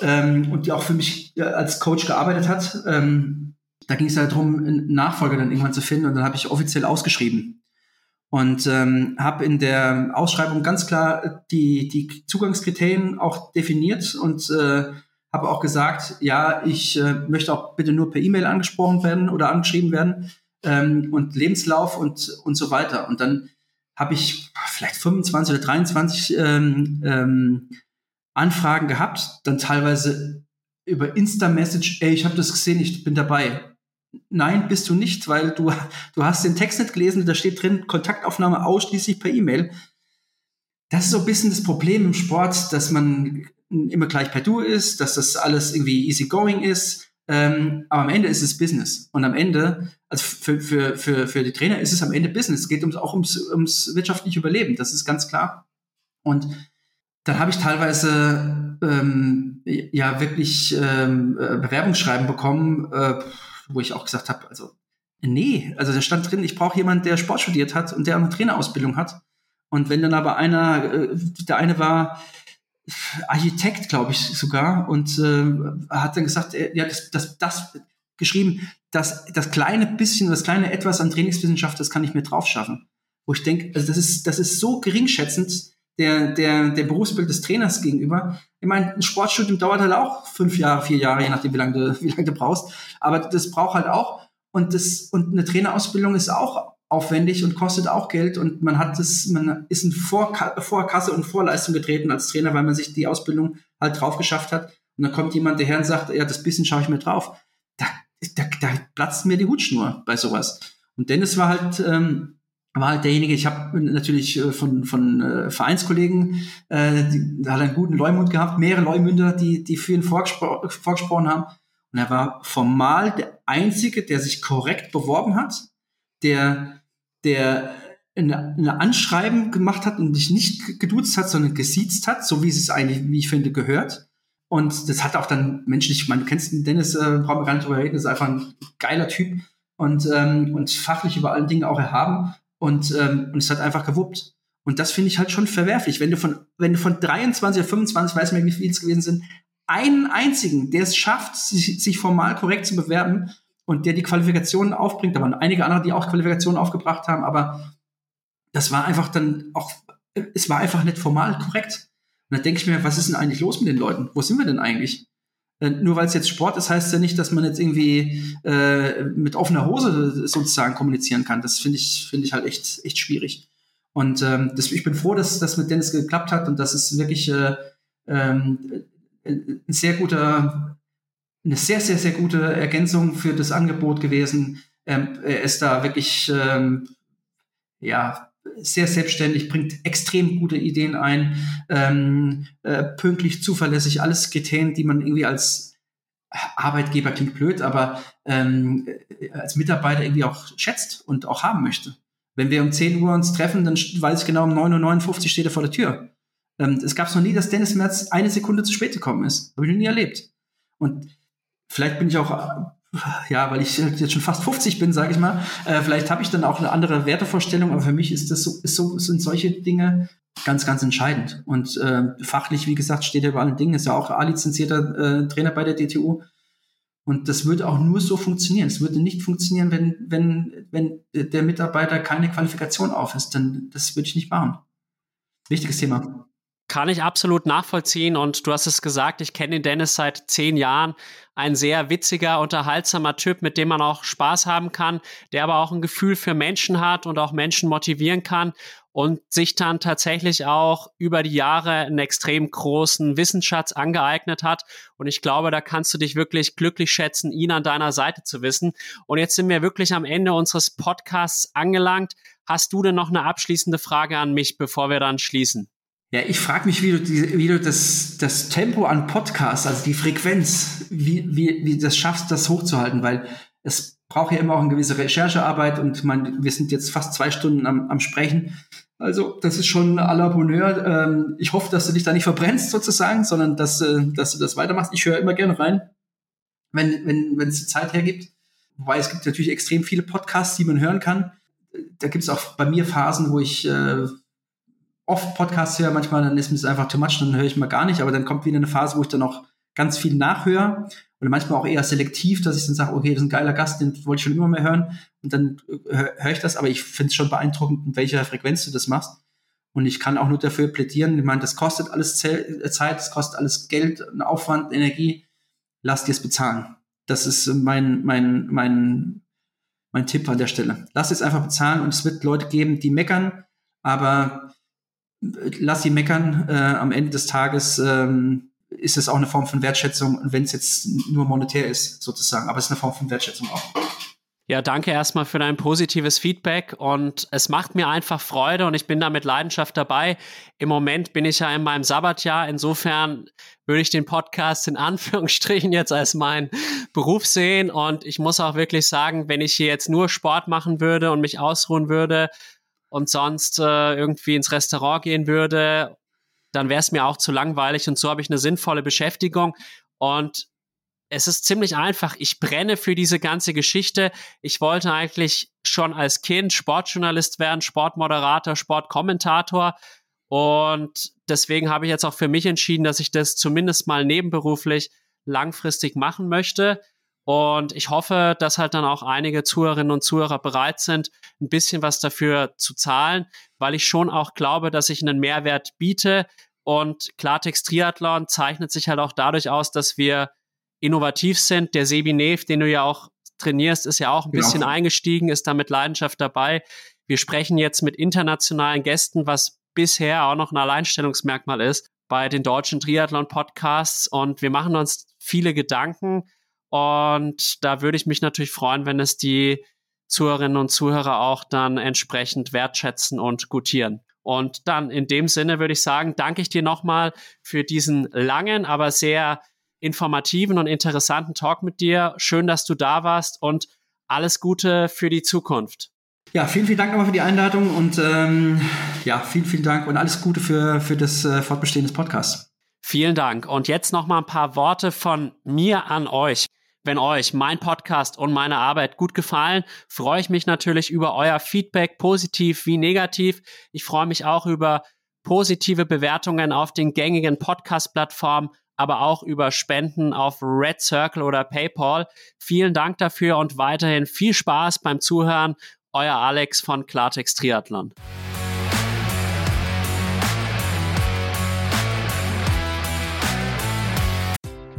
ähm, und die auch für mich äh, als Coach gearbeitet hat. Ähm, da ging es ja darum, einen Nachfolger dann irgendwann zu finden und dann habe ich offiziell ausgeschrieben. Und ähm, habe in der Ausschreibung ganz klar die, die Zugangskriterien auch definiert und äh, habe auch gesagt, ja, ich äh, möchte auch bitte nur per E-Mail angesprochen werden oder angeschrieben werden ähm, und Lebenslauf und, und so weiter. Und dann habe ich vielleicht 25 oder 23 ähm, ähm, Anfragen gehabt, dann teilweise über Insta-Message, ey, ich habe das gesehen, ich bin dabei. Nein, bist du nicht, weil du, du hast den Text nicht gelesen, da steht drin, Kontaktaufnahme ausschließlich per E-Mail. Das ist so ein bisschen das Problem im Sport, dass man immer gleich per Du ist, dass das alles irgendwie easy going ist. Ähm, aber am Ende ist es Business. Und am Ende, also für, für, für, für die Trainer ist es am Ende Business. Es geht ums, auch ums, ums wirtschaftliche Überleben, das ist ganz klar. Und dann habe ich teilweise ähm, ja wirklich ähm, äh, Bewerbungsschreiben bekommen, äh, wo ich auch gesagt habe, also nee, also da stand drin, ich brauche jemanden, der Sport studiert hat und der eine Trainerausbildung hat. Und wenn dann aber einer, äh, der eine war Architekt, glaube ich sogar, und äh, hat dann gesagt, er, ja, das, das, das geschrieben, das, das kleine bisschen, das kleine etwas an Trainingswissenschaft, das kann ich mir drauf schaffen. Wo ich denke, also das ist, das ist so geringschätzend der, der, der Berufsbild des Trainers gegenüber. Ich meine, ein Sportstudium dauert halt auch fünf Jahre, vier Jahre, je nachdem, wie lange du, wie lange du brauchst. Aber das braucht halt auch. Und das, und eine Trainerausbildung ist auch aufwendig und kostet auch Geld und man hat das, man ist in Vorka Vorkasse und Vorleistung getreten als Trainer, weil man sich die Ausbildung halt drauf geschafft hat. Und dann kommt jemand daher und sagt, ja, das bisschen schaue ich mir drauf. Da, da, da platzt mir die Hutschnur bei sowas. Und Dennis war halt, ähm, war halt derjenige, ich habe natürlich äh, von, von äh, Vereinskollegen, äh, die, hat einen guten Leumund gehabt, mehrere Leumünder, die, die für ihn vorgespro vorgesprochen haben. Und er war formal der Einzige, der sich korrekt beworben hat, der der eine, eine Anschreiben gemacht hat und dich nicht geduzt hat, sondern gesiezt hat, so wie es eigentlich, wie ich finde, gehört. Und das hat auch dann menschlich, ich meine, du kennst den Dennis, äh, brauchen wir gar nicht drüber reden, ist einfach ein geiler Typ und, ähm, und fachlich über allen Dingen auch erhaben. Und, ähm, und es hat einfach gewuppt. Und das finde ich halt schon verwerflich. Wenn du von, wenn du von 23 oder 25, weiß nicht mehr, wie es gewesen sind, einen einzigen, der es schafft, sich, sich formal korrekt zu bewerben, und der die Qualifikationen aufbringt. Da waren einige andere, die auch Qualifikationen aufgebracht haben, aber das war einfach dann auch, es war einfach nicht formal korrekt. Und da denke ich mir, was ist denn eigentlich los mit den Leuten? Wo sind wir denn eigentlich? Äh, nur weil es jetzt Sport ist, heißt ja nicht, dass man jetzt irgendwie äh, mit offener Hose sozusagen kommunizieren kann. Das finde ich, finde ich halt echt, echt schwierig. Und ähm, das, ich bin froh, dass das mit Dennis geklappt hat und das ist wirklich äh, ähm, ein sehr guter eine sehr, sehr, sehr gute Ergänzung für das Angebot gewesen. Ähm, er ist da wirklich ähm, ja sehr selbstständig, bringt extrem gute Ideen ein, ähm, äh, pünktlich, zuverlässig, alles Kriterien, die man irgendwie als Arbeitgeber klingt blöd, aber ähm, als Mitarbeiter irgendwie auch schätzt und auch haben möchte. Wenn wir um 10 Uhr uns treffen, dann weiß ich genau, um 9.59 Uhr steht er vor der Tür. Ähm, es gab es noch nie, dass Dennis Merz eine Sekunde zu spät gekommen ist. Habe ich noch nie erlebt. Und vielleicht bin ich auch, ja, weil ich jetzt schon fast 50 bin, sage ich mal, äh, vielleicht habe ich dann auch eine andere Wertevorstellung, aber für mich ist das so, ist so sind solche Dinge ganz, ganz entscheidend. Und äh, fachlich, wie gesagt, steht er über allen Dingen, ist ja auch A-lizenzierter äh, Trainer bei der DTU. Und das würde auch nur so funktionieren. Es würde nicht funktionieren, wenn, wenn, wenn der Mitarbeiter keine Qualifikation auf ist. Dann das würde ich nicht machen. Wichtiges Thema. Kann ich absolut nachvollziehen und du hast es gesagt, ich kenne den Dennis seit zehn Jahren. Ein sehr witziger, unterhaltsamer Typ, mit dem man auch Spaß haben kann, der aber auch ein Gefühl für Menschen hat und auch Menschen motivieren kann und sich dann tatsächlich auch über die Jahre einen extrem großen Wissensschatz angeeignet hat. Und ich glaube, da kannst du dich wirklich glücklich schätzen, ihn an deiner Seite zu wissen. Und jetzt sind wir wirklich am Ende unseres Podcasts angelangt. Hast du denn noch eine abschließende Frage an mich, bevor wir dann schließen? Ja, ich frage mich, wie du, die, wie du das, das Tempo an Podcasts, also die Frequenz, wie, wie, wie das schaffst, das hochzuhalten, weil es braucht ja immer auch eine gewisse Recherchearbeit und man, wir sind jetzt fast zwei Stunden am, am Sprechen. Also das ist schon à la Bonheur. Ähm, ich hoffe, dass du dich da nicht verbrennst sozusagen, sondern dass, äh, dass du das weitermachst. Ich höre immer gerne rein, wenn, wenn, wenn es die Zeit hergibt. Wobei es gibt natürlich extrem viele Podcasts, die man hören kann. Da gibt es auch bei mir Phasen, wo ich äh, oft Podcasts höre, manchmal dann ist mir es einfach too much, dann höre ich mal gar nicht, aber dann kommt wieder eine Phase, wo ich dann auch ganz viel nachhöre oder manchmal auch eher selektiv, dass ich dann sage, okay, das ist ein geiler Gast, den wollte ich schon immer mehr hören und dann äh, höre hör ich das, aber ich finde es schon beeindruckend, in welcher Frequenz du das machst. Und ich kann auch nur dafür plädieren, ich meine, das kostet alles Zeit, das kostet alles Geld, Aufwand, Energie. Lass dir es bezahlen. Das ist mein, mein, mein, mein Tipp an der Stelle. Lass es einfach bezahlen und es wird Leute geben, die meckern, aber lass sie meckern. Äh, am Ende des Tages ähm, ist es auch eine Form von Wertschätzung, wenn es jetzt nur monetär ist, sozusagen. Aber es ist eine Form von Wertschätzung auch. Ja, danke erstmal für dein positives Feedback und es macht mir einfach Freude und ich bin da mit Leidenschaft dabei. Im Moment bin ich ja in meinem Sabbatjahr, insofern würde ich den Podcast in Anführungsstrichen jetzt als meinen Beruf sehen und ich muss auch wirklich sagen, wenn ich hier jetzt nur Sport machen würde und mich ausruhen würde und sonst äh, irgendwie ins Restaurant gehen würde, dann wäre es mir auch zu langweilig und so habe ich eine sinnvolle Beschäftigung und es ist ziemlich einfach. Ich brenne für diese ganze Geschichte. Ich wollte eigentlich schon als Kind Sportjournalist werden, Sportmoderator, Sportkommentator. Und deswegen habe ich jetzt auch für mich entschieden, dass ich das zumindest mal nebenberuflich langfristig machen möchte. Und ich hoffe, dass halt dann auch einige Zuhörerinnen und Zuhörer bereit sind, ein bisschen was dafür zu zahlen, weil ich schon auch glaube, dass ich einen Mehrwert biete. Und Klartext Triathlon zeichnet sich halt auch dadurch aus, dass wir innovativ sind. Der Sebi Nev, den du ja auch trainierst, ist ja auch ein genau. bisschen eingestiegen, ist da mit Leidenschaft dabei. Wir sprechen jetzt mit internationalen Gästen, was bisher auch noch ein Alleinstellungsmerkmal ist bei den deutschen Triathlon-Podcasts. Und wir machen uns viele Gedanken. Und da würde ich mich natürlich freuen, wenn es die Zuhörerinnen und Zuhörer auch dann entsprechend wertschätzen und gutieren. Und dann in dem Sinne würde ich sagen, danke ich dir nochmal für diesen langen, aber sehr informativen und interessanten Talk mit dir. Schön, dass du da warst und alles Gute für die Zukunft. Ja, vielen, vielen Dank nochmal für die Einladung und ähm, ja, vielen, vielen Dank und alles Gute für, für das äh, Fortbestehen des Podcasts. Vielen Dank. Und jetzt noch mal ein paar Worte von mir an euch. Wenn euch mein Podcast und meine Arbeit gut gefallen, freue ich mich natürlich über euer Feedback, positiv wie negativ. Ich freue mich auch über positive Bewertungen auf den gängigen Podcast-Plattformen aber auch über Spenden auf Red Circle oder PayPal. Vielen Dank dafür und weiterhin viel Spaß beim Zuhören. Euer Alex von Klartext Triathlon.